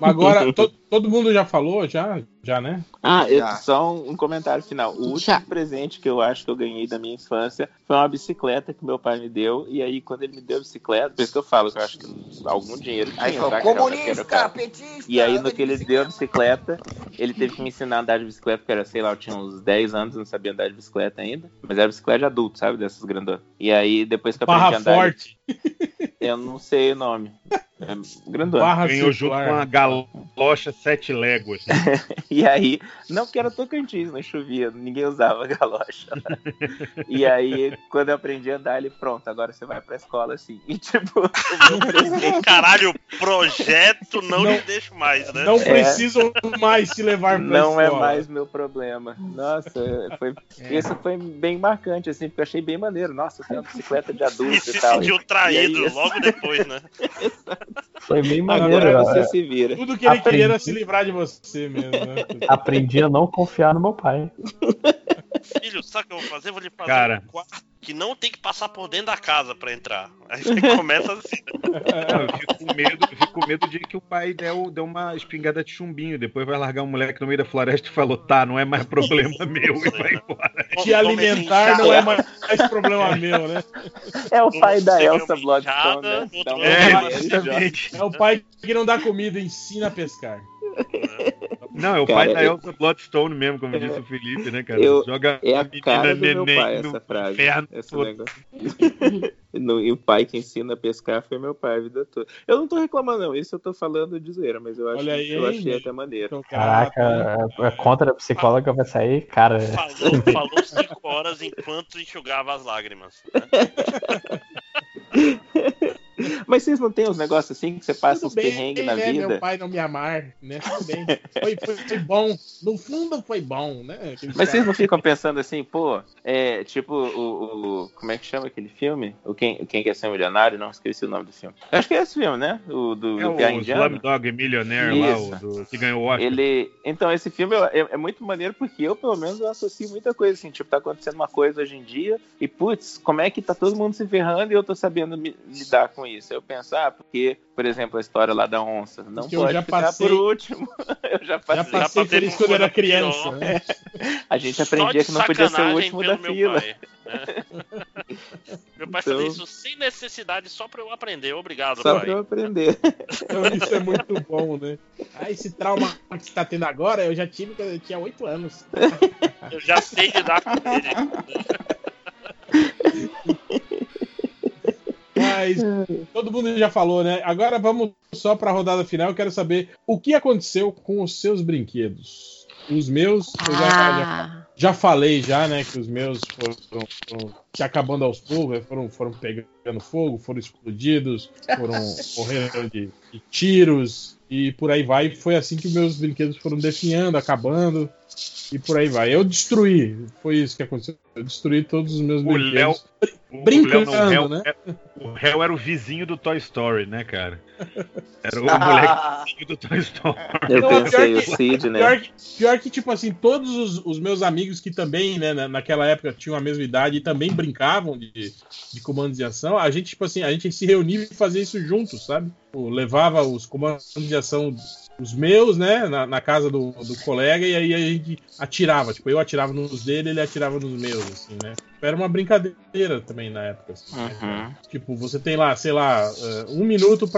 Mas agora, to- todo mundo já falou, já? Já, né? Ah, eu- Já. só um, um comentário final. O último Já. presente que eu acho que eu ganhei da minha infância foi uma bicicleta que meu pai me deu. E aí, quando ele me deu a bicicleta, por isso que eu falo que eu acho que algum dinheiro tinha, Aí falou, tá, era comunista, caro. petista. E aí, no de que ele deu a bicicleta, ele teve que me ensinar a andar de bicicleta, porque era, sei lá, eu tinha uns 10 anos, eu não sabia andar de bicicleta ainda. Mas era bicicleta de adulto, sabe? Dessas grandonas. E aí, depois que eu aprendi a Barra andar, Forte. Eu não sei o nome. É grandona. Barra Ganhou junto com uma galocha sete léguas. <laughs> E aí, não porque era Tocantins, não chovia, ninguém usava galocha. <laughs> e aí, quando eu aprendi a andar, ele, pronto, agora você vai pra escola assim. E tipo, o meu presente. Caralho, projeto não, Não- lhe deixo mais, né? Não precisam mais se levar pra Não é escola. mais meu problema. Nossa, foi, isso foi bem marcante, assim, porque eu achei bem maneiro. Nossa, eu tenho uma bicicleta de E adulto se e tal. sentiu E traído aí, logo <laughs> depois, né? Foi bem maneiro. Agora você se vira. Tudo que ele Aprendi. queria era se livrar de você mesmo, né? <laughs> Aprendi a não confiar no meu pai. Filho, sabe o que eu vou fazer? Eu vou lhe fazer Cara. um quarto que não tem que passar por dentro da casa pra entrar. Aí você <laughs> começa assim. Não, eu fico com medo, eu fico com medo de que o pai deu, deu uma espingarda de chumbinho. Depois vai largar um moleque no meio da floresta e falou: tá, não é mais <laughs> problema meu e vai embora. Te alimentar não é mais problema meu, né? É o pai da Elsa Bloodstone, né? um lado. É, exatamente. É o pai que não dá comida, ensina a pescar. Não, é o Cara, pai da eu- Elsa Bloodstone mesmo, como disse o Felipe, né, cara? Eu- Joga É a menina do meu neném pai no inferno Esse negócio. <laughs> No- e o pai que ensina a pescar foi meu pai a vida toda. Eu não tô reclamando, não. Isso eu tô falando de zoeira, mas eu, acho, Olha aí, eu achei até maneiro. Então, cara, Caraca, a, a conta da psicóloga vai sair, cara. Falou, falou cinco horas enquanto enxugava as lágrimas. <laughs> Mas vocês não têm uns negócios assim que você passa tudo uns bem, perrengues na né, vida? meu pai não me amar, né? Tudo bem. Foi, foi, foi bom. No fundo foi bom, né? Mas vocês caras- não ficam pensando assim, pô, é tipo o, o- Como é que chama aquele filme? O Quem, Quem Quer Ser Milionário? Não, esqueci o nome do filme. Acho que é esse filme, né? O do, É do o. Slumdog Millionaire lá, o do, que ganhou o Oscar. Ele. Então, esse filme é, é muito maneiro porque eu, pelo menos, eu associo muita coisa assim. Tipo, tá acontecendo uma coisa hoje em dia e, putz, como é que tá todo mundo se ferrando e eu tô sabendo me- lidar com isso? Eu penso, ah, porque, por exemplo, a história lá da onça. Não Porque eu pode já ficar passei- por último. <laughs> eu já Já passei. passei por isso quando era criança. né? <laughs> A gente Só aprendia que não podia ser o último da meu fila. pai, né? <laughs> Meu pai Então- fazia isso sem necessidade, só pra eu aprender. Obrigado, Só pai. pra eu aprender. Então, isso é muito bom, né? Ah, esse trauma que você tá tendo agora, eu já tive quando eu tinha 8 anos. Eu já sei lidar com ele. Mas <laughs> todo mundo já falou, né? Agora vamos só pra rodada final. Eu quero saber o que aconteceu com os seus brinquedos. Os meus, eu já, já Ah, já falei já, né, que os meus foram, foram se acabando aos poucos, foram, foram pegando fogo, foram explodidos, foram <laughs> morrendo de, de tiros e por aí vai. Foi assim que meus brinquedos foram definhando, acabando e por aí vai. Eu destruí, foi isso que aconteceu. Eu destruí todos os meus O Léo. brinquedos. o Brincando, Léo não, o Léo né? é- O réu era o vizinho do Toy Story, né, cara? Era o moleque vizinho do Toy Story. Eu Não, pensei, pior o que- Cid, né? Pior que, pior que, tipo assim, todos os, os meus amigos que também, né, na- naquela época tinham a mesma idade e também brincavam de, de comandos de ação, a gente, tipo assim, a gente se reunia e fazia isso juntos, sabe? Tipo, levava os comandos de ação, os meus, né, na, na casa do, do colega, e aí a gente atirava. Tipo, eu atirava nos dele, ele atirava nos meus, assim, né? Era uma brincadeira também na época. Assim, né? Uhum. Tipo, você tem lá, sei lá, eh, um minuto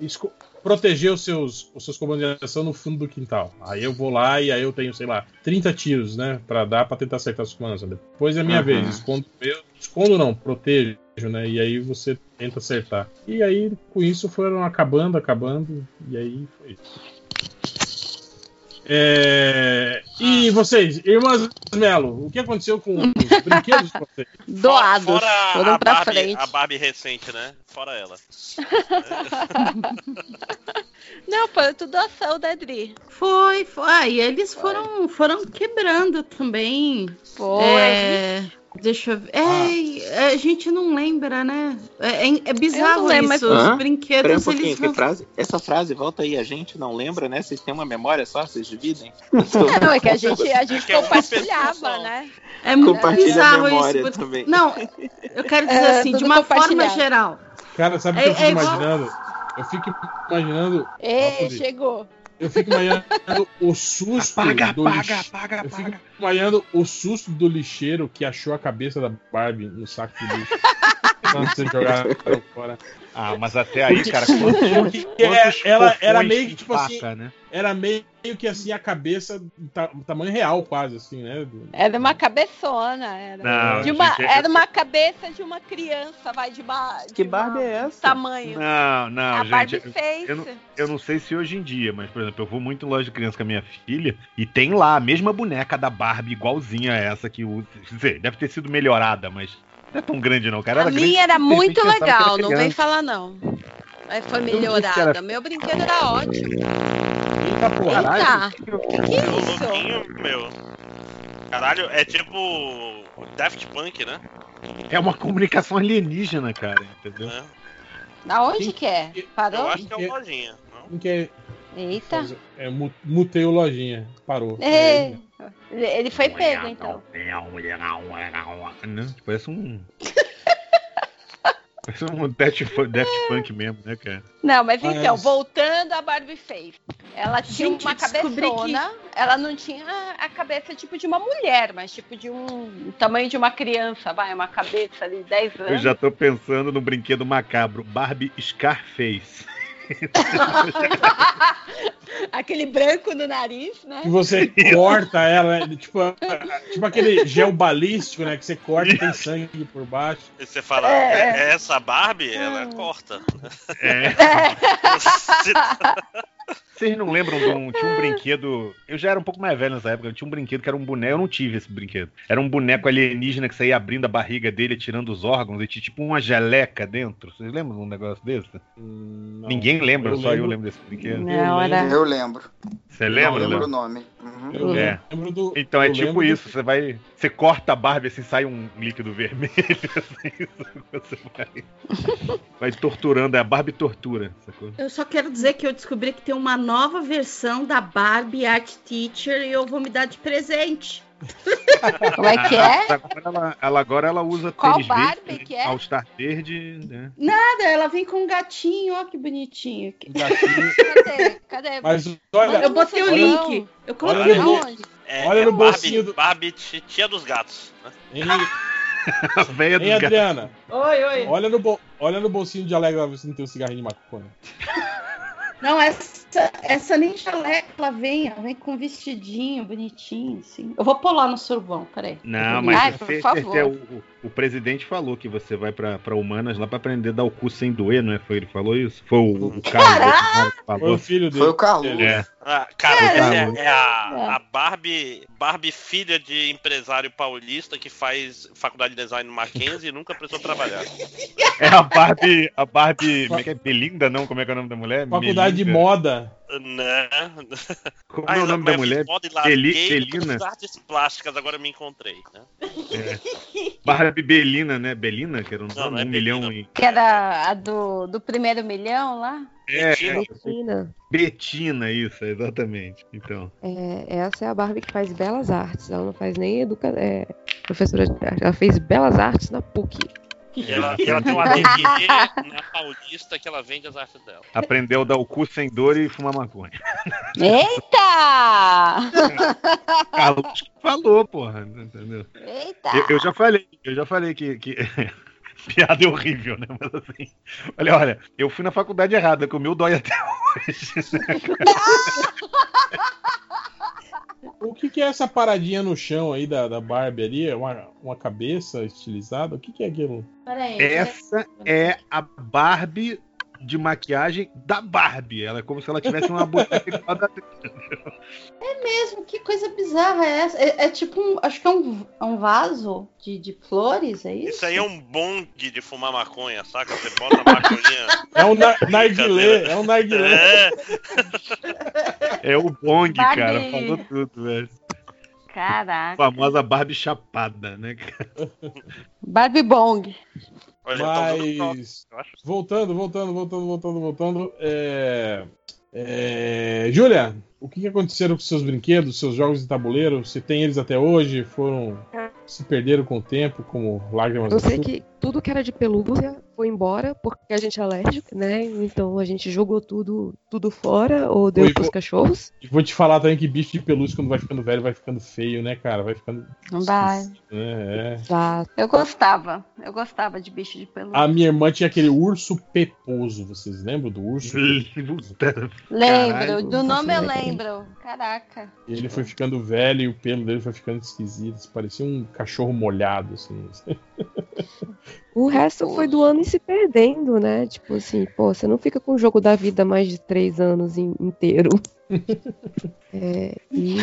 esco- proteger os seus, os seus comandos de ação no fundo do quintal. Aí eu vou lá e aí eu tenho, sei lá, 30 tiros, né? Pra dar pra tentar acertar os comandos. Depois é a minha Uhum. vez. Escondo meu. Escondo não, protejo, né? E aí você tenta acertar. E aí, com isso, foram acabando, acabando. E aí foi isso. É, E vocês, irmãs Melo, o que aconteceu com os <laughs> brinquedos de vocês? Doados. Fora foram a pra Barbie, frente. a Barbie recente, né? Fora ela. <laughs> Não, foi tudo ação, né, Dri? Foi, foi. Ah, e eles foram, foram quebrando também. Foi. É, deixa eu ver. É, a gente não lembra, né? É, é- é bizarro lembro, mas- isso. Os Hã? brinquedos, um pouquinho, eles não... frase? Essa frase, volta aí, a gente não lembra, né? Vocês têm uma memória só, vocês dividem? <laughs> Não, é que a gente, a gente é compartilhava, né? É muito Compartilha a bizarro memória isso. também. Não, eu quero dizer É, assim, de uma forma geral. Cara, sabe o que É- eu fico é igual- imaginando? Eu fico imaginando. Ei, chegou. Eu fico imaginando o susto Apaga, do apaga, lixo- apaga, Eu fico apaga. imaginando o susto do lixeiro que achou a cabeça da Barbie no saco de lixo. <laughs> Quando você jogaram <laughs> fora. Ah, mas até aí, cara, quantos, Porque quantos <laughs> ela era meio que, tipo assim, né? Era meio que assim a cabeça, ta- tamanho real, quase, assim, né? Era uma cabeçona. Era, Não, de uma, gente, é- era uma cabeça de uma criança, vai de uma. de Que Barbie é essa? Tamanho. Não, não, a gente. Barbie eu- não, eu não sei se hoje em dia, mas, por exemplo, eu vou muito em loja de criança com a minha filha e tem lá a mesma boneca da Barbie, igualzinha a essa que usa. Quer dizer, deve ter sido melhorada, mas não é tão grande não, cara. A Era grande, minha era muito que era legal, não vem falar não. Mas foi que melhorada. era- Meu brinquedo era ótimo. Eita porra. Eita, que É o isso? louquinho, meu. Caralho, é tipo Daft Punk, né? É uma comunicação alienígena, cara, entendeu? É. Da onde que é? Eu Parou? acho que é uma lojinha. Não? Quem que Eita. é, mu- mutei o lojinha. Parou. É. Ele ele foi pego, então. Né? Parece um. <laughs> Parece um Daft Fu- Daft Punk mesmo, né, cara? Não, mas então, voltando a Barbie fez. Ela tinha Gente, uma cabeçona, ela não tinha a cabeça tipo de uma mulher, mas tipo de um tamanho de uma criança, vai, uma cabeça ali, 10 anos. Eu já tô pensando no brinquedo macabro, Barbie Scarface. <laughs> Aquele branco no nariz, né? Que você <laughs> corta ela, né? tipo, tipo aquele gel balístico, né? Que você corta e tem sangue por baixo. E você fala, É. "É- essa Barbie, ela corta. É. <laughs> Você- Vocês não lembram de um, tinha um <laughs> brinquedo. Eu já era um pouco mais velho nessa época. Tinha um brinquedo que era um boneco. Eu não tive esse brinquedo. Era um boneco alienígena que saía abrindo a barriga dele, tirando os órgãos, e tinha tipo uma geleca dentro. Vocês lembram de um negócio desse? Hum, não. Ninguém lembra, Eu só eu lembro. lembro desse brinquedo. Não, era. Eu lembro. Você lembra, lembro Léo? o nome. Uhum. Eu É. lembro do. Então é eu tipo lembro do- isso, você vai. Você corta a Barbie assim, sai um líquido vermelho. <laughs> Assim, você vai. Vai torturando, é a Barbie tortura, sacou? Eu só quero dizer que eu descobri que tem uma nova versão da Barbie Art Teacher e eu vou me dar de presente. Como é que é? Agora ela, ela- agora ela usa Qual tênis Barbie verde, que é? All Star verde, né? Nada, ela vem com um gatinho, ó que bonitinho. gatinho. <laughs> Cadê? Cadê? Mas olha, Eu botei o Olha- link. Eu coloquei Olha o link. É, Olha é no Barbie, bolsinho do- Barbie ti- tia dos gatos. né? hein, <laughs> A véia dos hein, gatos. Adriana? Oi, oi. Olha no, bo- olha no bolsinho de Alegra ver se não tem um cigarrinho de maconha. <laughs> Não, essa, essa nem jaleca, ela vem, ela vem com um vestidinho bonitinho, assim. Eu vou lá no surubão, peraí. Não, mas Ai, você, por favor. você- o, o- o presidente falou que você vai pra, pra Humanas lá pra aprender a dar o cu sem doer, não é? Foi ele que falou isso? Foi o, o Carlos que Foi falou. o filho dele. Foi o Carlos. É. Ah, cara, essa é, muito. é a, a Barbie, Barbie filha de empresário paulista que faz faculdade de design no Mackenzie e nunca precisou trabalhar. É a Barbie. A Barbie. Como é que é? Belinda, não? Como é que é o nome da mulher? Faculdade de Melinda. moda. Né? Como Ah, é o nome da mulher? E larguei Belina? artes plásticas, agora me encontrei. Né? É. Barbie Belina, né? Belina, que era um, Não, não é um milhão e. Que era a do, do primeiro milhão lá? É, Betina. Betina, isso, exatamente. Então. É, essa é a Barbie que faz belas artes. Ela não faz nem educa... é, professora de arte. Ela fez belas artes na PUC. Ela, ela tem um ateliê na Paulista que ela vende as artes dela. Aprendeu a dar o cu sem dor e fumar maconha. Eita! <laughs> Carlos falou, porra. Entendeu? Eita! Eu, eu já falei, eu já falei que. que... <laughs> Piada é horrível, né? Mas assim. Olha, olha, eu fui na faculdade errada, que o meu dói até <laughs> hoje. né, O que, que é essa paradinha no chão aí da, da Barbie ali? É Uma, uma cabeça estilizada? O que, que é aquilo? Peraí. Essa é a Barbie de maquiagem da Barbie. Ela é como se ela tivesse uma boneca <laughs> igual a da É mesmo, que coisa bizarra é essa? É, é tipo um. Acho que é um, é um vaso de, de flores, é isso? Isso aí é um bonde de fumar maconha, saca? Você bota a maconhinha. <laughs> É um nar narguilé, é um narguilé. É. É o Bong, Barbie. cara. Falou tudo, velho. A Caraca. famosa Barbie chapada, né? cara? Barbie Bong. Olha, só- Mas. Voltando, voltando, voltando, voltando, voltando. É... É... Júlia, o que, aconteceram com seus brinquedos, seus jogos de tabuleiro? Você tem eles até hoje? Foram. Se perderam com o tempo, como lágrimas Eu sei que tudo que era de pelúcia foi embora porque a gente é alérgico, né? Então a gente jogou tudo, tudo fora ou deu Foi, pros vou- cachorros. Vou te falar também que bicho de pelúcia, quando vai ficando velho, vai ficando feio, né, cara? Vai ficando. Não vai. É, é. Já Eu gostava. Eu gostava de bicho de pelúcia. A minha irmã tinha aquele urso peposo. Vocês lembram do urso? Lembro. caralho. Do nome eu lembro. Caraca. E ele foi ficando velho e o pelo dele foi ficando esquisito. Parecia um cachorro molhado, assim. O resto foi do ano e se perdendo, né? Tipo assim, pô, você não fica com o jogo da vida mais de três anos in- inteiro. <laughs> É, e,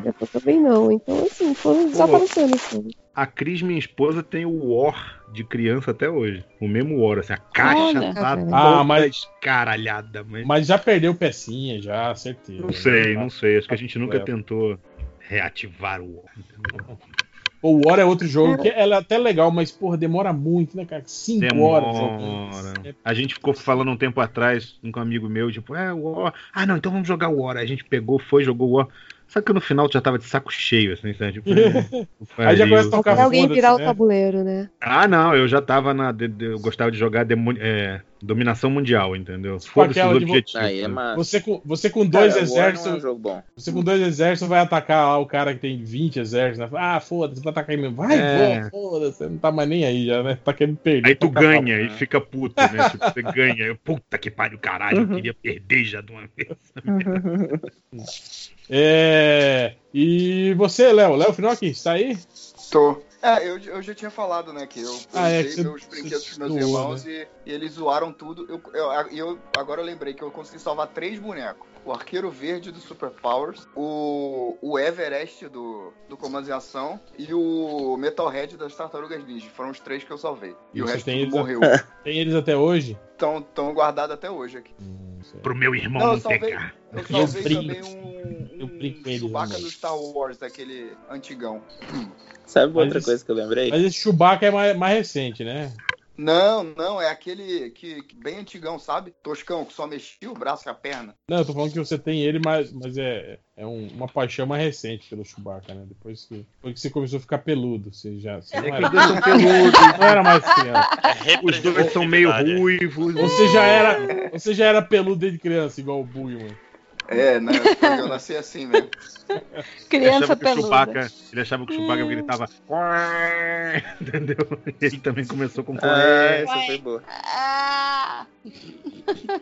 dessa também não. Então, assim, foram desaparecendo. Assim. A Cris, minha esposa, tem o War de criança até hoje. O mesmo War, assim, a caixa Olha. tá Ah, toda Ah, mas- escaralhada. Mas Mas já perdeu pecinha, já, certeza. não sei, não sei. Acho que a gente nunca É. tentou reativar o War. O War é outro jogo que ela é até legal, mas, porra, demora muito, né, cara? Cinco horas jogando. Demora. A gente ficou falando um tempo atrás com um amigo meu, tipo, é, o War. Ah, não, então vamos jogar o War. A gente pegou, foi, jogou o War. Só que no final já tava de saco cheio, assim, sabe? Tipo, <laughs> Aí já começa a tocar Até alguém virar o né? tabuleiro, né? Ah, não, eu já tava na. de- de- eu gostava de jogar demo- é, dominação mundial, entendeu? Foda-se os objetivos. Aí é massa. Você com, você com dois Cara, não é um exércitos. jogo bom. Você com dois exércitos vai atacar lá o cara que tem 20 exércitos. Né? Ah, foda-se, vai atacar em mim. Vai, É. foda-se. Você não tá mais nem aí já, né? Tá querendo perder. Aí tu pra ganha e fica puto, né? Tipo, você ganha. Eu, puta que pariu, caralho, eu queria perder já de uma vez. <laughs> É. E você, Léo? Léo Finocchi, está aí? Tô. É, eu, eu já tinha falado, né, que eu Ah, é, usei que você- meus brinquedos pros meus doou, irmãos e, e eles zoaram tudo. Eu, eu, eu- agora eu lembrei que eu consegui salvar três bonecos. O Arqueiro Verde do Super Powers, o, o Everest do, do Comandos em Ação e o Metalhead das Tartarugas Ninja. Foram os três que eu salvei. E, E o resto tem morreu. <laughs> Tem eles até hoje? Estão tão guardados até hoje aqui. Pro meu irmão Não, não, eu salvei, pegar. eu salvei também um, Eu um brinco com eles Chewbacca do Star Wars, daquele antigão. Sabe Mas outra esse- coisa que eu lembrei? Mas esse Chewbacca é mais, mais recente, né? Não, não, é aquele que, que bem antigão, sabe? Toscão, que só mexia o braço e a perna. Não, eu tô falando que você tem ele, mas, mas é, é um- uma paixão mais recente pelo Chewbacca, né? Depois que, depois que você começou a ficar peludo, você já. Você É não, que era, os dois são peludos, <laughs> não era mais criança. É os dois são meio ruivos. Você já era, você já era peludo desde criança, igual o Bugman. É, né? Eu nasci assim mesmo. <laughs> Ele Criança achava que o peluda. Chewbacca, ele achava que o Chewbacca gritava. <laughs> Entendeu? Ele também começou com. Ah, essa foi boa. Ah,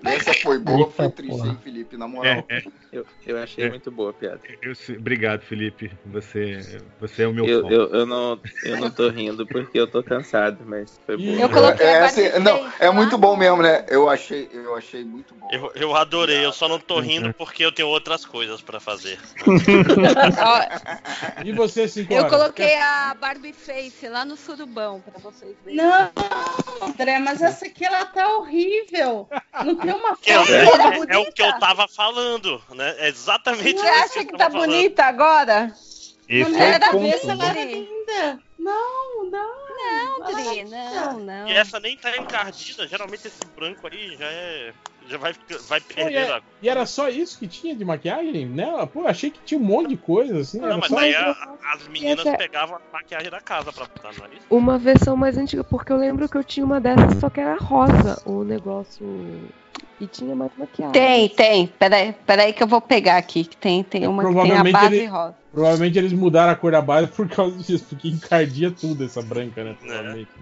Essa foi boa, Eita foi triste, porra. hein, Felipe, na moral. É, é. Eu, eu achei É. muito boa a piada. Eu sei- obrigado, Felipe. Você, você é o meu Eu, fã. eu, eu, não, eu não tô rindo porque eu tô cansado, mas foi boa. Eu coloquei É, a assim, não, é muito no- bom mesmo, né? Eu achei, eu achei muito bom. Eu, eu adorei, eu só não tô rindo porque eu tenho outras coisas pra fazer. <laughs> E você, cinco eu coloquei a Barbie Face lá no surubão pra vocês verem. Não, André, mas essa aqui ela tá horrível. Não tem uma Que é, foto é- toda é bonita. o que eu tava falando, né? É exatamente Você acha que que eu tá falando. bonita agora? Esse Na é primeira o vez ponto. ela era linda. Não, não. Não, Dri, não, não. E essa nem tá encardida, geralmente esse branco aí já é. Já vai, vai e, perder é- a. e era só isso que tinha de maquiagem nela? Pô, achei que tinha um monte de coisa, assim. Não, mas só aí isso. a- as meninas essa- pegavam a maquiagem da casa pra botar, não é isso? Uma versão mais antiga, porque eu lembro que eu tinha uma dessas, só que era rosa o negócio. E tinha mais maquiagem. Tem, tem. Peraí, peraí que eu vou pegar aqui. Que tem, tem uma que tem a base ele- rosa. Provavelmente eles mudaram a cor da base por causa disso, porque encardia tudo essa branca, né?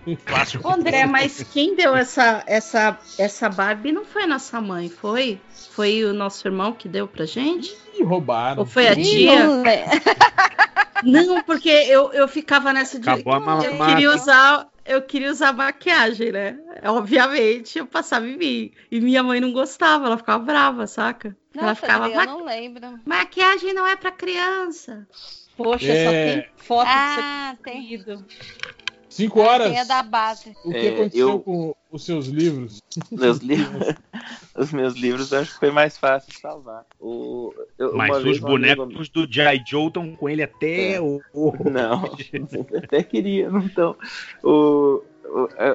É. Clássico. André, mas quem deu essa, essa, essa Barbie não foi nossa mãe, foi? Foi o nosso irmão que deu pra gente? Ih, roubaram. Ou foi a tia? não porque eu, eu ficava nessa de. Acabou a Eu queria usar. Eu queria usar maquiagem, né? Obviamente, eu passava em mim. E minha mãe não gostava, ela ficava brava, saca? ela Nossa, ficava. Dri, eu "Ma- não lembro. Maquiagem não é pra criança. Poxa, É. só tem foto Ah, do tem. seu Cinco horas. A da base. O que É, aconteceu eu- com os seus livros? Meus livros, <laughs> os meus livros eu acho que foi mais fácil salvar. O, eu, Mas os vez amigo- bonecos do G.I. Joe estão com ele até É. o. Não, <laughs> até queria, não tão. O, é,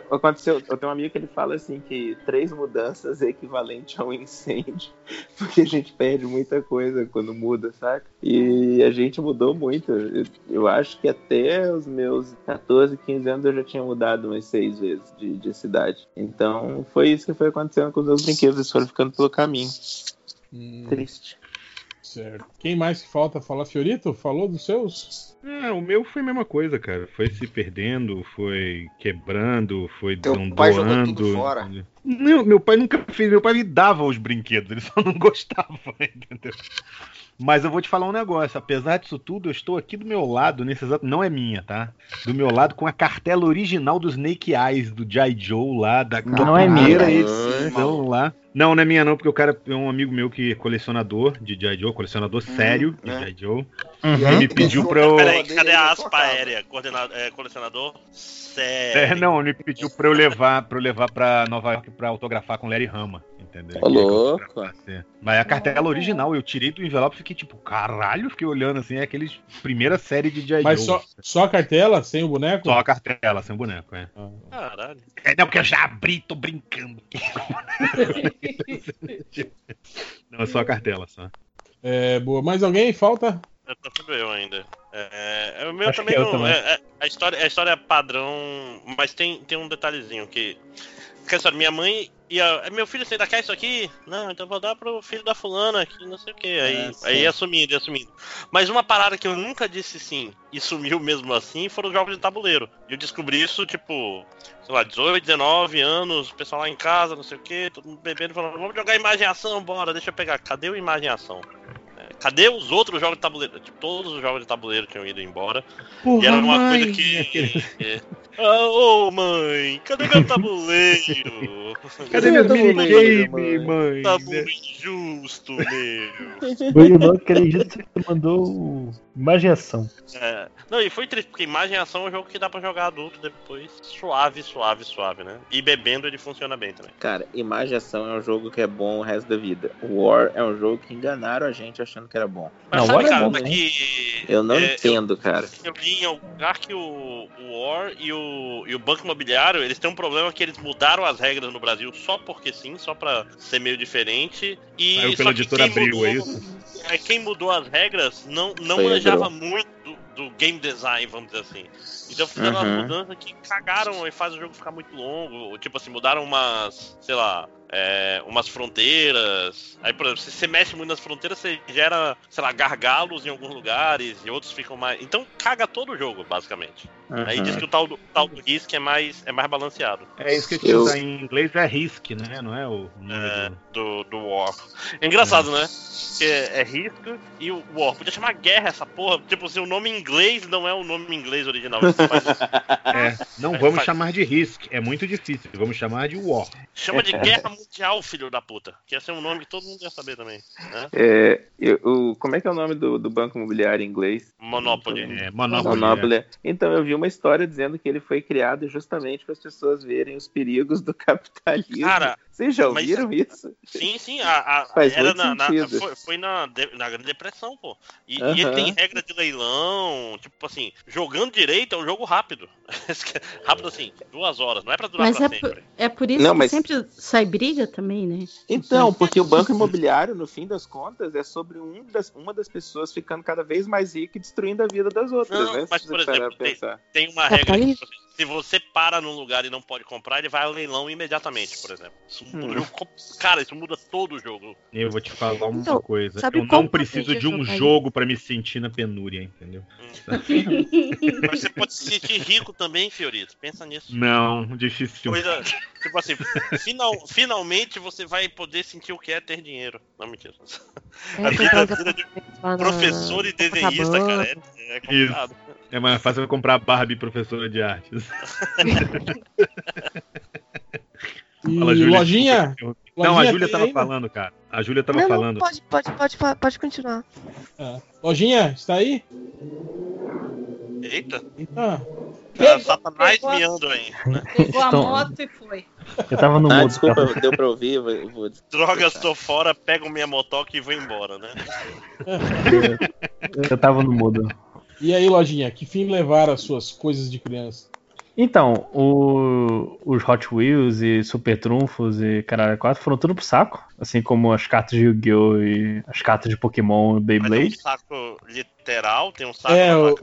aconteceu, eu tenho um amigo que ele fala assim que três mudanças é equivalente a um incêndio, <laughs> porque a gente perde muita coisa quando muda, saca? E a gente mudou muito. Eu, eu acho que até os meus 14, 15 anos eu já tinha mudado umas seis vezes de, de cidade. Então foi isso que foi acontecendo com os meus brinquedos, eles foram ficando pelo caminho. Hum, Triste. Certo. Quem mais que falta falar? Fiorito? Falou dos seus? É, o meu foi a mesma coisa, cara. Foi se perdendo, foi quebrando, foi Teu não pai jogou doando. tudo fora? Não, meu pai nunca fez, meu pai me dava os brinquedos, ele só não <laughs> gostava, entendeu? Mas eu vou te falar um negócio, apesar disso tudo, eu estou aqui do meu lado, nesse exato. Não é minha, tá? Do meu lado com a cartela original do Snake Eyes, do G.I. Joe lá, da, da Não é minha. edição lá. Não, não é minha não, porque o cara é um amigo meu que é colecionador de G.I. Joe, colecionador sério de é. G.I. Joe. Uhum. Ele me pediu pra eu. Peraí, cadê a aspa aérea? Coordenador, é, colecionador? É, Sério. não, ele me pediu pra eu levar, pra eu levar pra Nova York pra autografar com Larry Hama, entendeu? Ô, louco. é. Mas a cartela original, eu tirei do envelope e fiquei tipo, caralho, fiquei olhando assim, é aqueles primeira série de G.I. Mas só, só a cartela, sem o boneco? Só a cartela, sem o boneco, é. Caralho. É, não, porque eu já abri, tô brincando. <laughs> não, é só a cartela, só. É, boa. Mais alguém? Falta? Eu tô sendo eu ainda. É, é, o meu Acho também que eu não. também. é- é- a, história, a história é padrão, mas tem, tem um detalhezinho que. Que a história, minha mãe ia. Meu filho, você ainda quer isso aqui? Não, então vou dar pro filho da fulana aqui, não sei o que. Aí, É, sim. aí ia sumindo, ia sumindo. Mas uma parada que eu nunca disse sim e sumiu <laughs> mesmo assim foram os jogos de tabuleiro. E eu descobri isso, tipo, sei lá, 18, 19 anos, o pessoal lá em casa, não sei o que, todo mundo bebendo, falando, vamos jogar imagem e ação, bora, deixa eu pegar. Cadê o imagem e ação? É, Cadê os outros jogos de tabuleiro? Tipo, todos os jogos de tabuleiro tinham ido embora. Porra, e era uma mãe! coisa que. é, ah, ô mãe, cadê meu tabuleiro? Cadê Meu tabuleiro, minigame, mãe? mãe? Tabuleiro injusto, meu. Foi não acredito que você mandou imaginação. É, não, e foi triste, porque imagem e ação é um jogo que dá pra jogar adulto depois. Suave, suave, suave, né? E bebendo ele funciona bem também. Cara, Imagem e Ação é um jogo que é bom o resto da vida. War é um jogo que enganaram a gente achando que era bom. Mas Não, sabe, War é cara, bom, tá né? que. Eu não é, entendo, cara. Eu li em algum lugar que o, o War e o, e o Banco Imobiliário, eles têm um problema que eles mudaram as regras no Brasil só porque sim, só pra ser meio diferente. E Saiu só pela que editora quem Abril, mudou- é isso? É, quem mudou as regras não, não Foi manjava muito do, do game design, vamos dizer assim. Então fizeram Uhum. mudanças que cagaram e faz o jogo ficar muito longo. Tipo assim, mudaram umas, sei lá, é, umas fronteiras. Aí, por exemplo, se você mexe muito nas fronteiras, você gera, sei lá, gargalos em alguns lugares e outros ficam mais. Então caga todo o jogo, basicamente. Uhum. Aí diz que o tal do, tal do Risk é mais, é mais balanceado. É isso que eu Eu- usar em inglês é Risk, né? Não é o nome É, do... do, do War. É engraçado, né? Porque é risco e o War. Podia chamar guerra essa porra. Tipo, se o nome em inglês não é o nome em inglês original. Faz- <laughs> É, não vamos faz- chamar de Risk, é muito difícil. Vamos chamar de War. Chama de <laughs> guerra mundial, filho da puta. Que ia ser um nome que todo mundo ia saber também. Né? É, eu- o, como é que é o nome do, do banco imobiliário em inglês? Monopoly. É, Monopoly. Então, eu vi uma história dizendo que ele foi criado justamente para as pessoas verem os perigos do <laughs> capitalismo. Cara, Vocês já mas- ouviram isso? Sim, sim. A, a- <laughs> Faz era muito na, na- foi, foi na, na Grande Depressão, pô. E, e tem regra de leilão. Tipo assim, jogando direito é um jogo rápido. <laughs> rápido assim, duas horas. Não é pra durar Mas pra é sempre. por, é por isso Não, que mas- sempre sai briga também, né? Então, porque o banco <laughs> imobiliário, no fim das contas, é sobre um das, uma das pessoas ficando cada vez mais rica e destruindo a vida das outras, Não, né? mas, por exemplo, pensar. Tem uma regra que, se você para num lugar e não pode comprar, ele vai ao leilão imediatamente, por exemplo. Isso muda o Hum. Cara, isso muda todo o jogo. Eu vou te falar uma Então, coisa. sabe Eu não preciso de um jogo pra me sentir na penúria, entendeu? <laughs> Mas você pode se sentir rico também, Fiorito. Pensa nisso. Não, difícil. Coisa, tipo assim, final, finalmente você vai poder sentir o que é ter dinheiro. Não, mentira. É, a vida, de lá na- professor e desenhista, cara, é, é complicado. É mais fácil eu comprar Barbie professora de artes. E Fala, Júlia, lojinha? Não, a Júlia tava ainda? falando, cara. A Júlia tava Não, não, falando. pode, pode, pode, pode continuar. Ah. Lojinha, está aí? Eita, Ah, tá Satanás pegou a- miando aí. Pegou a moto e foi. Eu tava no Ah, mudo. desculpa, cara. deu pra ouvir, eu vou, eu vou Drogas, tô fora, pego minha motoca e vou embora, né? Eu tava no mudo. e aí, lojinha, que fim levaram as suas coisas de criança? Então, o- os Hot Wheels e Super Trunfos e Caralho 4 foram tudo pro saco. Assim como as cartas de Yu-Gi-Oh! e as cartas de Pokémon e Mas tem um Beyblade. saco literal, tem um saco. É, o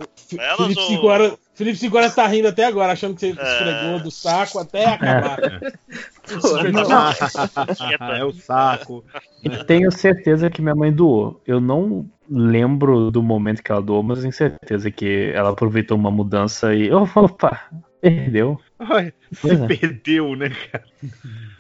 Felipe ou- Sigora, Felipe tá rindo até agora, achando que você É. esfregou do saco até acabar. <laughs> é o saco. E tenho certeza que minha mãe doou. Eu não lembro do momento que ela doou, mas tenho certeza que ela aproveitou uma mudança e. <laughs> Opa, perdeu. Ai, é. perdeu, né, cara?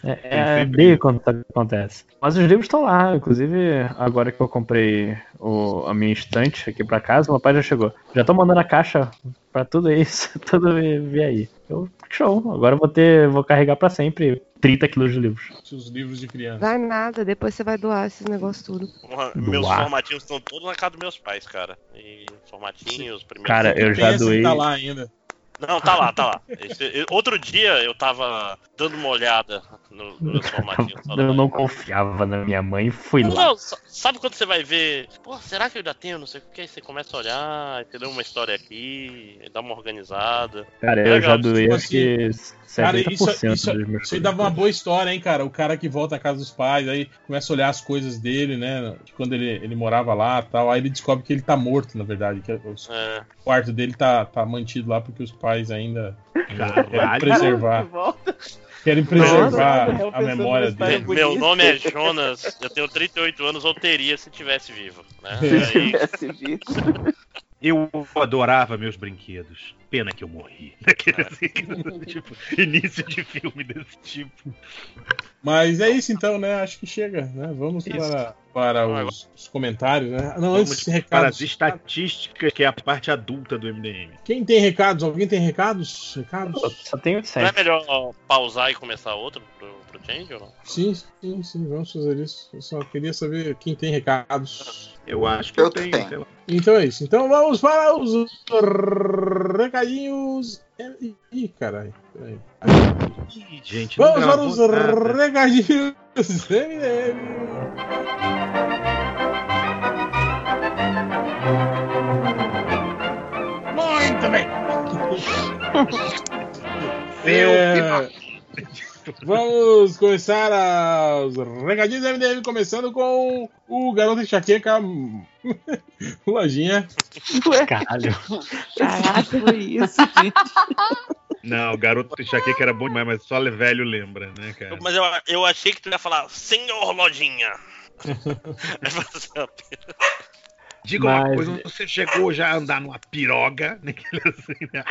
É, é bem quando tá- acontece. Mas os livros estão lá, inclusive agora que eu comprei o- a minha estante aqui pra casa, meu pai já chegou. Já tô mandando a caixa pra tudo isso, <laughs> tudo vir aí. Eu, show, agora eu vou ter, vou carregar pra sempre 30 quilos de livros. Os livros de criança. Vai nada, depois você vai doar esses negócios tudo. Meus formatinhos estão todos na casa dos meus pais, cara. E formatinhos, primeiros. Cara, eu já que doei. tá lá ainda. Não, tá lá, tá lá. Esse- outro dia eu tava dando uma olhada no- <laughs> formatinhos. só Eu não confiava na minha mãe e fui Não, lá. não, sa- sabe quando você vai ver, pô, será que eu ainda tenho, não sei o que, aí você começa a olhar, entendeu? Uma história aqui, dá uma organizada. Cara, eu já doei tipo acho que Cara, 70% isso, isso, dos meus isso aí dava uma boa história, hein, cara? O cara que volta à casa dos pais, aí começa a olhar as coisas dele, né? de Quando ele, ele morava lá tal. Aí ele descobre que ele tá morto, na verdade. Que os- É. o quarto dele tá, tá mantido lá porque os pais ainda ainda querem Caralho. preservar. volta. Querem preservar a memória dele. Me- Meu nome é Jonas, eu tenho 38 anos, ou teria se tivesse vivo. Né? <laughs> Se tivesse visto. Eu adorava meus brinquedos. Pena que eu morri. Assim, <laughs> tipo, início de filme desse tipo. Mas é isso então, né? Acho que chega, né? Vamos para, para os, os comentários, né? Não, Vamos antes de para as estatísticas, que é a parte adulta do MDM. Quem tem recados? Alguém tem recados? Recados? Só tenho não é 100. melhor pausar e começar outro pro, pro Change ou não? Sim, sim, sim, vamos fazer isso. Eu só queria saber quem tem recados. Eu acho que eu, Eu tenho, tenho. sei lá. Então é isso. Então vamos para os recadinhos. Ih, caralho. peraí. Ih, gente, Vamos para os nada. recadinhos <laughs> MDM. Muito bem. É, Vamos começar os recadinhos MDM, começando com o garoto enxaqueca <laughs> Lojinha. Caralho. Caraca, foi isso, gente. Não, o garoto de enxaqueca era bom demais, mas só velho lembra, né, cara? Mas eu, eu achei que tu ia falar, senhor Lojinha. <laughs> Diga uma Mas- coisa, você chegou já a andar numa piroga, né? Assim, né?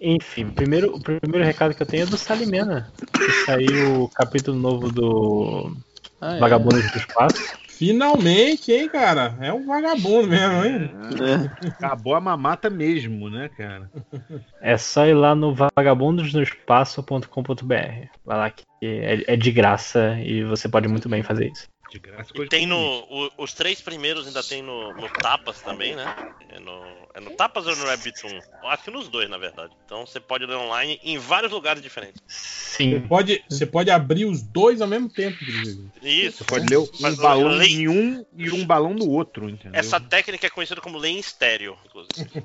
Enfim, primeiro, o primeiro recado que eu tenho é do Salimena. Que saiu o capítulo novo do Ah, é. Vagabundos do Espaço. Finalmente, hein, cara? É um vagabundo mesmo, hein? Acabou a mamata mesmo, né, cara? É só ir lá no vagabundosnoespaço.com.br. Vai lá que é, é de graça e você pode muito bem fazer isso. De graça, E tem no. o- os três primeiros ainda tem no, no Tapas também, né? É no, é no Tapas ou no Webtoon? Eu Acho que nos dois, na verdade. Então você pode ler online em vários lugares diferentes. Você Sim. pode, você pode abrir os dois ao mesmo tempo, inclusive. Isso. Você pode ler um Mas, balão lei- em um e um balão no outro, entendeu? Essa técnica é conhecida como lei em estéreo, inclusive. <laughs>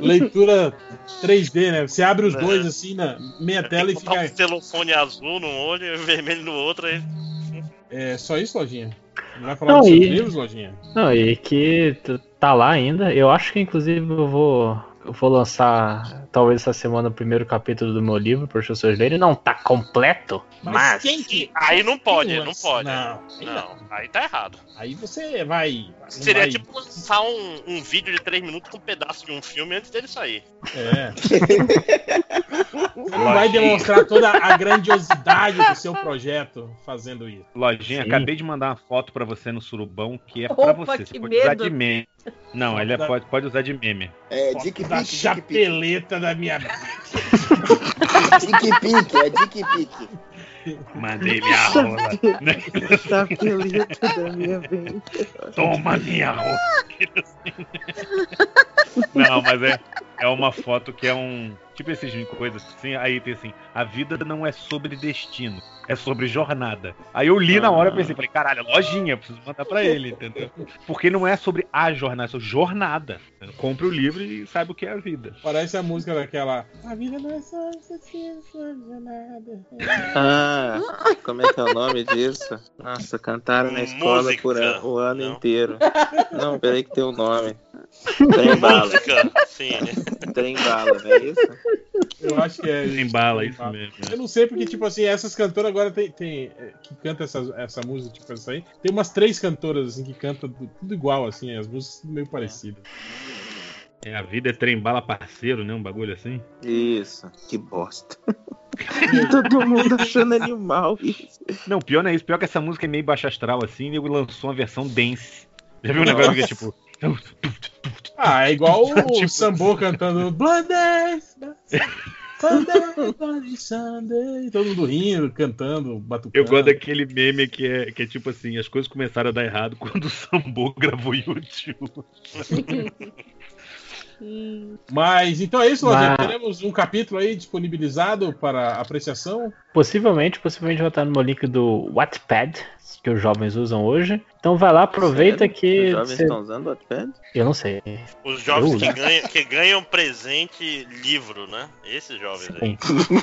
Leitura 3D, né? Você abre os dois assim na meia tela e Tem que botar fica. um telefone azul num olho e vermelho no outro. Aí... É só isso, Lojinha? Não vai falar Não, dos seus e- livros, Lojinha? Não, e que tá lá ainda. Eu acho que inclusive eu vou, eu vou lançar talvez essa semana o primeiro capítulo do meu livro para as pessoas lerem. Não tá completo, mas, quem que. Aí não pode, não pode. Não, Não, aí tá errado. Aí você vai. não Seria vai- tipo lançar um, um vídeo de 3 minutos com um pedaço de um filme antes dele sair. É. <laughs> Você não vai demonstrar toda a grandiosidade do seu projeto fazendo isso. Lojinha, Sim. acabei de mandar uma foto pra você no surubão que é pra Opa, você. Você pode usar medo. de meme. Não, ele é- pode, pode usar de meme. É, Dick Pick. chapeleta da minha. Dick Pick, é Dick Pick. Mandei minha rola. Chapeleta da minha vez. Toma minha rola. Não, mas é, é uma foto que é um. Tipo esses coisas assim, aí tem assim, a vida não é sobre destino, é sobre jornada. Aí eu li na hora e pensei, falei, caralho, lojinha, preciso mandar pra ele, entendeu? Porque não é sobre a jornada, é sobre jornada. Compre o livro e saiba o que é a vida. Parece a música daquela. A vida não é só isso aqui, não é nada. Ah, como é que é o nome disso? Nossa, cantaram na escola Música. por a- o ano Não. inteiro. Não, peraí que tem o nome. <laughs> Trem bala. Música, sim. Trem bala, não é isso? Eu acho que é. Tem bala, isso mesmo. Eu não sei porque, tipo assim, essas cantoras agora tem. tem é, que canta essa, essa música, tipo essa aí. Tem umas três cantoras, assim, que cantam tu- tudo igual, assim, as músicas meio parecidas. É, a vida é trem bala parceiro, né? Um bagulho assim. Isso, que bosta. <laughs> Todo mundo achando animal isso. Não, pior não é isso. Pior que essa música é meio baixo astral assim, e ele lançou uma versão dance. Já viu um negócio que é tipo. Ah, é igual o <laughs> Tipo- Sambo cantando Blood Dance, <laughs> Sunday, Bloody Sunday. Todo mundo rindo, cantando, batucando. Eu gosto daquele meme que é, que é tipo assim, as coisas começaram a dar errado <laughs> quando o Sambo gravou YouTube. Mas então é isso. Mas- Teremos um capítulo aí disponibilizado para apreciação. Possivelmente, possivelmente vai estar no meu link do Wattpad, que os jovens usam hoje. Então vai lá, aproveita Sério? que. Os jovens cê- estão usando o Wattpad? Eu não sei. Os jovens que ganham, que ganham presente livro, né? Esses jovens aí. Sim.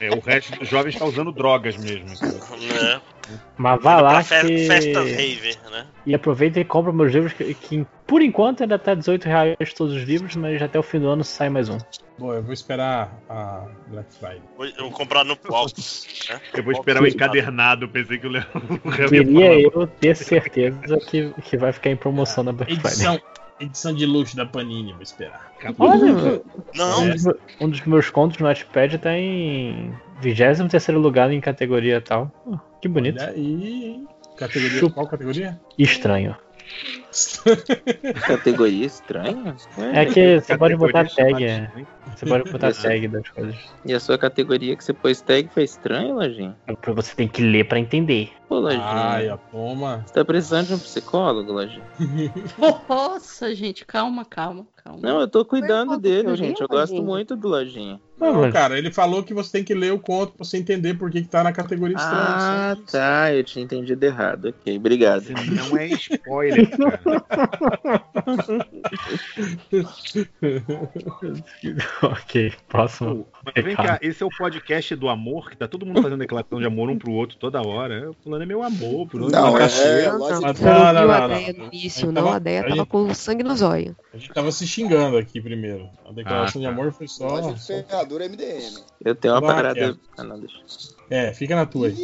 É, o resto dos jovens tá usando drogas mesmo. Né? <laughs> Mas vai lá que... festas né? E aproveita e compra meus livros, que, que por enquanto ainda tá 18 reais todos os livros, mas até o fim do ano sai mais um. Bom, eu vou esperar a Black Friday. Vou, eu vou comprar no Box. <laughs> Né? Eu vou esperar o encadernado, pensei que o Léo o Léo ia Queria eu ter certeza que, que vai ficar em promoção na Black Friday. Edição, edição de luxo da Panini, vou esperar. Olha, Não, um, dos, um dos meus contos no Wattpad tá em 23 lugar em categoria tal. Que bonito. Olha aí? Categoria, Chupa. qual categoria? Estranho. <laughs> Categoria estranha? Ué, É que você pode botar tag. chamada é. Você pode botar tag das coisas. E a sua categoria que você pôs tag foi estranha, Lojinha? Você tem que ler pra entender. Pô, Lojinha. Ai, ó, toma. Você tá precisando de um psicólogo, Lojinha? <laughs> Nossa, gente, calma, calma, calma. Não, eu tô cuidando dele, gente. Eu gosto muito do Lojinha. Não, mas- cara, ele falou que você tem que ler o conto pra você entender por que, que tá na categoria estranha. Ah, tá. Eu tinha entendido errado. Ok, obrigado. Não é spoiler, cara. <laughs> ok, próximo. Mas vem cá, esse é o podcast do amor, que tá todo mundo fazendo declaração de amor um pro outro toda hora. É, O fulano é meu amor, por onde Não, é- lógico Não, não Não, não, viu não, a não, no início, não. tava- A Deia a tava gente- com sangue no zóio. A gente tava se xingando aqui primeiro. A declaração Ah, de tá. amor foi só. MDM. Eu tenho uma Vai, parada. Kev. Ah, não, deixa. É, fica na tua aí.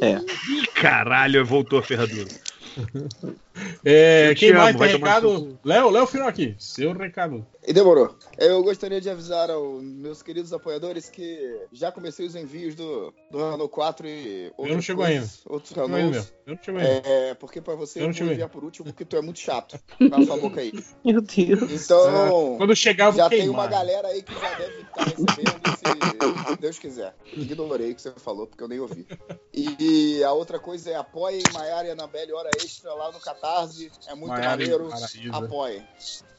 É. Ih, caralho, voltou a ferradura. <laughs> É, Eu quem amo, mais vai tem recado? Léo, Léo aqui. Seu recado. E demorou. Eu gostaria de avisar aos meus queridos apoiadores que já comecei os envios do, do Renault 4 e não chegou Outros Não chegou ainda, Renaults. Eu não chegou ainda. É, porque pra você Eu eu não vou enviar por último, porque tu é muito chato. <laughs> Cala sua boca aí. Meu Deus. Então, Quando chegar, eu vou já tem queimar. uma galera aí que já deve estar recebendo, se Deus quiser. Ignorei o que você falou, porque eu nem ouvi. E a outra coisa é apoiem Maiara e Anabelle Hora Extra lá no Catarse. É muito Maiara maneiro. Apoiem.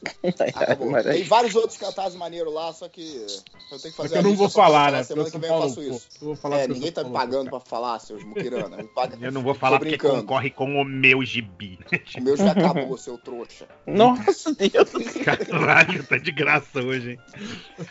<laughs> Acabou. Tem vários outros catarses maneiros lá, só que eu tenho que Só fazer que eu não vou falar, né? Semana que vem eu faço isso. Eu vou falar É, ninguém tá me pagando pra falar, seus muquirana. Me paga- Eu não vou falar porque concorre com o meu gibi. O meu já acabou, seu trouxa. <laughs> Nossa, Deus. Caralho, tá de graça hoje, hein?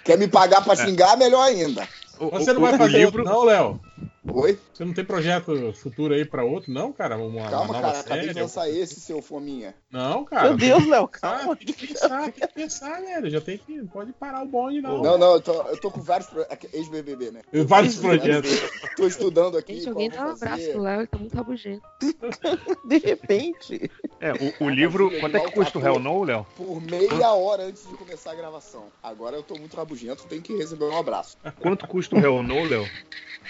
Quer me pagar pra xingar, melhor ainda. Você o- não vai o fazer livro. outro, não, Léo? Oi? Você não tem projeto futuro aí pra outro, não, cara? Uma, uma Calma, nova cara, acabei série? de lançar esse, seu fominha. Não, cara. Meu Deus, Léo, calma. tem que pensar, tem que pensar, velho. Já tem que. Pode parar o bonde, não. Não, não, eu tô, eu tô com vários pro- aqui, ex-BBB, né? Vários projetos. Tô estudando aqui. Gente, alguém eu dá um abraço pro Léo, ele tá muito rabugento. <laughs> De repente. É, o, o livro. Quanto é que custa o Hell No, Léo? Por meia hora antes de começar a gravação. Agora eu tô muito rabugento, tem que receber um abraço. Quanto custa o Hell No, Léo?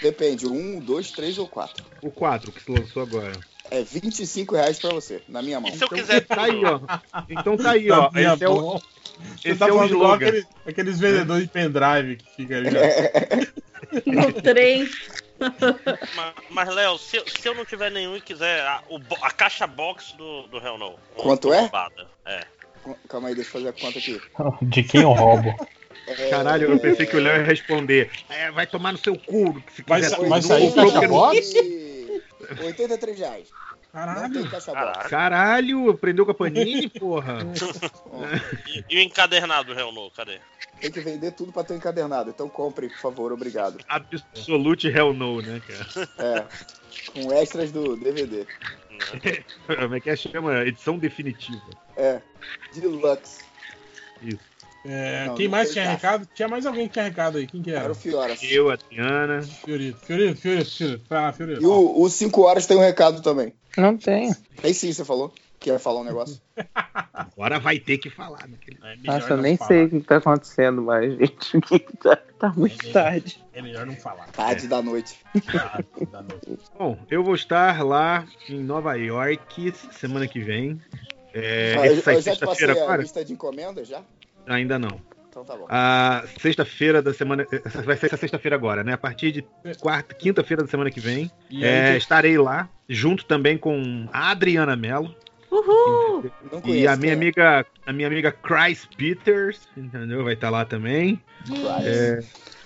Depende, um, dois, três ou quatro. O 4 que se lançou agora. É 25 reais pra você, na minha mão. E se eu Então quiser tá aí, ó. Então tá aí, ó. Tá Esse é o. Você esse tá é o slogan. aquele- aqueles vendedores de pendrive que fica ali. ó. No trem. <laughs> Mas, mas, Léo, se, eu- se eu não tiver nenhum e quiser a, o a caixa box do, do Hell No. Quanto é? É. Calma aí, deixa eu fazer a conta aqui. <laughs> De quem eu roubo? <laughs> É, Caralho, eu pensei que o Léo ia responder. É, vai tomar no seu cu. que Se Vai quiser vai sair caixa box? E 83 reais. Caralho. Caralho. Caralho, aprendeu com a Panini, porra. <laughs> E, e o encadernado No, cadê? Tem que vender tudo pra ter encadernado. Então compre, por favor, obrigado. Absolute Hell No, né, cara? É. Com extras do DVD. <laughs> Como é que é? Chama edição definitiva. É. Deluxe. É, Não, quem não mais tinha recado? Tinha mais alguém que tinha recado aí. Quem que Era era? o Fioras. Eu, a Adriana. Fiorito. Fiorito, Fiorito, Fiorito. Vai lá, Fiorito. E o, o 5 horas tem um recado também. Não tem. Tem sim, você falou que ia falar um negócio. <laughs> Agora vai ter que falar, né? É Nossa, eu nem falar. sei o que tá acontecendo mais, <laughs> gente. tá, tá muito tarde. É melhor não falar. Tarde da noite. <laughs> Tá, da noite. Bom, eu vou estar lá em Nova York semana que vem. É, Ah, eu, eu já te passei a agora? lista de encomenda já? Ainda não. Então tá bom. A sexta-feira da semana. Vai ser essa sexta-feira agora, né? A partir de quarta, quinta-feira da semana que vem. É, estarei lá, junto também com a Adriana Mello. Uhul! E a minha quem é. amiga, a minha amiga Chris Peters, entendeu? Vai estar lá também. É,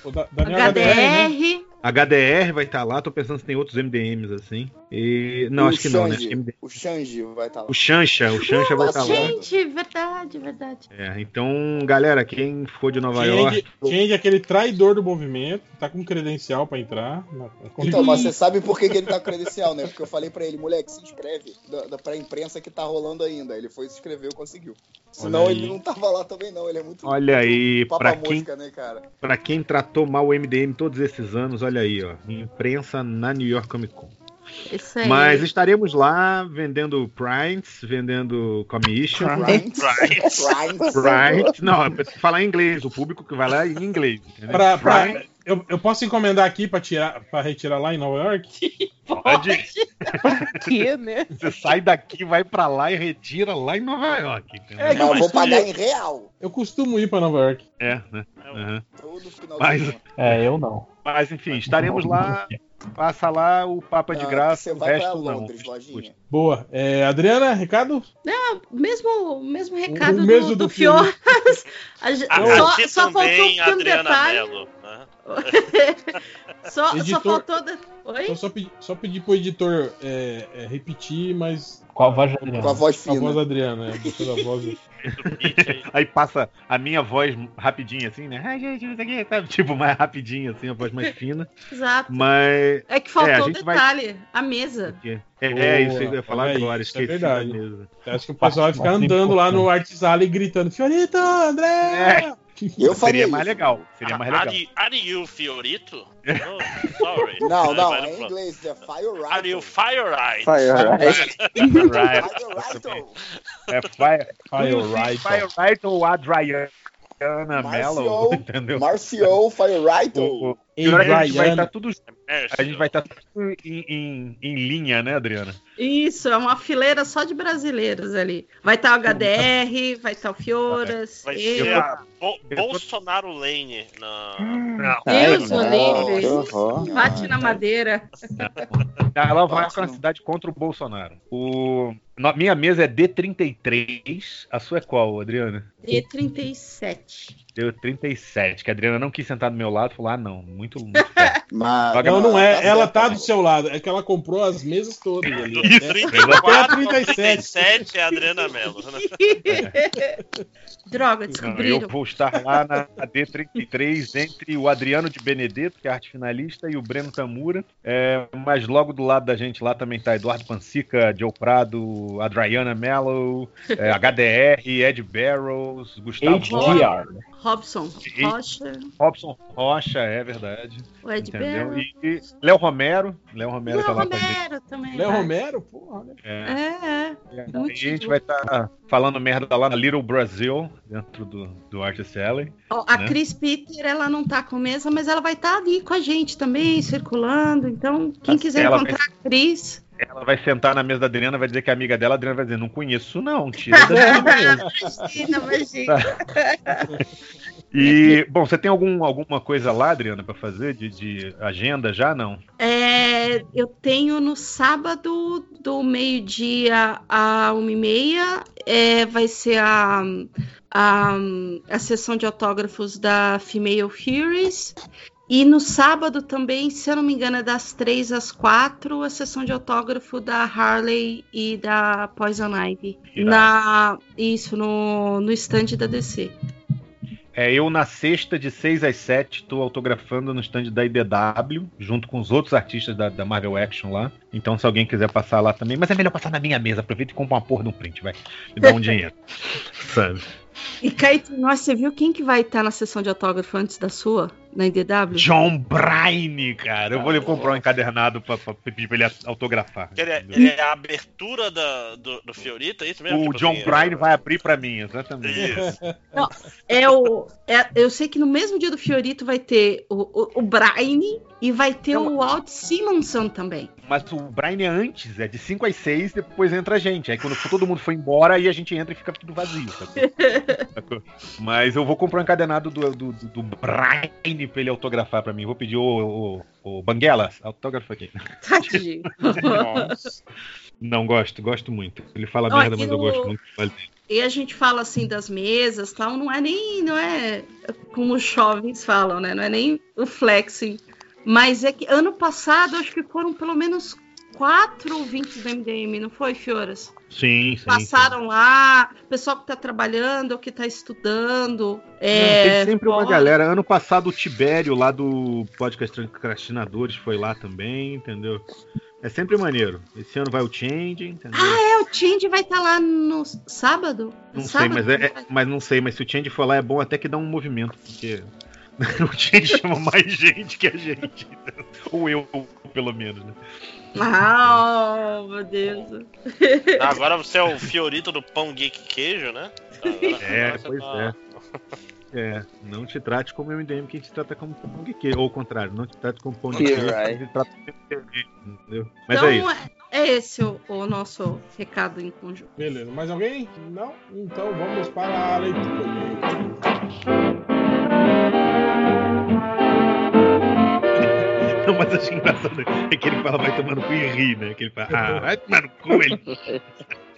o Da- Daniel HDR, né? HDR. HDR vai estar lá, tô pensando se tem outros MDMs assim. E. Não, o acho que não, né? Acho que MD... O Xanji vai estar lá. O Xancha, o Xancha vai estar lá. Gente, verdade, verdade. É, então, galera, quem for de Nova Change, York. Change, aquele traidor do movimento, tá com credencial pra entrar. Então, mas você sabe por que, que ele tá com credencial, né? Porque eu falei pra ele, moleque, se inscreve da, da, pra imprensa que tá rolando ainda. Ele foi se inscreveu, conseguiu. Senão ele não tava lá também, não. Ele é muito. Olha aí, Papa pra quem, né, cara? pra quem tratou mal o MDM todos esses anos, olha aí, ó. Imprensa na New York Comic Con. Isso aí. Mas estaremos lá vendendo Primes, vendendo commission. Bryant. Primes. Não, eu preciso falar em inglês, o público que vai lá é em inglês. Pra, pra- Primes, eu, eu posso encomendar aqui pra, tirar, pra retirar lá em Nova York? <laughs> pode. <laughs> Que, né? Você sai daqui, vai pra lá e retira lá em Nova York. entendeu? É, eu vou pagar em real. Eu costumo ir pra Nova York. É, né? Aham. Todo final Mas-. É, eu não. Mas enfim, estaremos lá. Passa lá, o papo é de Ah, graça, Você o vai pra resto não. Londres, lojinha. Boa. É, Adriana, recado? Mesmo, mesmo recado O mesmo do, do do Fioras. A gente- A só só faltou um pequeno Adriana detalhe. Mello. né? <laughs> Só, só faltou. Oi? Então só pedir, só pedir pro editor é, é, repetir, mas. Com a voz da Adriana. Com a voz Com a fina. voz da Adriana, é, a voz. <laughs> Aí passa a minha voz rapidinho assim, né? Ai, gente, isso aqui, sabe? Tipo, mais rapidinho, assim, a voz mais fina. Exato. Mas. É que faltou É, a o gente vai- detalhe, a mesa. É, é isso que eu ia falar agora, isso é esqueci verdade. da mesa. Acho que o pessoal vai ficar andando lá no importante. Artisale gritando: Fiorito, André! É. <laughs> Eu Seria mais isso. legal. Seria mais legal. Are, are you Fiorito? Oh, sorry. <laughs> Não, não, é em inglês, é Fire Are you Right. Firelight? Fire Right. Fire Right. É Fire, Fire Fire, Right. Fire Right ou Adriana Mello, <laughs> entendeu? Marcio, Fire Right. É a gente vai estar tudo. A gente vai estar tudo em, em, em linha, né, Adriana? Isso, é uma fileira só de brasileiros ali. Vai estar o HDR, vai estar o Fioras. Vai eu. ser a Bo- Bolsonaro Lane na. Deus o livre. Bate na madeira. Ela vai com a cidade contra o Bolsonaro. O, minha mesa é D33. A sua é qual, Adriana? D37. Deu 37, que a Adriana não quis sentar do meu lado, falou: ah, não, muito, muito. <laughs> Mas, Não, não é. tá Ela tá do seu lado. É que ela comprou as mesas todas ali. Do né? 34 Até a ao 37. 37 é a Adriana Mello. Né? <laughs> Droga, Não, descobriram. eu vou estar lá na D33 entre o Adriano de Benedetto, que é arte finalista, e o Breno Tamura. É, mas logo do lado da gente lá também tá Eduardo Pansica, Joe Prado, Adriana Mello, é, HDR, Ed Barrows, Gustavo HDR. Robson E- Rocha, Robson Rocha, é verdade. o Ed Entendeu? Barrow. E, e Léo Romero. Léo Romero Léo tá lá com a gente. Romero também. Léo vai. Romero, porra, né? É. É, é. E a gente vai estar falando merda lá na Little Brasil, dentro do, do Artist Alley. Ó, A né? Cris Peter, ela não tá com mesa, mas ela vai estar ali com a gente também, circulando. Então, quem quiser Ela encontrar a Cris, Ela vai sentar na mesa da Adriana, vai dizer que é amiga dela, a Adriana vai dizer, não conheço não, tira imagina, imagina. E, bom, você tem algum, alguma coisa lá, Adriana, pra fazer de, de agenda já? Não? É, eu tenho no sábado, do meio-dia a uma e meia, é, vai ser a, a, a sessão de autógrafos da Female Furies. E no sábado também, se eu não me engano, é das três às quatro, a sessão de autógrafo da Harley e da Poison Ivy. Irado. Na, isso, no, no stand da DC. É, eu na sexta, de 6 às 7, tô autografando no stand da IDW, junto com os outros artistas da, da Marvel Action lá. Então, se alguém quiser passar lá também, mas é melhor passar na minha mesa, aproveita e compra uma porra de um print, vai. Me dá um <laughs> dinheiro. Sabe? E Caetano, nossa, você viu quem que vai estar na sessão de autógrafo antes da sua, na IDW? John Bryan, cara. Eu vou lhe comprar um encadernado pra, pra pedir pra ele autografar. Ele é, ele é a abertura da, do, do Fiorita, é isso mesmo? O Tipo John assim, Bryan vai abrir pra mim, exatamente. Isso. É o, é- eu sei que no mesmo dia do Fiorito vai ter o, o, o Brian e vai ter o Walt Simonson também. Mas o Brian é antes, é de 5 às 6, depois entra a gente. Aí quando todo mundo for embora, aí a gente entra e fica tudo vazio. Sacou? <laughs> Mas eu vou comprar um encadenado do, do, do, do Brian pra ele autografar pra mim. Vou pedir o, o, o Banguela, autógrafo aqui. Tadinho. Nossa. Não gosto, gosto muito. Ele fala Ó, merda, mas eu no- gosto muito. E a gente fala assim das mesas, tal, não é nem, não é como os jovens falam, né? Não é nem o flexing. Mas é que ano passado acho que foram pelo menos quatro ouvintes do MDM, não foi, Fioras? Sim, sim. Passaram lá, pessoal que tá trabalhando que tá estudando. sim. É, Tem sempre uma fora- galera. Ano passado o Tibério lá do podcast Procrastinadores foi lá também, entendeu? É sempre maneiro. Esse ano vai o Change, entendeu? Ah, é, o Change vai estar lá no sábado? Não sei, sábado? mas, é, é- mas não sei, mas se o Change for lá é bom até que dá um movimento, porque <laughs> o Change chama mais <laughs> gente que a gente. Ou eu, pelo menos, né? Ah, meu Deus. Agora você é o Fiorito do Pão Geek Queijo, né? Agora- É, pois tá- <laughs> É, não te trate como MDM que te trata como pão de queijo. Ou ao contrário, não te trate como pão de queijo, right. te trata como pão de queijo, entendeu? Mas então, é isso. é, é esse o, o nosso recado em conjunto. Beleza, mais alguém? Não? Então vamos para a leitura. Mas acho engraçado é que ele fala vai tomando cu e ri, né? Que ele fala, ah, vai tomar no cu ele. <laughs>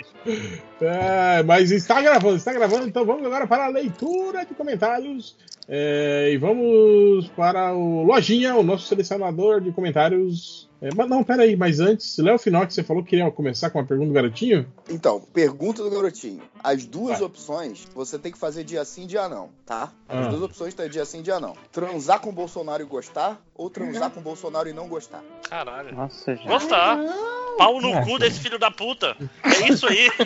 É, mas está gravando, está gravando, então vamos agora para a leitura de comentários. É, e vamos para o Lojinha, o nosso selecionador de comentários. É, mas não, peraí, mas antes, Léo Finox, você falou que queria começar com uma pergunta do garotinho? Então, pergunta do garotinho. As duas Vai. opções, você tem que fazer dia sim, dia não, tá? As Ah. duas opções tá dia sim, dia não. Transar com o Bolsonaro e gostar, ou transar com o Bolsonaro e não gostar. Caralho. Nossa, gente. Gostar. Pau no Ah, cu desse filho da puta. É isso aí. <laughs>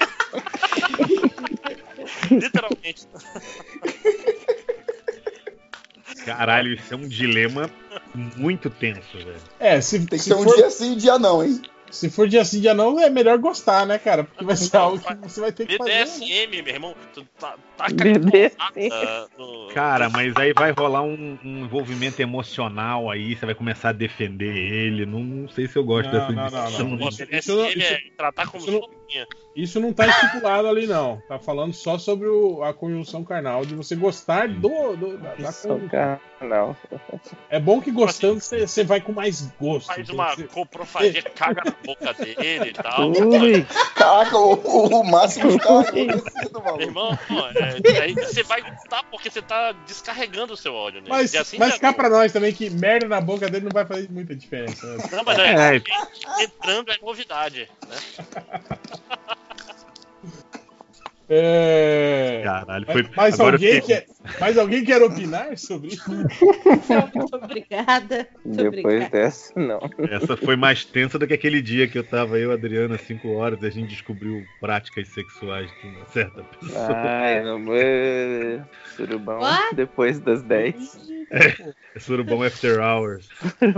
Literalmente. <laughs> Caralho, isso é um dilema muito tenso, velho. É, se, Tem que se ser um for, dia sim, dia não, hein? se for dia sim, dia não, é melhor gostar, né, cara? Porque vai ser algo que você vai ter que fazer. né? BDSM, meu irmão. Tu tá, tá <laughs> BDSM. no- Cara, mas aí vai rolar um, um envolvimento emocional aí, você vai começar a defender ele. Não, não sei se eu gosto Não, dessa não, não, discussão. não. Isso- BDSM isso não- é tratar como isso não-. Isso não tá estipulado ali, não. Tá falando só sobre o- a conjunção carnal, de você gostar do, do- da, da conjunção. canal. É bom que gostando você você vai com mais gosto. Faz uma Você- coprofagia, caga na boca dele e tal. Ui, Caraca, o, o máximo tá maluco. irmão, é, aí você vai gostar porque você tá descarregando o seu ódio, né? Mas, assim mas já- cá pra nós também que merda na boca dele não vai fazer muita diferença. né? Não, mas É. é, entrando é novidade, né? <laughs> É... Caralho, foi. mas agora alguém fiquei- quer, mas alguém quer opinar sobre isso? Muito obrigada. Muito depois obrigada. dessa, não. Essa foi mais tensa do que aquele dia que eu tava eu e a Adriana, 5 horas, e a gente descobriu práticas sexuais de uma certa pessoa. Ai, amor. Surubão What? depois das 10. É surubom after hours.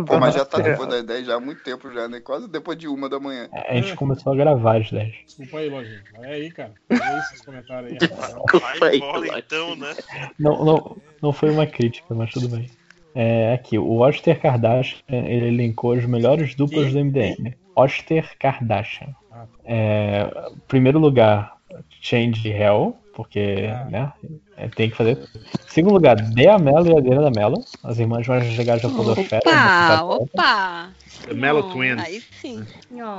Pô, mas já tá depois das 10 já há muito tempo já, né? Quase depois de uma da manhã. A gente começou a gravar às 10. Desculpa aí, Lojinha. Olha aí, cara. Olha esses comentários aí. rapaz. Vai embora então, né? Não, não, não foi uma crítica, mas tudo bem. É, aqui, o Oster Kardashian, ele elencou as melhores duplas do MDM. Oster Kardashian. Ah, tá. É, primeiro lugar, Change Hell, porque Ah. né, é, tem que fazer. Segundo lugar, Dea Mello e Adriana Mello, as irmãs mais chegadas da Podosfera. Opa, opa. The Mellow Não, Twins. Aí sim.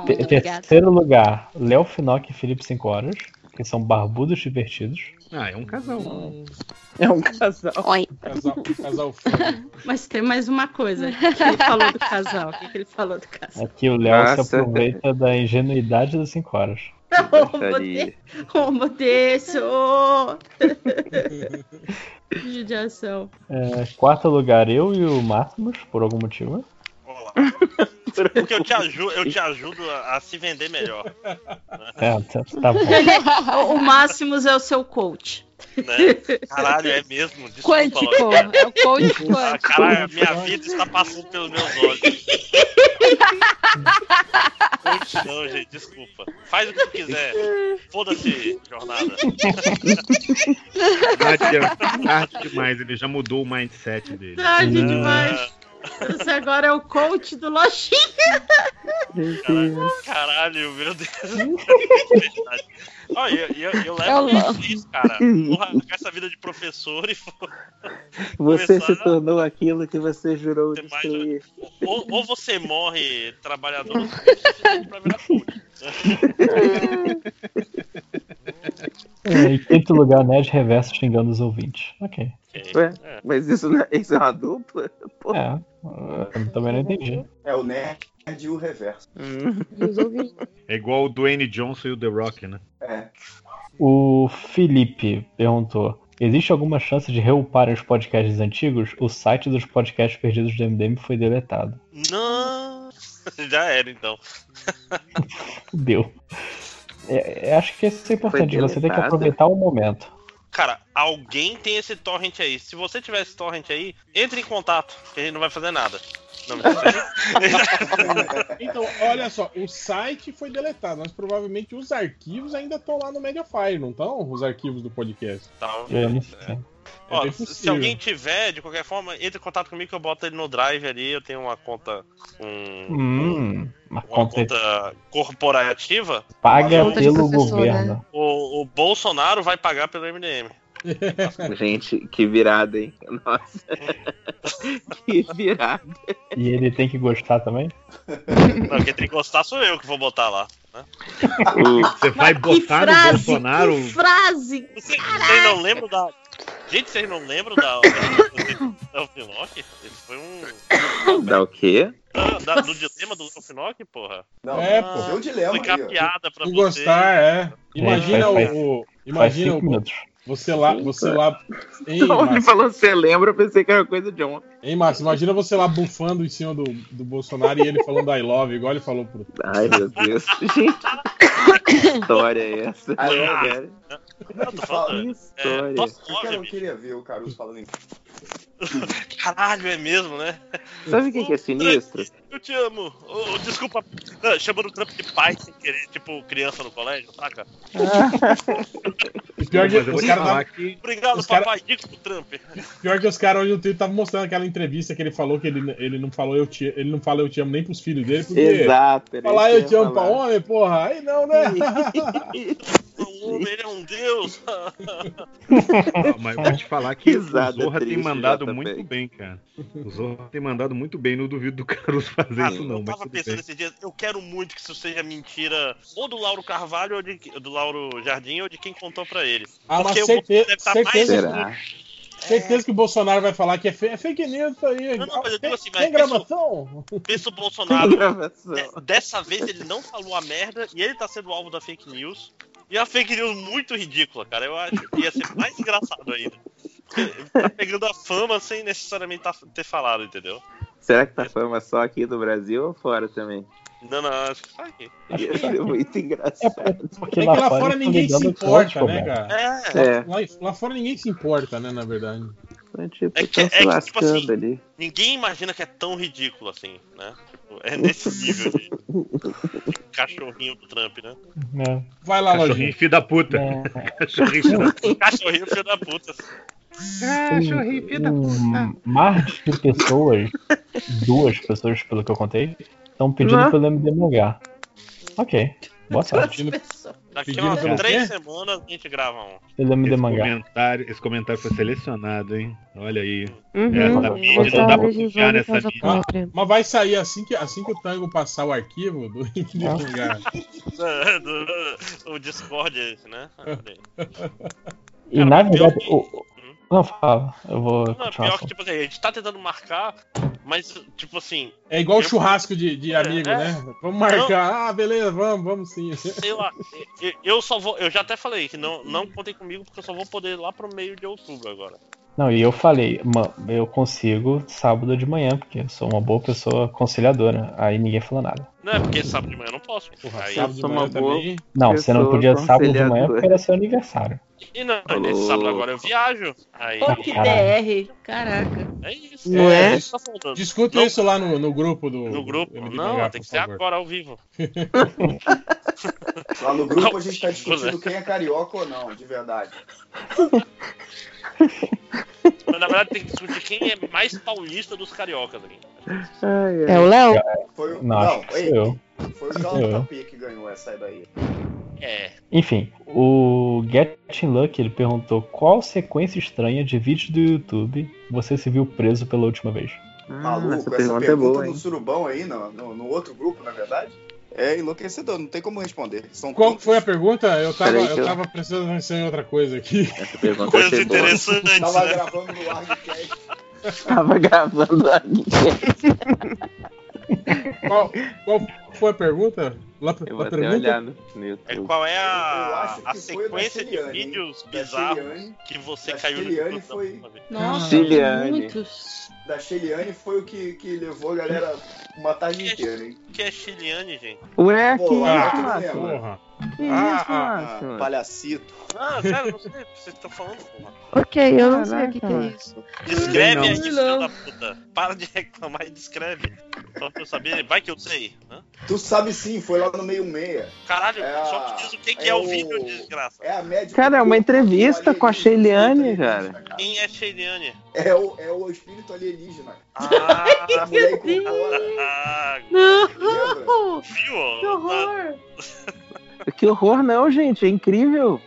Obrigada. terceiro lugar, Léo Finock e Felipe 5 Horas, que são barbudos divertidos. Ah, é um casal. É um casal. Oi. Casal, casal feio. <laughs> Mas tem mais uma coisa. O que ele falou do casal? O que que ele falou do casal? Aqui o Léo se aproveita da ingenuidade das 5 horas. Ô, Deus! Judiação. É, quarto lugar, eu e o Máximos, por algum motivo. Porque eu te ajudo, eu te ajudo a, a se vender melhor. É, tá, tá bom. <laughs> O, Máximos é o seu coach. Né? <laughs> Caralho, é mesmo. Desculpa, Quântico. É o coach Ah, quântico. caralho, minha vida está passando pelos meus olhos. Coach não, gente, desculpa. Faz o que tu quiser. Foda-se, jornada. Adianta, tarde demais, ele já mudou o mindset dele. Tarde demais. Você agora é o coach do Lojinha. Caralho, caralho, meu Deus. Ó, eu, eu, eu Eu levo amo. isso, cara. Porra, com essa vida de professor e for- Você se tornou aquilo que você jurou Você mais- destruir. ou, ou você morre trabalhador pra virar coach. <laughs> É, em quinto lugar, Ned Reverso xingando os ouvintes. Ok. Ué, É. mas isso, não é, isso é uma dupla? Pô. É, eu também não entendi. É o nerd e o reverso. Hum. É igual o Dwayne Johnson e o The Rock, né? É. O Felipe perguntou: Existe alguma chance de reuparem os podcasts antigos? O site dos podcasts perdidos do MDM foi deletado. Não. Já era, então. <laughs> Deu. É, é, acho que isso é importante, você tem que aproveitar o momento. Cara, alguém tem esse torrent aí. Se você tiver esse torrent aí, entre em contato, que a gente não vai fazer nada. Não. <laughs> Então, olha só, o site foi deletado, mas provavelmente os arquivos ainda estão lá no Mediafire, não estão? Os arquivos do podcast. Talvez, Eu não é. Ó, se- alguém tiver, de qualquer forma, entre em contato comigo que eu boto ele no Drive ali. Eu tenho uma conta. Um, Hum, uma uma conta conta corporativa. paga pelo governo. O, o Bolsonaro vai pagar pelo MDM. <laughs> Gente, que virada, hein? Nossa. <laughs> que virada. E ele tem que gostar também? Não, quem tem que gostar sou eu que vou botar lá. né? Você vai Que botar no frase, Bolsonaro. que frase! Vocês não lembram da. Gente, vocês não lembram da. da Elfinock? Esse foi um. <laughs> Dá o quê? Da, da- do dilema do Elfinock, porra? Não, É, Ah, pô. Deu um dilema Explicar piada pra você. gostar, é. Imagina faz- faz- o. Faz imagina cinco o, minutos. Você lá. Você lá. <laughs> Hein, Ele Márcio? falou, você lembra? Eu pensei que era coisa de ontem. Hein, Márcio? Imagina você lá bufando em cima do, do Bolsonaro e ele falando I love, igual ele falou pro. Ai, meu Deus. <laughs> Gente, que história é essa? Ai, eu- Cara, Não, tô Que falando. que É, história. tosse Eu quero- eu bicho. queria ver o Caruso falando em <laughs> Caralho, é mesmo, né? Sabe o que, que é sinistro? Eu te amo. Ô, desculpa, ah, chamando o Trump de pai sem querer, tipo criança no colégio, saca? Pior que Mas eu vou os te caras. Obrigado, Os cara- papai, diga pro Trump. Pior que os caras hoje no Twitter estavam mostrando aquela entrevista que ele falou que ele, ele não falou eu te ele não fala eu te amo nem pros filhos dele, porque Exato. falar eu te amo pra falar. homem, porra, aí não, né? <laughs> O homem, ele é um deus. Ah, mas vou te falar que o Risada Zorra tem triste, mandado muito bem, cara. O Zorra tem mandado muito bem. Não duvido do Caruso fazer isso, não. eu Mas tava tudo pensando bem. esses dias, eu quero muito que isso seja mentira, ou do Lauro Carvalho, ou de, do Lauro Jardim, ou de quem contou pra ele. Ah, mas Porque o certe- Bolsonaro deve estar mais certeza- Será? Certeza que o Bolsonaro vai falar que é, fe- é fake news isso aí. Não, não, mas eu tem, digo assim, tem mas gravação? Pensa o <laughs> Tem Bolsonaro. gravação. de- dessa vez ele não falou a merda e ele tá sendo alvo da fake news. E é uma fake news muito ridícula, cara. Eu acho que ia ser mais engraçado ainda. Tá pegando a fama sem necessariamente tá- ter falado, entendeu? Será que tá fama só aqui do Brasil ou fora também? Não, não, acho que tá aqui. Ia ser muito É engraçado. porque É que lá, lá fora, ninguém se importa, né, cara? É, É, Lá, lá fora ninguém se importa, né, na verdade. Então, tipo, É que- é que, tipo assim, ali. ninguém imagina que é tão ridículo assim, né? Tipo, é <laughs> nesse nível de cachorrinho do Trump, né? É. Vai lá, Cachorrinho Lojinha. filho da puta. É. Cachorrinho filho da puta. Cachorrinho filho da puta. Cachorrinho filho da puta. Mais de pessoas, duas pessoas, pelo que eu contei, estão pedindo Não. pelo MDMH. Ok, boa sorte. Pedindo- Daqui Pedindo umas três quê? semanas a gente grava um. Pelo Esse comentário, esse comentário foi selecionado, hein? Olha aí. Uhum. Essa mídia não dá pra confiar nessa mídia. própria. Mas vai sair assim que, assim que o Tango passar o arquivo do <laughs> lugar. É, <laughs> do- o Discord é esse, né? <laughs> E Cara, na mas verdade, o- não fala, eu vou Não, pior que, tipo assim, a gente tá tentando marcar, mas, tipo assim, É igual Eu- churrasco de, de amigo, É. né? Vamos marcar. Ah, beleza, vamos, vamos sim. sei lá, eu, eu só vou, eu já até falei que não, não contem comigo porque eu só vou poder ir lá pro meio de outubro agora. Não, e eu falei, eu consigo sábado de manhã, porque eu sou uma boa pessoa conciliadora. Aí ninguém falou nada. Não é porque sábado de manhã eu não posso. Porra, Aí, sábado de sou manhã uma boa- também. Não, você não podia sábado de manhã porque era seu aniversário. e não, nesse sábado agora eu viajo. Aí, Pô, que. DR. Caraca. é isso. Não é? isso que tá. Discuta Não- isso lá no, no grupo do. No grupo? MD Não, tem que ser favor. agora ao vivo. <laughs> Lá no grupo a gente tá Não, discutindo quem é carioca ou não, de verdade. <laughs> Mas na verdade tem que discutir quem é mais paulista dos cariocas aqui. É o Léo? Foi o. Não, que ei, eu. foi o. JP que ganhou essa aí daí. É. Enfim, o Getting Luck ele perguntou qual sequência estranha de vídeo do YouTube você se viu preso pela última vez. Maluco, essa essa pergunta pergunta, é boa, no hein? surubão aí, no, no, no outro grupo, na verdade, é enlouquecedor, não tem como responder. São Qual todos- foi a pergunta? Eu tava, Peraí eu eu- tava prestando atenção em outra coisa aqui. Essa pergunta Coisas achei boa. interessantes, Tava né? gravando no Argcast. Tava gravando aqui. <laughs> Qual, qual foi a pergunta? Lá, Eu vou pergunta? olhar no, no É, qual é a, que a sequência de vídeos bizarros que você da caiu no YouTube da foi-? Nossa, Ciliane. muitos. da Sheliane foi o que, que levou a galera uma tarde inteira, hein? O que é Chiliane, gente? Ué, que Pô, isso, ah, Márcio? Porra. Que isso, Ah, Ah, palhacito. Ah, sério, não sei o que vocês estão falando, porra. Ok, eu não sei o que, que é isso. Descreve aí, filho da puta. Para de reclamar e descreve. Só pra eu saber, vai que eu sei. Né? Tu sabe sim, foi lá no meio meia. Caralho, É só me diz o que, que é, é o vídeo, desgraça. É a médica. Cara, é uma entrevista com a espírito cara. Quem é Chiliane? É o, é o espírito alienígena. Ah, A mulher incorpora. ah, Não! Viu? Que horror! Que horror não, gente. É incrível.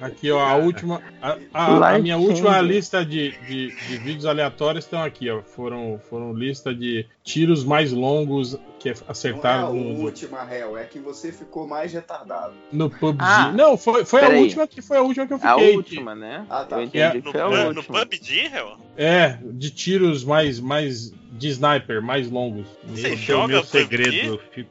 Aqui, ó, a última. A, a- a minha última lista de, de, de vídeos aleatórios estão aqui, ó. Foram, foram lista de tiros mais longos que Não é a acertaram no, última, réu, é que você ficou mais retardado. no PUBG. Ah, não, foi, foi a última que foi a última que eu A fiquei. última, né? Ah, tá. Eu entendi que No, foi a pu- no última. PUBG, Hel? É, de tiros mais, mais de sniper, mais longos. Você Esse é o joga meu PUBG? segredo. Fico...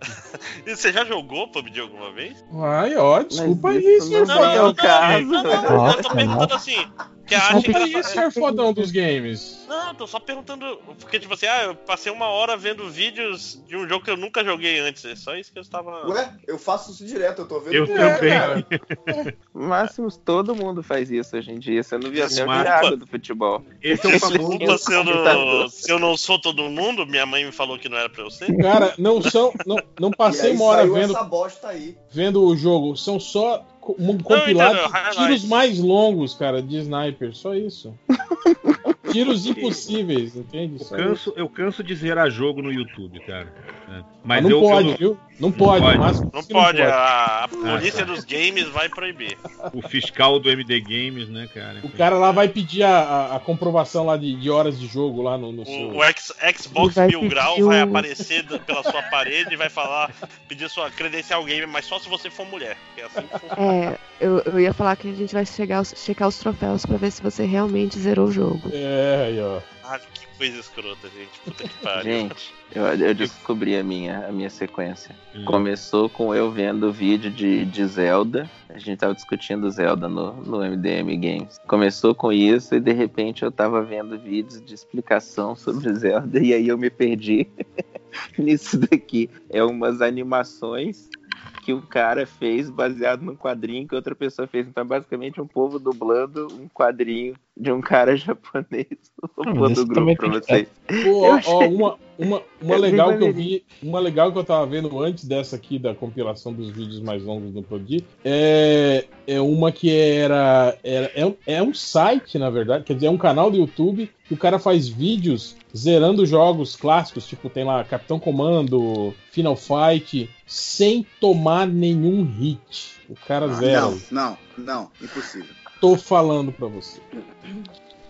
E você já jogou PUBG alguma vez? Ai, ó, desculpa Mas aí, isso senhor não é fodão. o caso. Não, não, eu Nossa, tô perguntando assim. Que acha Desculpa aí, engraçado. senhor fodão dos games. Não, tô só perguntando. Porque, tipo assim, ah, eu passei uma hora vendo vídeos de um jogo que eu nunca joguei antes. É só isso que eu estava. Ué, eu faço isso direto, eu tô vendo. Eu também. cara. <laughs> Máximos, todo mundo faz isso hoje em dia. Você não via Mas- Thiago do futebol. Esse é famoso. Desculpa se eu, não, se eu não sou todo mundo, minha mãe me falou que não era pra eu ser. Cara, não são. Não, não E passei aí uma hora saiu vendo, essa bosta aí. vendo o jogo. São só um compilado entendeu, de highlights. tiros mais longos, cara, de sniper. Só isso. <laughs> Tiros impossíveis, entende? Eu canso, eu canso de zerar jogo no YouTube, cara. É. Mas não eu, pode, eu- viu? Não pode, pode. mas Não pode, a, a polícia dos games vai proibir. o fiscal do MD Games, né, cara? O cara lá vai pedir a, a- a comprovação lá de, de horas de jogo lá no, no seu. O, o X- Xbox Mil Grau vai o- aparecer pela sua parede e vai falar, pedir sua credencial game, mas só se você for mulher. É assim que funciona. É, eu, eu ia falar que a gente vai chegar, checar os troféus pra ver se você realmente zerou o jogo. É, aí, ó. Ah, que coisa escrota, gente. Puta que pariu. Gente, eu, eu descobri a minha, a minha sequência. Hum. Começou com eu vendo o vídeo de, de Zelda. A gente tava discutindo Zelda no, no MDM Games. Começou com isso e de repente eu tava vendo vídeos de explicação sobre Zelda e aí eu me perdi <laughs> nisso daqui. É umas animações que o cara fez baseado num quadrinho que outra pessoa fez. Então é basicamente um povo dublando um quadrinho de um cara <laughs> japonês. Vou pôr do grupo pra vocês. Pô, Eu ó, achei- uma, uma, uma É legal que eu vi, uma legal que eu tava vendo antes dessa aqui, da compilação dos vídeos mais longos do PUBG, é, é uma que era, era é, um- é um site, na verdade, quer dizer, é um canal do YouTube que o cara faz vídeos zerando jogos clássicos, tipo, tem lá Capitão Comando, Final Fight, sem tomar nenhum hit. O cara Ah, zera. não, não, não, impossível. Tô falando pra você.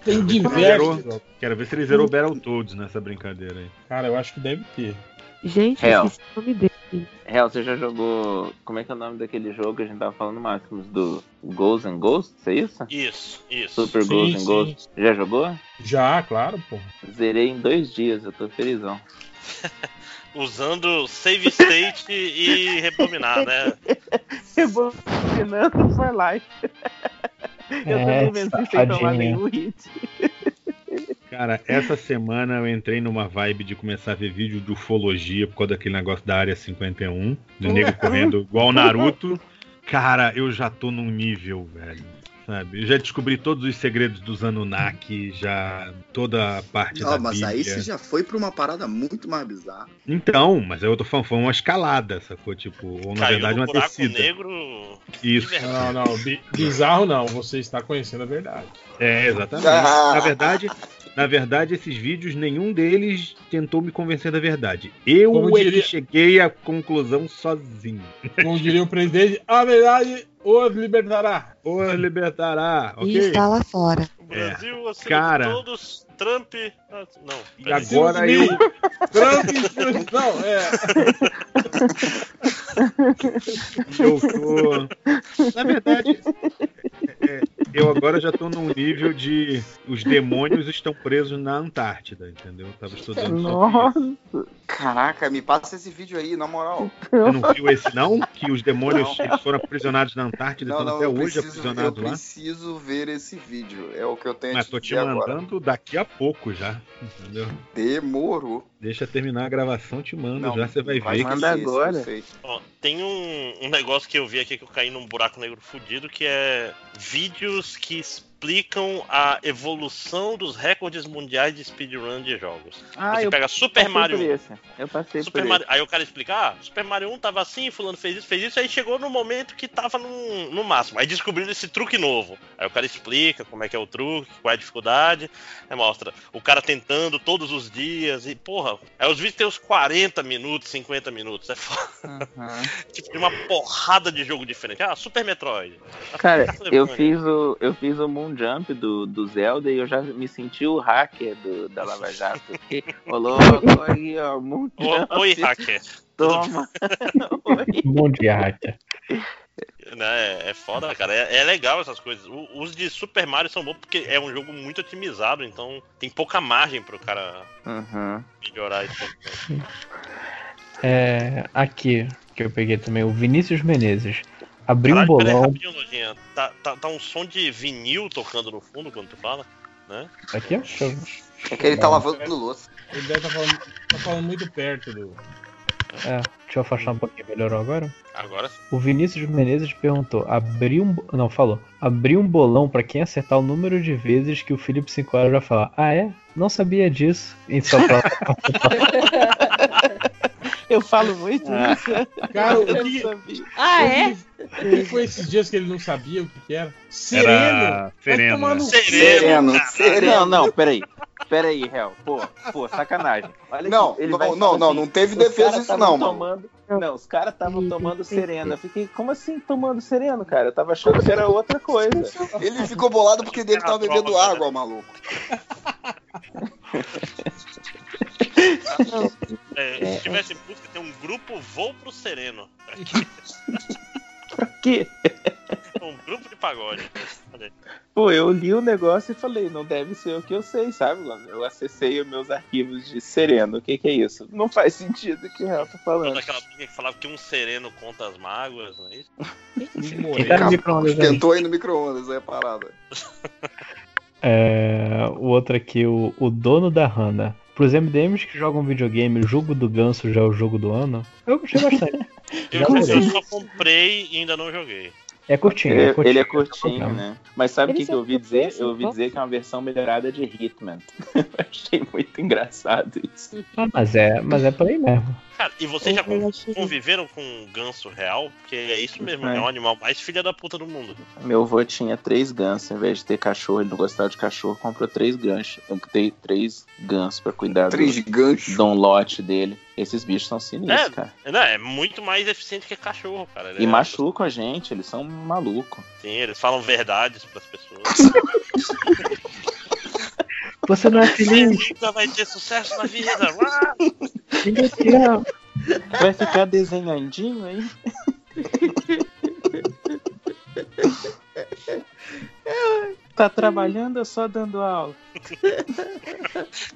Tem Quero ver se ele diversos. zerou- Quero ver se ele zerou Battletoads nessa brincadeira aí. Cara, eu acho que deve ter. Gente, eu Real. esqueci o nome dele. Real, você já jogou. Como é que é o nome daquele jogo que a gente tava falando, Máximos? Do Ghosts and Ghosts? É isso? Isso, isso. Super Sim, Ghosts and. Ghosts. Já jogou? Já, claro, pô. Zerei em dois dias, eu tô felizão. <laughs> Usando save state e rebobinar, né? <laughs> Rebobinando for life. <laughs> Eu É, também venci sem tomar nenhum hit. <laughs> Cara, essa semana eu entrei numa vibe de começar a ver vídeo de ufologia por causa daquele negócio da área 51, do <laughs> nego correndo igual o Naruto. Cara, eu já tô num nível, velho. Sabe? Eu já descobri todos os segredos dos Anunnaki, já toda a parte Não, da mas Bíblia. aí você já foi pra uma parada muito mais bizarra. Então, mas eu tô falando, foi uma escalada, sacou? Tipo, ou na Caiu verdade uma descida. negro. Isso. Não, não, bi- bizarro não, você está conhecendo a verdade. É, exatamente. Ah. Na verdade, na verdade, esses vídeos, nenhum deles tentou me convencer da verdade. Eu é diria- cheguei à conclusão sozinho. Como diria o presidente, a verdade os libertará. Ou libertará, E ok? está lá fora. O Brasil, acima Cara. de todos, Trump. ah, Não, E agora eu. Trump, não, é. <laughs> Eu tô. Na verdade, é, é, eu agora já tô num nível de. Os demônios estão presos na Antártida, entendeu? Eu tava estudando sobre isso. Nossa. Caraca, me passa esse vídeo aí, na moral. Você não viu esse, não? Que os demônios Não. foram aprisionados na Antártida e Não, estão não, até eu hoje preciso, eu aprisionados lá. preciso ver esse vídeo. É o que eu tenho a Mas te tô te dizer agora. mandando daqui a pouco já, entendeu? Demorou. Deixa terminar a gravação, te mando Não, já, você vai, vai ver. manda agora. eu. Ó, tem um, um negócio que eu vi aqui que eu caí num buraco negro fudido que é vídeos que explicam a evolução dos recordes mundiais de speedrun de jogos. Ah, Você eu pega Super Mario por 1. esse. Eu passei Super por Mario-. Aí o cara explica, ah, Super Mario 1 tava assim, fulano fez isso, fez isso, aí chegou no momento que tava no, no máximo. Aí descobriram esse truque novo. Aí o cara explica como é que é o truque, qual é a dificuldade, aí mostra o cara tentando todos os dias, e porra, aí os vídeos tem uns 40 minutos, 50 minutos, é foda. <laughs> tipo, tem uma porrada de jogo diferente. Ah, Super Metroid. Cara, eu Castlevania. fiz o eu fiz o Moon Jump do, do Zelda e eu já me senti o hacker do, da Lava Jato. <laughs> Ô louco, aí, ó, Moon Jump. Oi, hacker. Toma. <laughs> Bom dia, hacker. Né, é foda, cara. É, é legal essas coisas. O- os de Super Mario são bons porque é um jogo muito otimizado, então tem pouca margem pro cara Uhum. melhorar isso. É, aqui, que eu peguei também, o Vinícius Menezes. Abriu um Caralho, peraí, bolão. Lojinha. Tá, tá, tá um som de vinil tocando no fundo quando tu fala, né? Aqui. Deixa eu... É que ele tá lavando louça. Ele deve estar falando, tá falando muito perto do. É, deixa eu afastar um pouquinho. Melhorou agora? Agora sim. O Vinícius Menezes perguntou: abriu um. Não, falou. Abriu um bolão pra quem acertar o número de vezes que o Felipe 5 horas vai falar. Ah, é? Não sabia disso. Em sua prova. Eu falo muito Ah. isso. Cara, o Eu que- sabia. Ah, é? O que foi esses dias que ele não sabia o que, era? Sereno! Vai Sereno, né? no Sereno, Não, não, peraí. Peraí, Hel. Pô, pô, sacanagem. Olha Não, aqui, ele não, vai não, falar não, assim, não teve defesa isso não, mano. tomando, Não, os caras estavam tomando sereno. Eu fiquei, como assim tomando sereno, cara? Eu tava achando que era outra coisa. Ele ficou bolado porque dele tava bebendo água, maluco. <laughs> É, se tivesse música, tem um grupo Voo pro Sereno. <laughs> Pra quê? um grupo de pagode. Pô, eu li o negócio e falei, não deve ser o que eu sei, sabe? Eu acessei os meus arquivos de sereno. O que, que é isso? Não faz sentido o que o Hel tá falando. Daquela briga que falava que um sereno conta as mágoas, não é isso? Micro-ondas aí? No micro-ondas, aí a parada. <laughs> É, o outro aqui, o, o dono da Hanna. Pros MDMs que jogam videogame, o jogo do ganso já é o jogo do ano? Eu gostei bastante. <laughs> Eu, Já eu só comprei e ainda não joguei. É curtinho, Ele, é curtinho. ele é curtinho, né? Mas sabe o que, que eu ouvi dizer? Eu ouvi dizer que é uma versão melhorada de Hitman. <laughs> Eu achei muito engraçado isso. Ah, mas é, mas é por aí mesmo. Cara, e vocês já conviveram com um ganso real? Porque é isso mesmo, É. é o animal mais filha da puta do mundo. Meu avô tinha três gansos, em vez de ter cachorro, ele não gostava de cachorro, comprou três ganchos. Eu tenho três gansos pra cuidar Três do, ganchos. de um lote dele. Esses bichos são sinistros, cara. É, não, é muito mais eficiente que cachorro, cara. E É- machucam a gente, eles são malucos. Sim, eles falam verdades pras pessoas. <laughs> Você não é Você feliz, nunca vai ter sucesso na vida. Ninguém te ama. Vai ficar desenhandinho aí? Tá trabalhando ou só dando aula?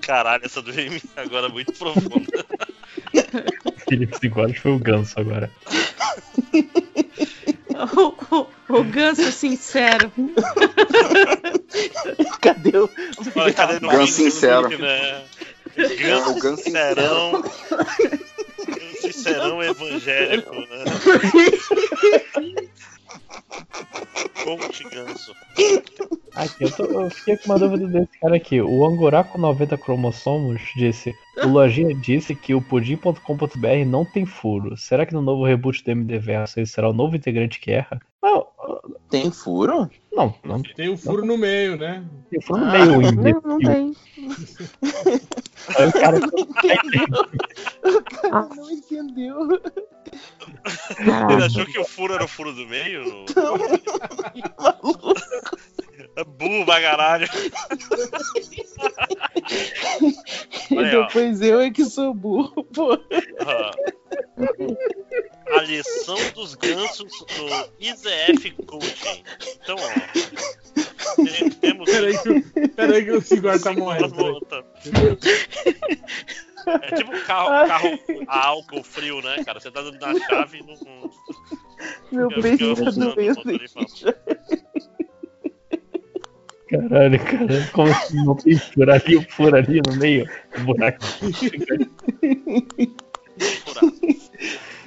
Caralho, essa do Jamie agora é muito profunda. Felipe 5 horas foi o ganso agora. <laughs> O, o- o ganso sincero. <laughs> Cadê o. Olha, cadê no Ganso vídeo, no sincero. né? É, o Ganso ganso sincerão. <laughs> Ganso sincerão evangélico, né? <laughs> Coach ganso. Aqui, eu, tô- eu fiquei com uma dúvida desse cara aqui. O Angorá com 90 cromossomos disse: O Lojinha disse que o pudim.com.br não tem furo. Será que no novo reboot do MD ele será o novo integrante que erra? Não, Tem furo? não, não Tem o furo no meio, né? tem furo no meio, Não, não tem. Aí o cara <laughs> Ah. Não entendeu. Ele achou que o furo era o furo do meio? É <laughs> burro pra caralho. E aí, ó. depois eu é que sou burro, pô. Ah. A lição dos gansos do IZF Coaching. Então, ó. tem- Temos. Peraí que, o- peraí que o cigarro tá morrendo. peraí. Volta. É tipo carro, carro a álcool frio, né, cara? Você tá dando na chave e não. Meu fica tá doendo. Caralho, cara, como assim não tem furo ali, o furo ali no meio? Um buraco.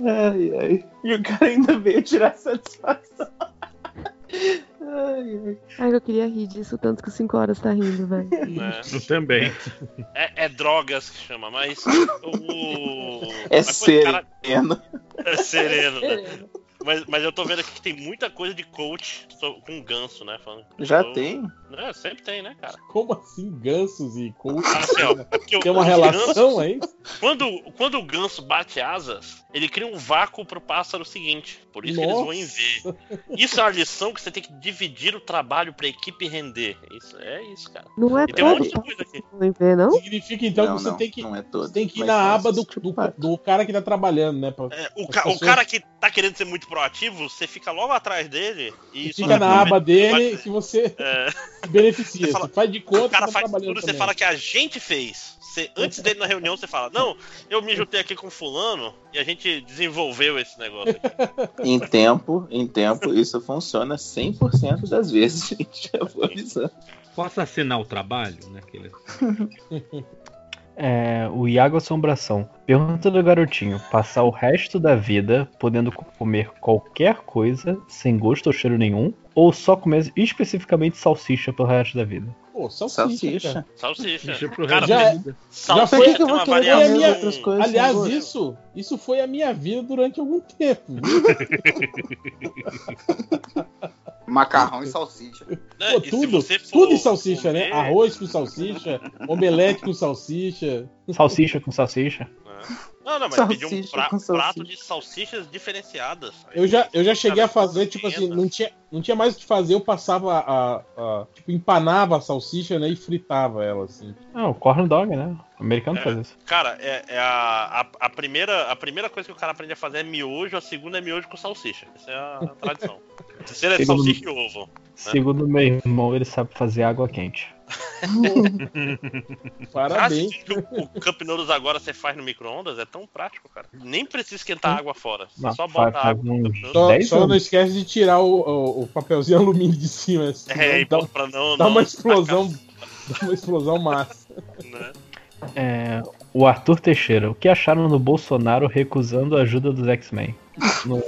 Ai, ai. E o cara ainda veio tirar satisfação. Ai, eu queria rir disso, tanto que o 5 horas tá rindo, velho. né? Eu também. É, é drogas que chama, mas o. É mas, esse cara- sereno. É sereno, né? Mas, mas eu tô vendo aqui que tem muita coisa de coach com ganso, né? Falando, Já eu- tem? É, sempre tem, né, cara? Como assim, gansos e coach? Assim, ó, é Tem o- uma relação aí? Quando, quando o ganso bate asas, ele cria um vácuo pro pássaro seguinte. Por isso que eles vão em V. Isso é uma lição que você tem que dividir o trabalho pra equipe render. Isso, é isso, cara. Não é E tem um todo monte de coisa aqui. não vê, não? Significa então Não, que você não, tem que, não é todo, você tem que ir na aba do, esses do, tipo- do cara que tá trabalhando, né? pra- É, o, ca- o pessoas- cara que tá querendo ser muito proativo, você fica logo atrás dele e Fica na aba dele que você É, se beneficia. Você Você, fala- faz de conta o cara que tá faz tudo, você também. fala que a gente fez. Você, antes dele na reunião, você fala: Não, eu me juntei aqui com fulano e a gente desenvolveu esse negócio aqui. <laughs> Em tempo, em tempo, isso funciona 100% das vezes, <laughs> gente. Já vou avisando. Posso assinar o trabalho, né? Aquele... <laughs> É, o Iago Assombração. Pergunta do garotinho: passar o resto da vida podendo comer qualquer coisa sem gosto ou cheiro nenhum? Ou só comer especificamente salsicha pelo resto da vida? Pô, salsicha. Salsicha. Salsicha. Pro Cara, resto já da vida. Já salsicha foi, que eu vou querer variação. minha, outras coisas aliás, isso, isso foi a minha vida durante algum tempo. <laughs> Macarrão e salsicha. né? Pô, E tudo, tudo em salsicha, né? comer, Arroz com salsicha, omelete com salsicha. Salsicha com salsicha? né? Não, não, mas pedir um pra- prato de salsichas diferenciadas. Eu já, eu já cheguei a fazer, tipo assim, não tinha, não tinha mais o que fazer, eu passava a, a- Tipo, empanava a salsicha, né? E fritava ela, assim. Não, o corn dog, né? O americano É. faz isso. Cara, é, é a, a, a primeira, a primeira coisa que o cara aprende a fazer é miojo, a segunda é miojo com salsicha. Essa é a <laughs> tradição. A terceira é Segundo- salsicha e ovo. Segundo meu irmão, ele sabe fazer água quente. <laughs> Ah, Parabéns. o, o Cup Noodles agora você faz no micro-ondas? É tão prático, cara. Nem precisa esquentar água fora. Você Não, só faz- bota faz água Noodles. Só, 10 só não esquece de tirar o, o- o papelzinho <laughs> alumínio de cima. assim, É, e dá, pra não, dá não uma explosão. Dá uma explosão <laughs> massa. né? É, o Arthur Teixeira. O que acharam do Bolsonaro recusando a ajuda dos X-Men? No,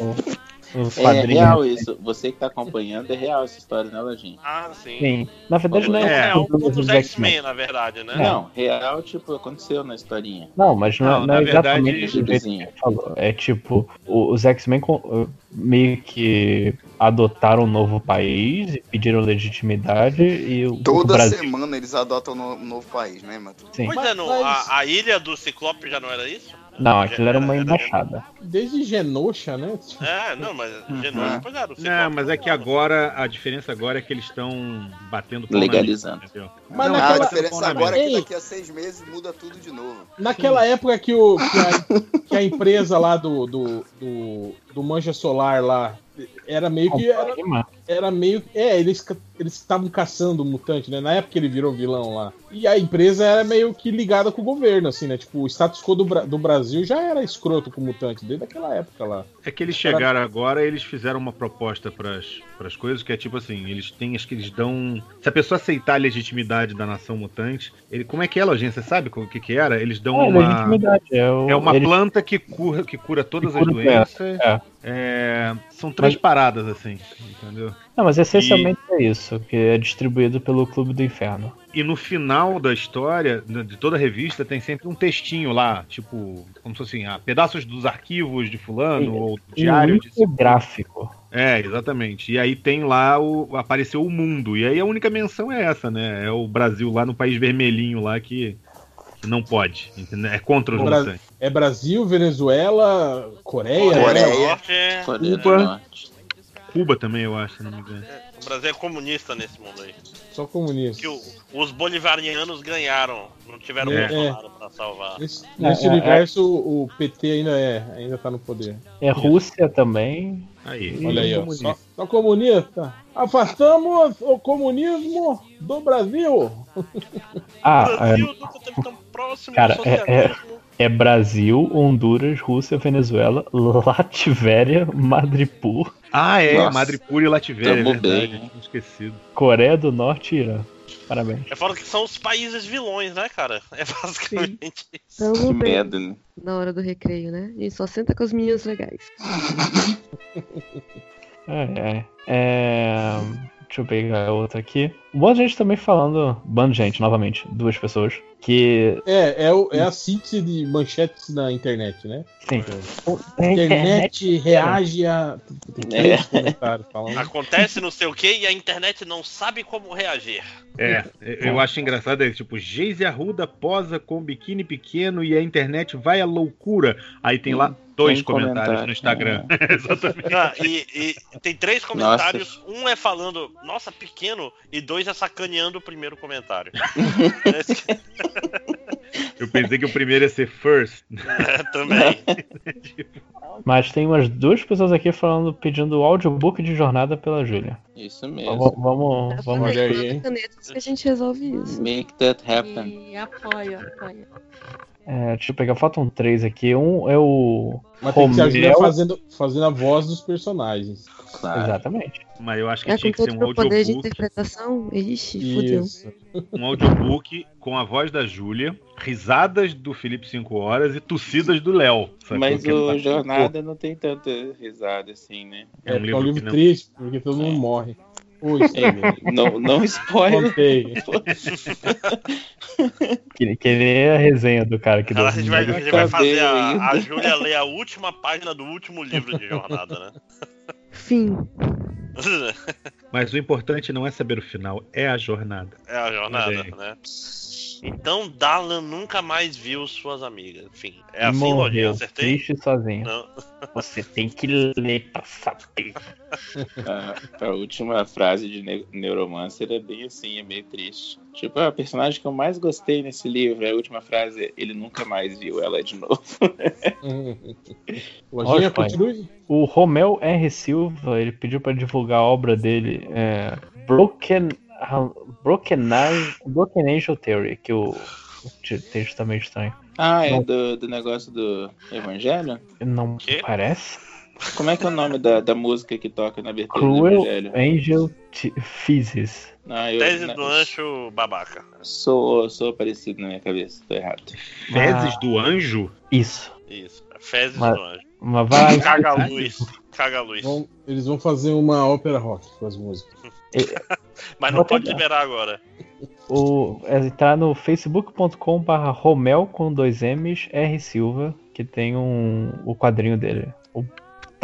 É real isso. Você que tá acompanhando, é real essa história, né, Lojinha? Ah, sim. Sim. Na verdade, não é, É, é o um dos X-Men, na verdade, né? Não, real, tipo, aconteceu na historinha. Não, mas não, é- Não, não na é verdade, exatamente do jeito que falou. É tipo, o- os X-Men uh, meio que adotaram um novo país e pediram legitimidade e o, o Toda Brasil. semana eles adotam um no- novo país, né, Matheus? Sim. Pois Mas- é, mas- a, a ilha do Ciclope já não era isso? Não, aquilo era uma embaixada. Desde Genosha, né? <laughs> É, não, mas Genosha, pois era. o Não, mas é que era. agora, a diferença agora é que eles estão batendo pau na Legalizando. lista, entendeu? Mas Não, Ah, naquela- a diferença agora é que daqui a seis meses muda tudo de novo. Naquela época que, o, que, a, <laughs> que a empresa lá do, do, do, do Mancha Solar lá era meio que. Era, era meio. É, eles eles estavam caçando o mutante, né? Na época que ele virou vilão lá. E a empresa era meio que ligada com o governo, assim, né? Tipo, o status quo do, Bra- do Brasil já era escroto com o mutante, desde aquela época lá. É que eles chegaram agora, eles fizeram uma proposta para as coisas que é tipo assim, eles têm, acho que eles dão, se a pessoa aceitar a legitimidade da nação mutante, ele, como é que é, Lojinha? Você sabe o que que era? Eles dão É, uma legitimidade. É, o, é uma eles- planta que cura, que cura todas que as cura doenças. É. É, são três Mas- paradas assim, entendeu? Não, mas essencialmente é isso, que é distribuído pelo Clube do Inferno. E no final da história, né, de toda a revista, tem sempre um textinho lá, tipo, como se fosse assim, ah, pedaços dos arquivos de fulano, Sim. ou diário de gráfico. É, exatamente. E aí tem lá o. apareceu o mundo. E aí a única menção é essa, né? É o Brasil lá no país vermelhinho lá que, que não pode. Entendeu? É contra os O Bra- mutantes. É Brasil, Venezuela, Coreia. Coreia né? é- Coreia Cuba. Norte. Cuba também, eu acho, se não me engano. O Brasil é comunista nesse mundo aí. Só comunista. Que o- os bolivarianos ganharam. Não tiveram É. Bolsonaro pra salvar. Nesse, É, nesse é, universo, o PT ainda é, ainda tá no poder. É Rússia também. Aí. Olha aí, ó. comunista. Só, só comunista. Afastamos o comunismo do Brasil. Ah, Brasil é, nunca teve tão próximo Cara, do é- socialismo. É Brasil, Honduras, Rússia, Venezuela, Latvéria, Madripoor, Ah, é, Nossa. Madripoor e Lativéria, é Tamo verdade. bem, Esquecido. Coreia do Norte e Irã. Parabéns. É fora que são os países vilões, né, cara? É basicamente isso. Tamo Que bem medo, né? na hora do recreio, né? Gente só senta com os meninos legais. <laughs> É, é. É, Deixa eu pegar outra aqui. Um monte de gente também falando. Bando de gente, novamente. Duas pessoas. Que. É, é, o- é a síntese de manchetes na internet, né? Sim. A internet reage a. Tem três É. comentários falando. Acontece não sei o que e a internet não sabe como reagir. É, eu acho engraçado é tipo, Geise Arruda posa com biquíni pequeno e a internet vai à loucura. Aí tem lá dois um comentários comentário. no Instagram. <laughs> Exatamente. Ah, e, e tem três comentários. Um é falando, nossa, pequeno, e dois é sacaneando o primeiro comentário. <laughs> <laughs> Eu pensei que o primeiro ia ser first. É, também. <laughs> Mas tem umas duas pessoas aqui falando, pedindo o audiobook de jornada pela Júlia. Isso mesmo. Vamos, vamos, vamos Olha aí, canetas que a gente resolve isso. Make that happen. E apoio, apoio. É, deixa eu pegar, faltam três aqui. Um é o. Mas tem que ser Romeu- fazendo, fazendo a voz dos personagens. Exatamente. Mas eu acho que É tinha que ser todo um meu poder de audiobook. interpretação? Ixi. Isso. Um audiobook com a voz da Júlia, risadas do Felipe 5 Horas e tossidas do Léo. Mas o tá- Jornada não tem tanta risada assim, né? É, é um livro, que não- triste, porque todo mundo morre. Ui, É, não, não spoiler. Contei. <laughs> Queria, queria a resenha do cara que Cara, a deu- gente vai, a gente vai fazer a, a. Júlia ler a última página do último livro de jornada, né? <laughs> Fim. <laughs> Mas o importante não é saber o final, é a jornada. É a jornada, aí. né? Então Dalan nunca mais viu suas amigas. Enfim, é assim, Morreu, Lojinha, acertei? triste sozinho. Não. Você tem que ler pra saber. <laughs> A, a última frase de ne Neuromancer é bem assim, é meio triste. Tipo, a personagem que eu mais gostei nesse livro, a última frase, é, ele nunca mais viu ela de novo. Lojinha, <laughs> continue. O Romel R. Silva, ele pediu pra divulgar a obra dele, é, Broken, Broken, Age- Broken Angel Theory, que o, o te- texto tá meio estranho. Ah, é Não. do, do negócio do Evangelho? Não Quê? parece? Como é que é o nome da, da música que toca na abertura do Cruel Evangelho? Angel Physis. Ah, eu Tese do ancho babaca. sou, sou parecido na minha cabeça, tô errado. Fezes Ah. do anjo? Isso. Isso. Fezes Mas- do anjo. Mas vai. <laughs> Caga a luz. Caga a luz. Vão- eles vão fazer uma ópera rock com as músicas. <laughs> Mas não Vou pode pegar. liberar agora. O, é entrar no facebook.com barra Romel com dois M's R Silva, que tem um, o quadrinho dele. O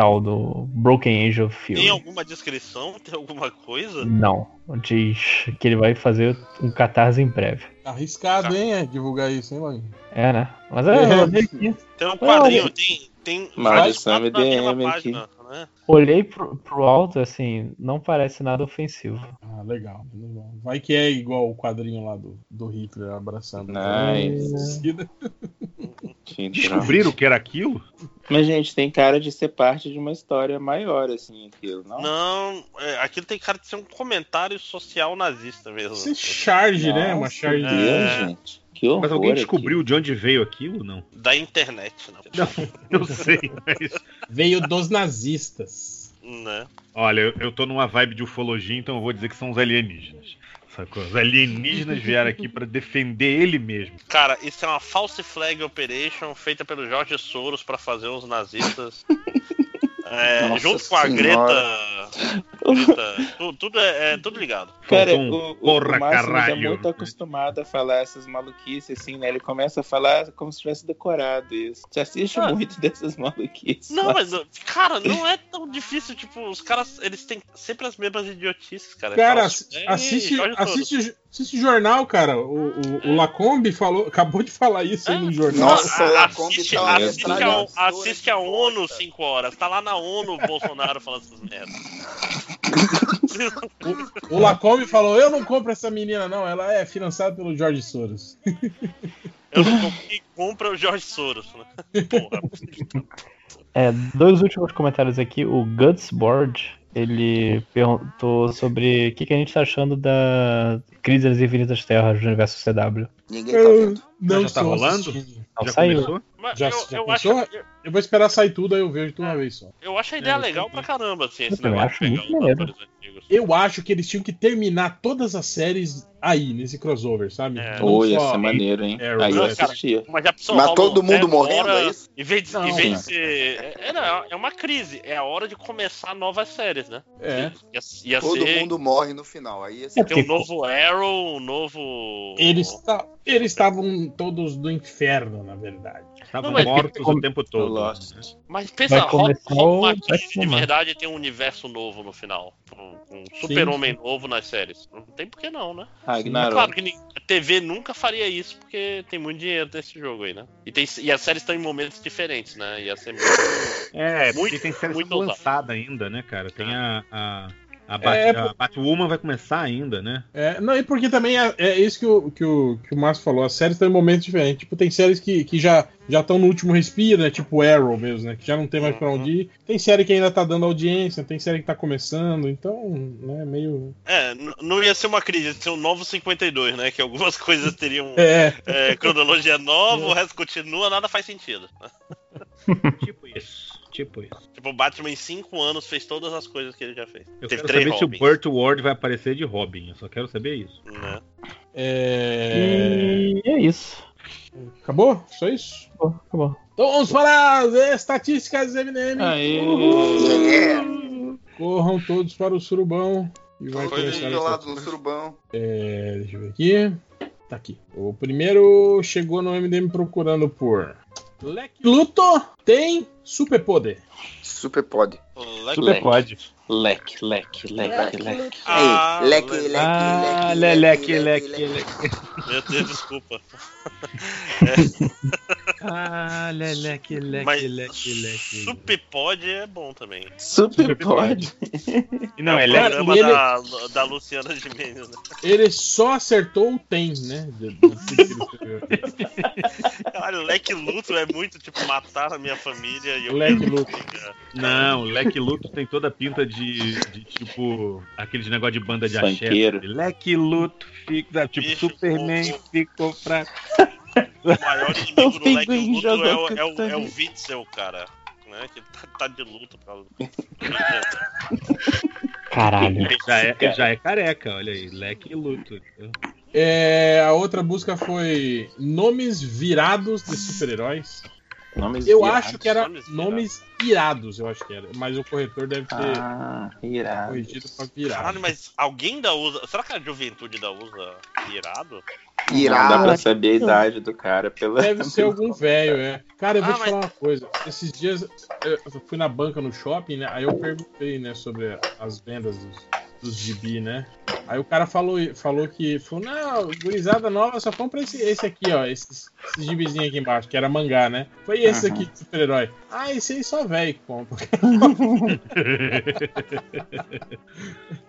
tal do Broken Angel Theory. Tem alguma descrição? Tem alguma coisa? Não. Diz que ele vai fazer um catarse em breve. Arriscado, hein? É, divulgar isso, hein, Lojinha? É, né? Mas é, aqui. Tem um quadrinho, tem. Tem vários quadros na mesma MDM aqui. Né? Olhei pro, pro alto, assim, não parece nada ofensivo. Ah, legal. Vai que é igual o quadrinho lá do, do Hitler abraçando. Nice. <laughs> Descobriram que era aquilo? Mas, gente, tem cara de ser parte de uma história maior, assim, aquilo, não? Não, é, aquilo tem cara de ser um comentário social nazista mesmo. Esse charge, né? Uma Nossa, charge. Deus, É. gente. Que horror Mas alguém aqui. descobriu de onde veio aquilo? Não. Da internet, não. <laughs> Eu sei, mas. Veio dos nazistas. Né? Olha, eu, eu tô numa vibe de ufologia, então eu vou dizer que são os alienígenas. Sacou? Os alienígenas vieram aqui pra defender ele mesmo. Cara, isso é uma false flag operation feita pelo Jorge Soros pra fazer os nazistas. <laughs> É, junto com a Senhora. Greta. Greta tu- tudo é, é tudo ligado. Cara, o, o, porra, o Máximo já é muito acostumado a falar essas maluquices, assim, né? Ele começa a falar como se tivesse decorado isso. Você assiste Ah. muito <laughs> dessas maluquices. Não, Nossa. mas, cara, não é tão difícil. Tipo, os caras, eles têm sempre as mesmas idiotices, cara. Cara, False assi- flag, assiste, Soros. assiste, assiste jornal, cara. O, o, o Lacombe falou, acabou de falar isso aí no jornal. Nossa, Ah, o Lacombe assiste, tá assiste, a, assiste a ONU bosta. 5 horas. Tá lá na ONU o Bolsonaro falando essas merdas. <laughs> O Lacombe falou: Eu não compro essa menina, não. Ela é financiada pelo Jorge Soros. <laughs> Eu não compro quem compra o Jorge Soros. Né? <laughs> Porra. É, dois últimos comentários aqui. O Gutsboard, ele perguntou sobre o que, que a gente tá achando da Crise das Infinitas Terras do universo CW. Ninguém tá vendo. Não já tá rolando? assistindo. Já saiu. começou? Mas Já, eu, já eu começou? acho, eu, Eu vou esperar sair tudo, aí eu vejo de uma vez só. eu acho a ideia É, legal eu pra caramba, assim, esse também negócio acho de muito pegar os maneiro. atores antigos. Eu acho que eles tinham que terminar todas as séries aí, nesse crossover, sabe? É. Ô, ia ser maneiro, hein? Arrow, Aí eu né? assistia. Mas já Mas todo mundo é morrendo, hora- é isso? Em vez de, Não. em vez de ser. É, não, é uma crise. É a hora de começar novas séries, né? É. Ia, ia Todo ser. mundo morre no final. Aí ia ser... Tem um novo Arrow, um novo. Eles ta- eles estavam todos do inferno, na verdade. Estavam mas- mortos o tempo todo. Lost. né? Mas pensa, crise de né? verdade e tem um universo novo no final. Um, um super-homem novo nas séries. Não tem por que não, né? Ragnarok. Claro que a TV nunca faria isso, porque tem muito dinheiro nesse jogo aí, né? E, tem, e as séries estão em momentos diferentes, né? Ia ser <laughs> muito. É, porque Muito- tem série muito lançada ainda, né, cara? Tem a. A, a, Bat, É, a Batwoman vai começar ainda, né? É, não, e porque também é, é isso que o, que, o, que o Márcio falou, as séries estão em momentos diferentes. Tipo, tem séries que, que já já estão no último respiro, né? Tipo Arrow mesmo, né? Que já não tem mais pra onde ir. Tem série que ainda tá dando audiência, tem série que tá começando, então, né, meio. É, não ia ser uma crise, ia ser um novo 52, né? Que algumas <laughs> coisas teriam É. é, cronologia nova, o resto continua, nada faz sentido. <laughs> tipo isso. Tipo isso. Tipo, o Batman em 5 anos fez todas as coisas que ele já fez. Eu Teve quero saber se o Robins, Burt Ward vai aparecer de Robin. Eu só quero saber isso. né? É... E é isso. Acabou? Só isso? Acabou, acabou. Então vamos para as estatísticas MNM. Aê. Corram todos para o surubão. E vai Foi começar a isolado no surubão. É, deixa eu ver aqui. Tá aqui. O primeiro chegou no MDM procurando por Leque Luto tem superpoder. Super pode. Super pode. Leque, leque, leque, leque. Ei, leque, le- leque, leque, leleque, leque, leque, leque. Meu Deus, desculpa. <laughs> Ah, leleque, leque, Mas leque, leque. Superpod é bom também. Super pode. Não, é é o leque. programa ele- da, da Luciana Gimenez, né? Ele só acertou o tem, né? de-. Caralho, leque luto é muito tipo matar a minha família e eu. Leque luto. Não, Leque Luto tem toda a pinta de, de tipo aqueles negócio de banda de axé. Leque Luto fica, tipo, Bicho, Superman o- ficou pra. O maior inimigo <laughs> do leque pinguim luto é o, é, o, é o. Witzel, cara. Né? Que tá, tá de causa do. Caralho. Já é, ele já é careca, olha aí. Leque Luto. É, a outra busca foi nomes virados de super-heróis. Nomes Eu virados. acho que era nomes nomes irados, eu acho que era. Mas o corretor deve ter Ah, irado. corrigido pra virar. Caralho, mas alguém ainda usa. Será que a juventude ainda usa irado? Não dá Irado. pra saber a idade do cara pela. Deve ser algum velho, é. Cara, eu vou Ah, te mas- falar uma coisa. Esses dias eu fui na banca no shopping, né? Aí eu perguntei, né, sobre as vendas dos, dos gibi, né? Aí o cara falou, falou que, falou, não, gurizada nova, só compra esse, esse aqui, ó, esses, esses gibizinhos aqui embaixo, que era mangá, né? Foi esse Aham. aqui super-herói. Ah, esse aí só velho que compra. <laughs>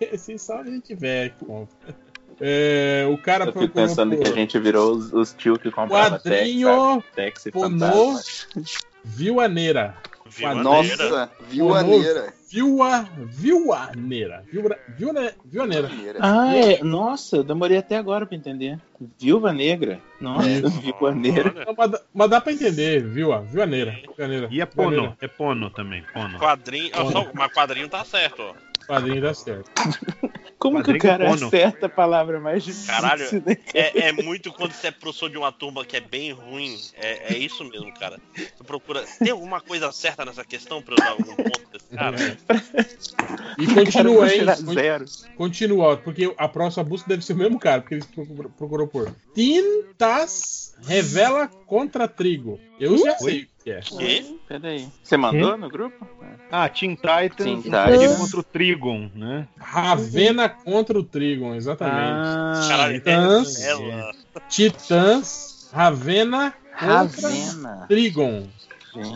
<laughs> esse aí só a gente velho compra. É, o cara Eu fico pensando que a gente virou os, os tio que compravam Quadrinho, Tex, sabe? Tex e Fantasma. Viu Nossa, viuaneira. Viua, viuaneira. Viua, viua, viuaneira. Ah, é. Nossa, eu demorei até agora pra entender. Viúva Negra. Nossa, É. <laughs> Não, mas, dá- mas dá pra entender, viu? Viuaneira. Viuaneira. E é pono, é pono também, pono. Quadrinho. ó, só, mas quadrinho tá certo, ó. Quadrinho dá certo. <laughs> Como que o cara porno. acerta a palavra mais difícil? Caralho, né? É, é muito quando você é professor de uma turma que é bem ruim. É, é isso mesmo, cara. Você procura. Tem alguma coisa certa nessa questão pra eu dar algum ponto desse cara? E <laughs> continua, hein? Con- zero. Continua, porque a próxima busca deve ser o mesmo cara, porque ele procurou, procurou por Tintas revela contra trigo. Eu já sei que é. Que? Peraí. Você mandou no grupo? Ah, Teen Titans Teen Titans contra o Trigon, né? Ravena contra o Trigon, exatamente. Ah, Caralho, Titãs. ela. Titãs, Ravena contra Ravena. Trigon.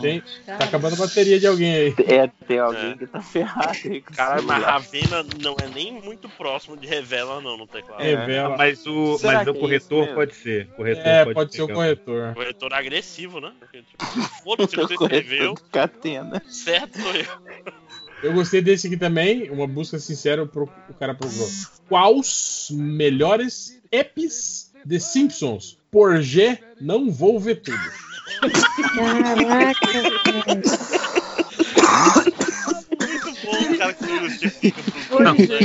Tem, tá acabando a bateria de alguém aí. É, tem alguém É. que tá ferrado aí isso. mas Ravena não é nem muito próximo de Revela, não, no teclado. É. Revela. Mas o, Será mas o é corretor mesmo? pode ser. Corretor É, pode ser o pegar. corretor. Corretor agressivo, né? Porque, tipo, <laughs> foda-se você O corretor escreveu, Catena. certo sou eu. Eu gostei desse aqui também, uma busca sincera, o pro- o cara procurou. Quais melhores eps de Simpsons? Por G, não vou ver tudo. Caraca. Muito bom cara que se justifica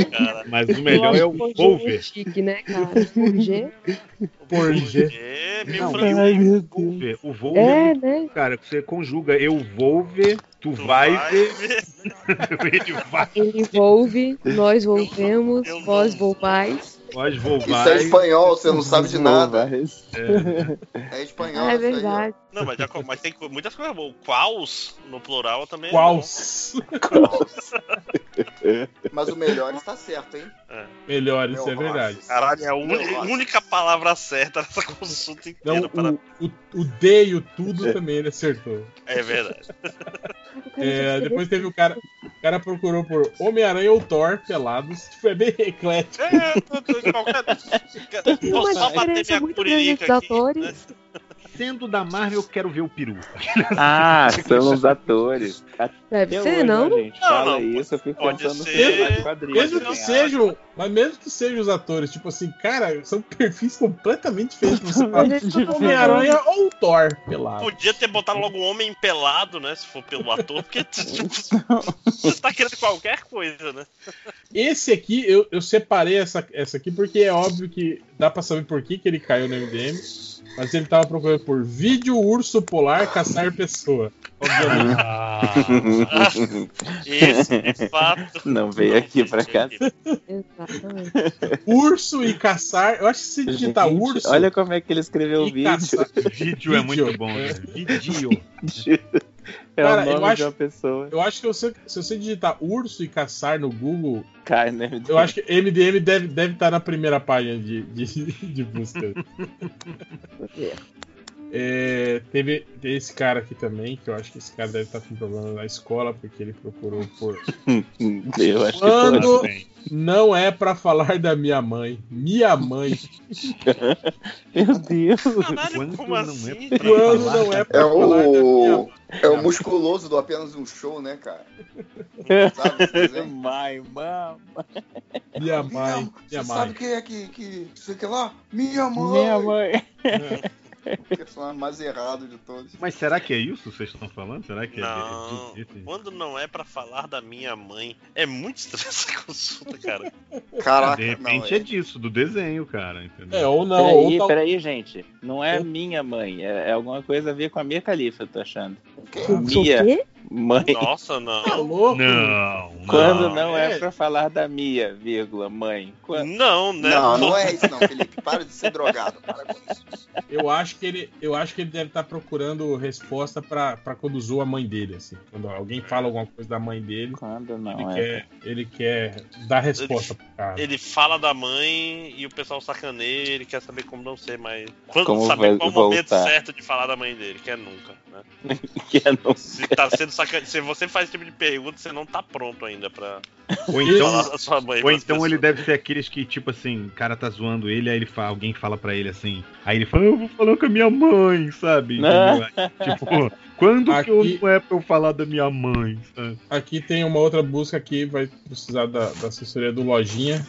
cara? Mas o melhor é o Volver. chique, né, cara? Por G. Por G. É, meio Não. Ai, meu Volver. O Volver, É, né? cara, você conjuga eu vou ver, tu, Tu vai, vai ver, ver. <laughs> ele vai, Ele envolve, nós volvemos, eu vós vou. volvais. nós vou, Isso é espanhol, você não sabe de nada. É. É espanhol. Ah, é aí, ó. verdade. Não, mas, já, mas tem muitas coisas boas. Quals, no plural, também é Quals? <laughs> Mas o melhor está certo, hein? Melhor, isso é Meu verdade. Caralho, é a Rosses. única palavra certa nessa consulta Não, inteira. para- o, o, o D e o tudo também ele acertou. É verdade. É, depois teve o cara. O cara procurou por Homem-Aranha ou Thor pelados. Tipo, é bem eclético. É, tô- tô- qualquer... Vou só bater minha curirica os aqui. né? Sendo da Marvel, eu quero ver o peru. <laughs> Ah, são os atores. Deve Até ser, hoje, não? A gente Não, fala não, isso, eu fico pode pensando no ser- quadrinhos. Mesmo que assim, sejam. Mas mesmo que sejam os atores, tipo assim, cara, são perfis completamente diferentes. <laughs> Homem-Aranha ou Thor pelado. Podia ter botado logo um homem pelado, né? Se for pelo ator, porque <laughs> tipo, você tá querendo qualquer coisa, né? Esse aqui, eu, eu separei essa, essa aqui porque é óbvio que dá pra saber por que, que ele caiu no MDM. Mas ele tava procurando por vídeo urso polar caçar pessoa. Obviamente. <laughs> Esse, de fato. Não veio aqui pra cá. Exatamente. <laughs> urso e caçar. Eu acho que se digitar Gente, urso. Olha como é que ele escreveu o vídeo. caçar- Vídeo é Vídeo. muito bom, É. velho. <laughs> Vídeo. É Cara, o eu nome acho- de uma pessoa. Eu acho que você- se você digitar urso e caçar no Google, Cai, né? eu <laughs> acho que MDM deve estar deve estar na primeira página de, de, <laughs> de busca. É, teve, teve esse cara aqui também, que eu acho que esse cara deve estar com problema na escola, porque ele procurou por. <laughs> Eu acho que Quando pode. não é pra falar da minha mãe. Minha mãe. <laughs> Meu Deus. Caralho, Quando como não assim? é pra Quando falar não é da- pra É falar da minha o. mãe. É o musculoso do apenas um show, né, cara? Sabe? Mãe, mama. Minha mãe. Minha Você mãe. sabe quem é que. que sei que lá? Minha mãe! Minha mãe. <laughs> O personagem mais errado de todos. Mas será que é isso que vocês estão falando? Será que é Não. é esse- Quando não é pra falar da minha mãe, é muito estranha essa consulta, cara. Caraca, De não, repente é disso, do desenho, cara. Entendeu? É, ou não. ou Peraí, tal- peraí, gente. Não é Ou- minha mãe. É, é alguma coisa a ver com a minha califa, eu tô achando. O Mia, quê? Mãe. Nossa, não. Tá louco? Não, Quando não. não é é. pra falar da Mia, vírgula, mãe. Quando... Não, né? Não, não é isso não, Felipe. Para de ser drogado. Para com isso. Eu acho que ele, eu acho que ele deve estar procurando resposta pra, pra quando usou a mãe dele, assim. Quando alguém fala alguma coisa da mãe dele, Quando não ele, é. quer, ele quer dar resposta pro cara. Ele fala da mãe e o pessoal sacaneia, ele quer saber como não ser mais. Quando Como saber qual o momento certo de falar da mãe dele, que é nunca, né? Que é não- Se tá sendo Se você faz esse tipo de pergunta, você não tá pronto ainda pra Ou então, falar da sua mãe. ou então ele deve ser aqueles que, tipo assim, o cara tá zoando ele, aí ele fala, alguém fala pra ele assim. Aí ele fala, eu vou falar com a minha mãe, sabe? Aí, tipo, quando que eu Aqui- é pra eu falar da minha mãe, sabe? Aqui tem uma outra busca que vai precisar da, da assessoria do Lojinha.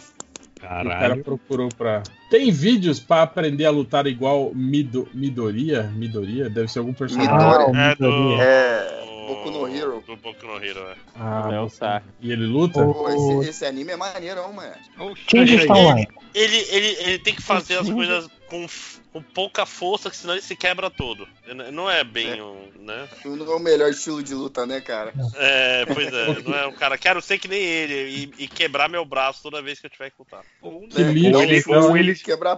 O cara Caralho. procurou pra. Tem vídeos pra aprender a lutar igual Mido, Midoriya? Midoriya? Deve ser algum personagem. Midori. É do. É. Boku no Hero. Do Boku no Hero, é. Ah, É o saco. E ele luta? Pô, esse, esse anime é maneirão, mano. Quem que está online? Ele, ele, ele tem que fazer as coisas com, com pouca força, que senão ele se quebra todo. Ele Não é bem um. né? Não é o melhor estilo de luta, né, cara? É, pois é, não é um cara. Quero ser que nem ele e, e quebrar meu braço toda vez que eu tiver que lutar. Que Né? Não, ele- fosse ou ele-.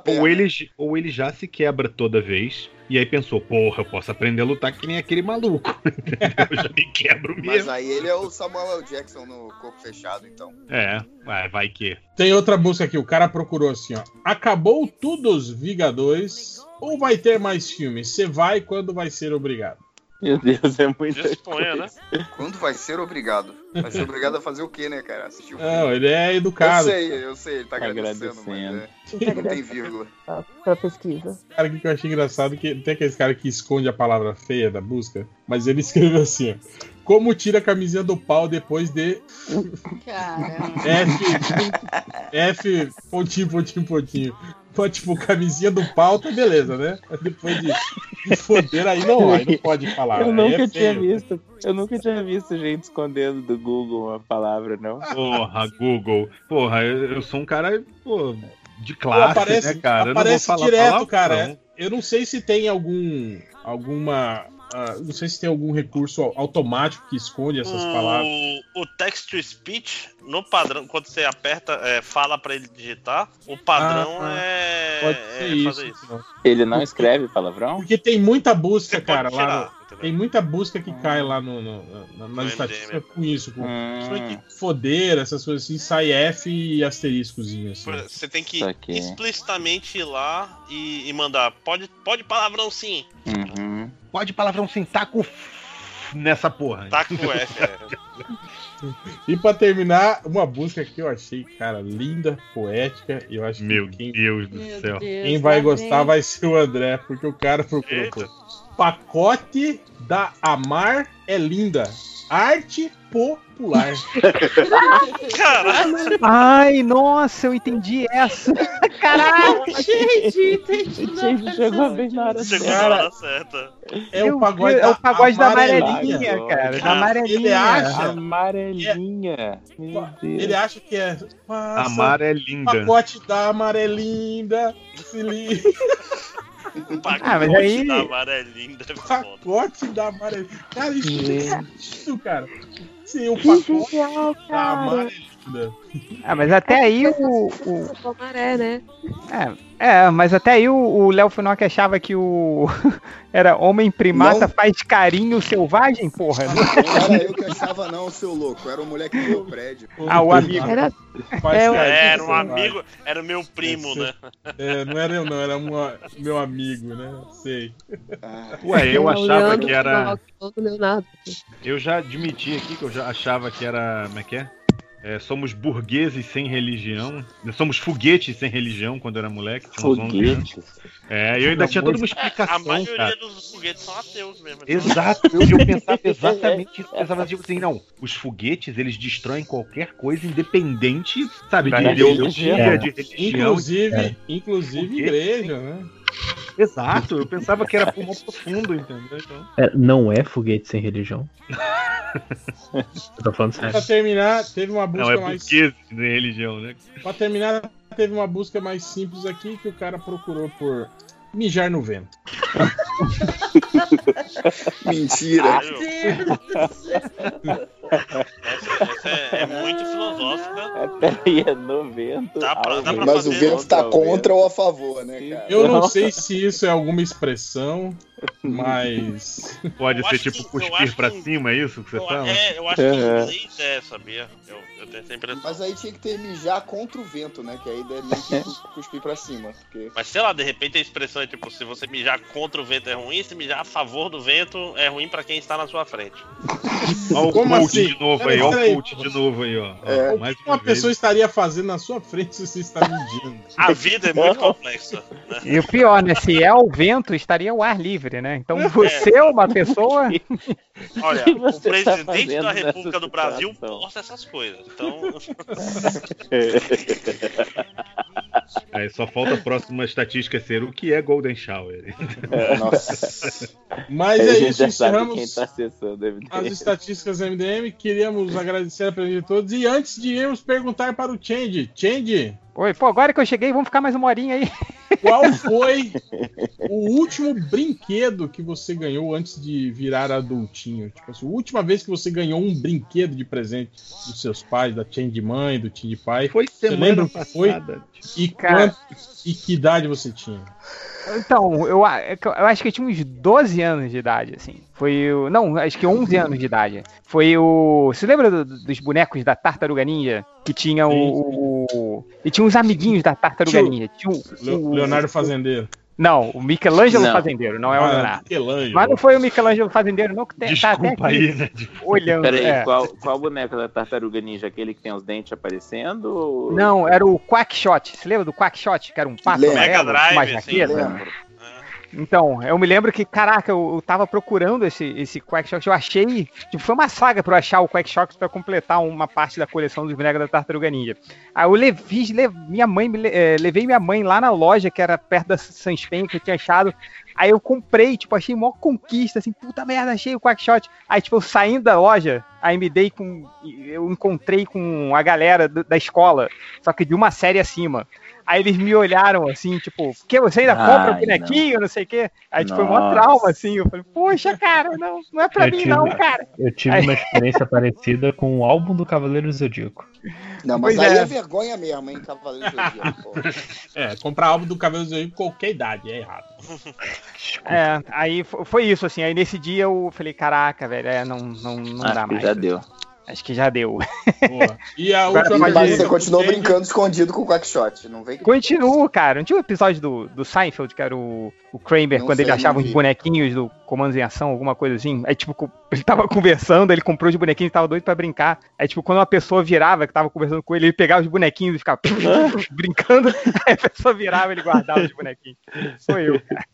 Ou ele, ou ele já se quebra toda vez, e aí pensou, porra, eu posso aprender a lutar que nem aquele maluco. <laughs> eu já me quebro Mas mesmo. aí ele é o Samuel L. Jackson no corpo fechado, então. É, vai, vai que. Tem outra busca aqui, o cara procurou assim, ó. Acabou tudo os Vingadores ou vai ter mais filmes? Você vai quando vai ser obrigado. Meu Deus, é muito. Disponha, né? Quando vai ser obrigado? Vai ser obrigado a fazer o quê, né, cara? Assistir o filme. Não, ele é Eu educado. sei, eu sei, ele tá agradecendo, Agradecendo. mas é, não tem vírgula. Pra, pra pesquisa. cara aqui que eu achei engraçado que tem aqueles cara que esconde a palavra feia da busca, mas ele escreveu assim, ó. Como tira a camisinha do pau depois de Cara. F F pontinho pontinho pontinho. Pô, tipo, camisinha do pau, tá beleza, né? Depois de, de foder, aí não, aí não pode falar. Eu aí nunca é tinha visto. Eu nunca tinha visto gente escondendo do Google uma palavra, não. Porra, Google. Porra, eu, eu sou um cara, pô, de Pô, classe, aparece né, cara? Eu não vou aparece falar direto, palavrão. cara. Eu não sei se tem algum. alguma. Ah, não sei se tem algum recurso au- automático que esconde essas palavras. O, o text to speech, no padrão, quando você aperta, é, fala pra ele digitar, o padrão Ah, é, Pode é ser isso. fazer isso. Ele não escreve palavrão? Porque tem muita busca, cara, tirar, lá no- Tem muita busca que cai lá no, no- na- nas No estatísticas com isso. Com, Hum. foder, essas coisas assim, sai F e asteriscozinho. Assim. Você tem que explicitamente ir lá e, e mandar. Pode, pode palavrão sim. Uhum. Pode palavrão sim, tá com f- nessa porra. Tá com F. é. E pra terminar, uma busca que eu achei, cara, linda, poética. E eu acho Meu que quem, Deus do Meu céu. Deus, quem vai lá gostar vem. vai ser o André, porque o cara procurou. Eita. Pacote da Amar é linda. Arte popular. Caralho, Ai, nossa, eu entendi essa. Caralho, <laughs> entendi, entendi. Gente, chegou bem na hora chegou certa. na hora certa. É o pagode é o pagode da amarelinha. cara. Da amarelinha. ele acha- Amarelinha. Meu Deus. Ele acha que é. Passa, Amar é linda. Pacote da amarelinda. Se liga. Pacote Ah, mas aí- da ser foda. Pacote da amarelinda. Cara, isso Gente. sentido, cara. Sim, o Que pacote genial, da cara. Ah, mas até aí o. o- O maré, né? é, é, mas até aí o- Léo Finock achava que o. Era homem primata Não. faz carinho selvagem, porra. Não era eu que achava, não, seu louco. Era o moleque do meu prédio. Ah, o amigo. Era, Faz É, o- carinho, Era um amigo, era o meu primo, Esse- né? É, não era eu, não, era uma- meu amigo, né? Sei. Ah, Ué, eu achava Leandro que era. Leonardo. Eu já admiti aqui que eu já achava que era. Como é que é? É, somos burgueses sem religião. Somos foguetes sem religião quando era moleque. tinha uns 11 anos. Foguetes. É, eu ainda tinha toda uma A explicação, maioria cara. dos foguetes são ateus mesmo. Exato, eu <laughs> pensava exatamente isso. Eu pensava tipo assim, não, os foguetes eles destroem qualquer coisa independente, sabe, de Da ideologia, religião. de religião. Inclusive, inclusive Foguete, igreja, né? Exato, eu pensava que era pulmão profundo, entendeu? Então, É, não é foguete sem religião. <laughs> Eu tô falando Pra sério. terminar, teve uma busca não, é mais. sem religião, né? Pra terminar, teve uma busca mais simples aqui que o cara procurou por mijar no vento. <laughs> mentira. Essa, essa é, é muito filosófica. É, Peraí, é no vento. Dá pra- dá pra Mas o vento tá o contra vento. ou a favor, né, cara? Eu não sei se isso é alguma expressão, mas. Pode Eu ser tipo cuspir pra que- cima, é isso que você Eu, fala? é, eu acho que em Uhum. inglês é, sabia? Eu, eu tenho essa impressão. Mas aí tinha que ter mijar contra o vento, né? Que aí deve que cus- cuspir pra cima. Porque... Mas sei lá, de repente a expressão é tipo, se você mijar contra o vento é ruim, se mijar a favor do vento é ruim pra quem está na sua frente. <laughs> Ó o Como coach assim? de novo aí, ó o coach de novo aí, ó. É. O que uma vez. pessoa estaria fazendo na sua frente se você está medindo? <laughs> A vida é muito complexa. Né? E o pior, né? Se é o vento, estaria o ar livre, né? Então você é uma pessoa. Olha, <laughs> o tá presidente da República do Brasil posta essas coisas. Então, <laughs> Aí só falta a próxima estatística ser o que é Golden Shower. Nossa. Mas é isso, encerramos tá as estatísticas do MDM. Queríamos agradecer a presença de todos. E antes de irmos perguntar para o Change, Change, Oi, pô, agora que eu cheguei, vamos ficar mais uma horinha aí. <laughs> qual foi <laughs> o último brinquedo que você ganhou antes de virar adultinho? Tipo assim, a última vez que você ganhou um brinquedo de presente dos seus pais, da Change de mãe, do Change de pai. Foi semana lembra o que foi? passada. E, Cara. quanto, e que idade você tinha? Então, eu, é eu eu acho que eu tinha uns 12 anos de idade, assim. Foi o. Não, acho que 11 anos de idade. Foi o. Você lembra do- dos bonecos da Tartaruga Ninja? Que tinha o. o- E tinha uns amiguinhos da Tartaruga. Ninja. Tinha o- Leonardo Fazendeiro. Não, o Michelangelo Não. Fazendeiro, não é o Ah, Leonardo. Michelangelo. Mas não foi o Michelangelo Fazendeiro, não, que tá até Desculpa aqui aí, né? olhando. Peraí, é. qual, qual boneco da tartaruga ninja? Aquele que tem os dentes aparecendo? ou- Não, era o Quackshot. Você lembra do Quackshot? Que era um pato amarelo, Mega Drive, mais assim, jaqueta? Lembro. Então, eu me lembro que, caraca, eu, eu tava procurando esse, esse Quackshot, eu achei, tipo, foi uma saga pra eu achar o Quackshot pra completar uma parte da coleção dos bonecos da Tartaruga Ninja. Aí eu levi, le- minha mãe, eh, levei minha mãe lá na loja, que era perto da Sunspen, que eu tinha achado, Aí eu comprei, tipo, achei mó conquista, assim, puta merda, achei o Quackshot. Aí, tipo, eu saindo da loja, aí me dei com. Eu encontrei com a galera do- da escola, só que de uma série acima. Aí eles me olharam assim, tipo, que você ainda compra Ai, bonequinho, não. sei o quê? Aí, tipo, foi Nossa. trauma, assim. Eu falei, poxa, cara, não, não é pra Eu mim, tive- não, cara. Eu tive Aí- uma experiência <laughs> parecida com o álbum do Cavaleiro Zodíaco. Não, mas Pois aí é. é. vergonha mesmo, hein, Cavaleiro Zodíaco. pô. <laughs> É, comprar álbum do Cabelo Zodíaco com qualquer idade, é errado. É, aí fo- foi isso, assim. Aí nesse dia eu falei, caraca, velho, é, não, não, não Acho dá mais. já deu. Acho que já deu. Boa. E a última Mas você continuou Teve- brincando escondido com o Quackshot. Não vem Continuo, cara. Não tinha um episódio do, do Seinfeld, que era o, o Kramer, Não quando sei, ele achava vi. bonequinhos do Comandos em Ação, alguma coisa assim. Aí, tipo, ele tava <laughs> conversando, ele comprou os bonequinhos e tava doido pra brincar. Aí, tipo, quando uma pessoa virava, que tava conversando com ele, ele pegava os bonequinhos e ficava <laughs> brincando. Aí a pessoa virava e ele guardava os bonequinhos. Sou eu, cara.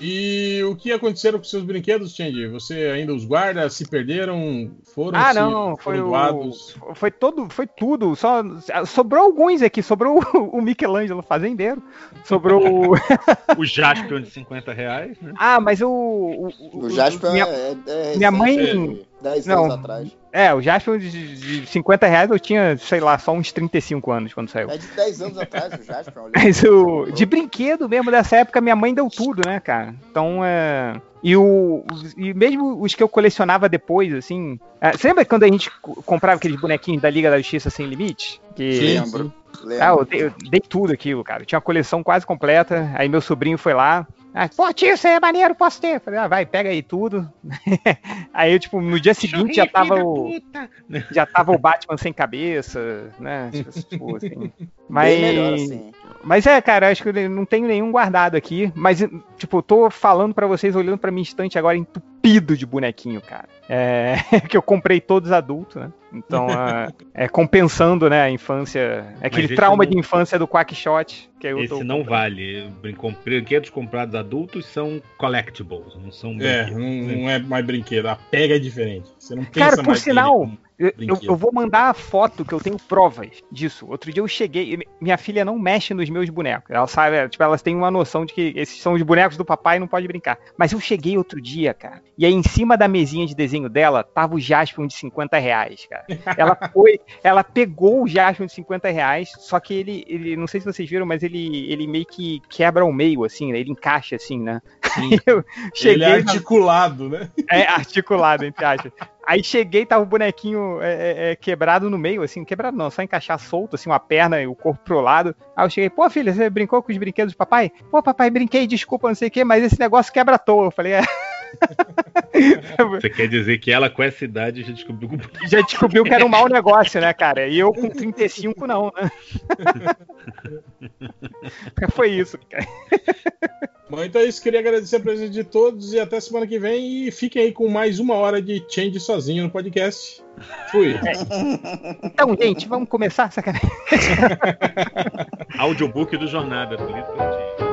E o que aconteceram com seus brinquedos, Change? Você ainda os guarda? Se perderam? Foram? Ah, se não, foi o. Foi todo, foi tudo. Só sobrou alguns aqui. Sobrou <laughs> o Michelangelo fazendeiro. Sobrou o. <laughs> O Jaspion de 50 reais, né? Ah, mas o. O, O Jasper minha, é, é minha mãe- é 10 Não. anos atrás. É, o Jasper de, de 50 reais eu tinha, sei lá, só uns 35 anos quando saiu. É de 10 anos atrás o Jasper. olha. Mas o. De brinquedo mesmo dessa época, minha mãe deu tudo, né, cara? Então é. E, o, e mesmo os que eu colecionava depois, assim. é, você lembra quando a gente co- comprava aqueles bonequinhos da Liga da Justiça Sem Limite? Que, Sim, Lembro. Ah, eu dei, eu dei tudo aquilo, cara. Eu tinha a coleção quase completa. Aí meu sobrinho foi lá. Ah, pô, tio, isso aí é maneiro, posso ter. Eu Falei, ah, vai, pega aí tudo. <laughs> aí eu, tipo, no dia seguinte já tava o. Já tava o Batman sem cabeça, né? Tipo, assim. <laughs> Mas. Bem melhor assim. Mas é, cara, acho que eu não tenho nenhum guardado aqui. Mas, tipo, eu tô falando pra vocês, olhando pra minha estante agora entupido de bonequinho, cara. É. <laughs> que eu comprei todos adultos, né? Então, <laughs> é, é compensando, né, a infância. É aquele trauma não- de infância do Quackshot. Que eu Esse tô não vale. Brin- Brinquedos comprados adultos são collectibles, não são É, brinquedos. não, não é mais brinquedo. A pega é diferente. Você não pensa Cara, por mais sinal, Eu, eu- vou mandar a foto que eu tenho provas disso. Outro dia eu cheguei. Minha filha não mexe nos meus bonecos. Ela sabe, tipo, elas têm uma noção de que esses são os bonecos do papai e não pode brincar. Mas eu cheguei outro dia, cara. E aí em cima da mesinha de desenho dela tava o Jaspion de 50 reais, cara. Ela <laughs> foi, ela pegou o Jaspion de 50 reais, só que ele, ele não sei se vocês viram, mas ele, ele meio que quebra ao meio, assim, né? Ele encaixa assim, né? <laughs> Eu Ele é articulado, né? é, articulado, entre aspas. Aí cheguei, tava o bonequinho é, é, é, quebrado no meio, assim, quebrado não, só encaixar solto, assim, uma perna e o corpo pro lado. Aí eu cheguei, pô, filha, você brincou com os brinquedos do papai? Pô, papai, brinquei, desculpa, não sei o quê, mas esse negócio quebra à toa. Eu falei, é. <laughs> Você quer dizer que ela, com essa idade, já descobriu que Já descobriu que era um mau <laughs> negócio, né, cara? E eu com 35, não, né? <laughs> Foi isso, cara. Bom, então é isso. Queria agradecer a presença de todos e até semana que vem. E fiquem aí com mais uma hora de Change sozinho no podcast. Fui. Então, gente, vamos começar, sacanagem. audiobook do Jornada, do Lito.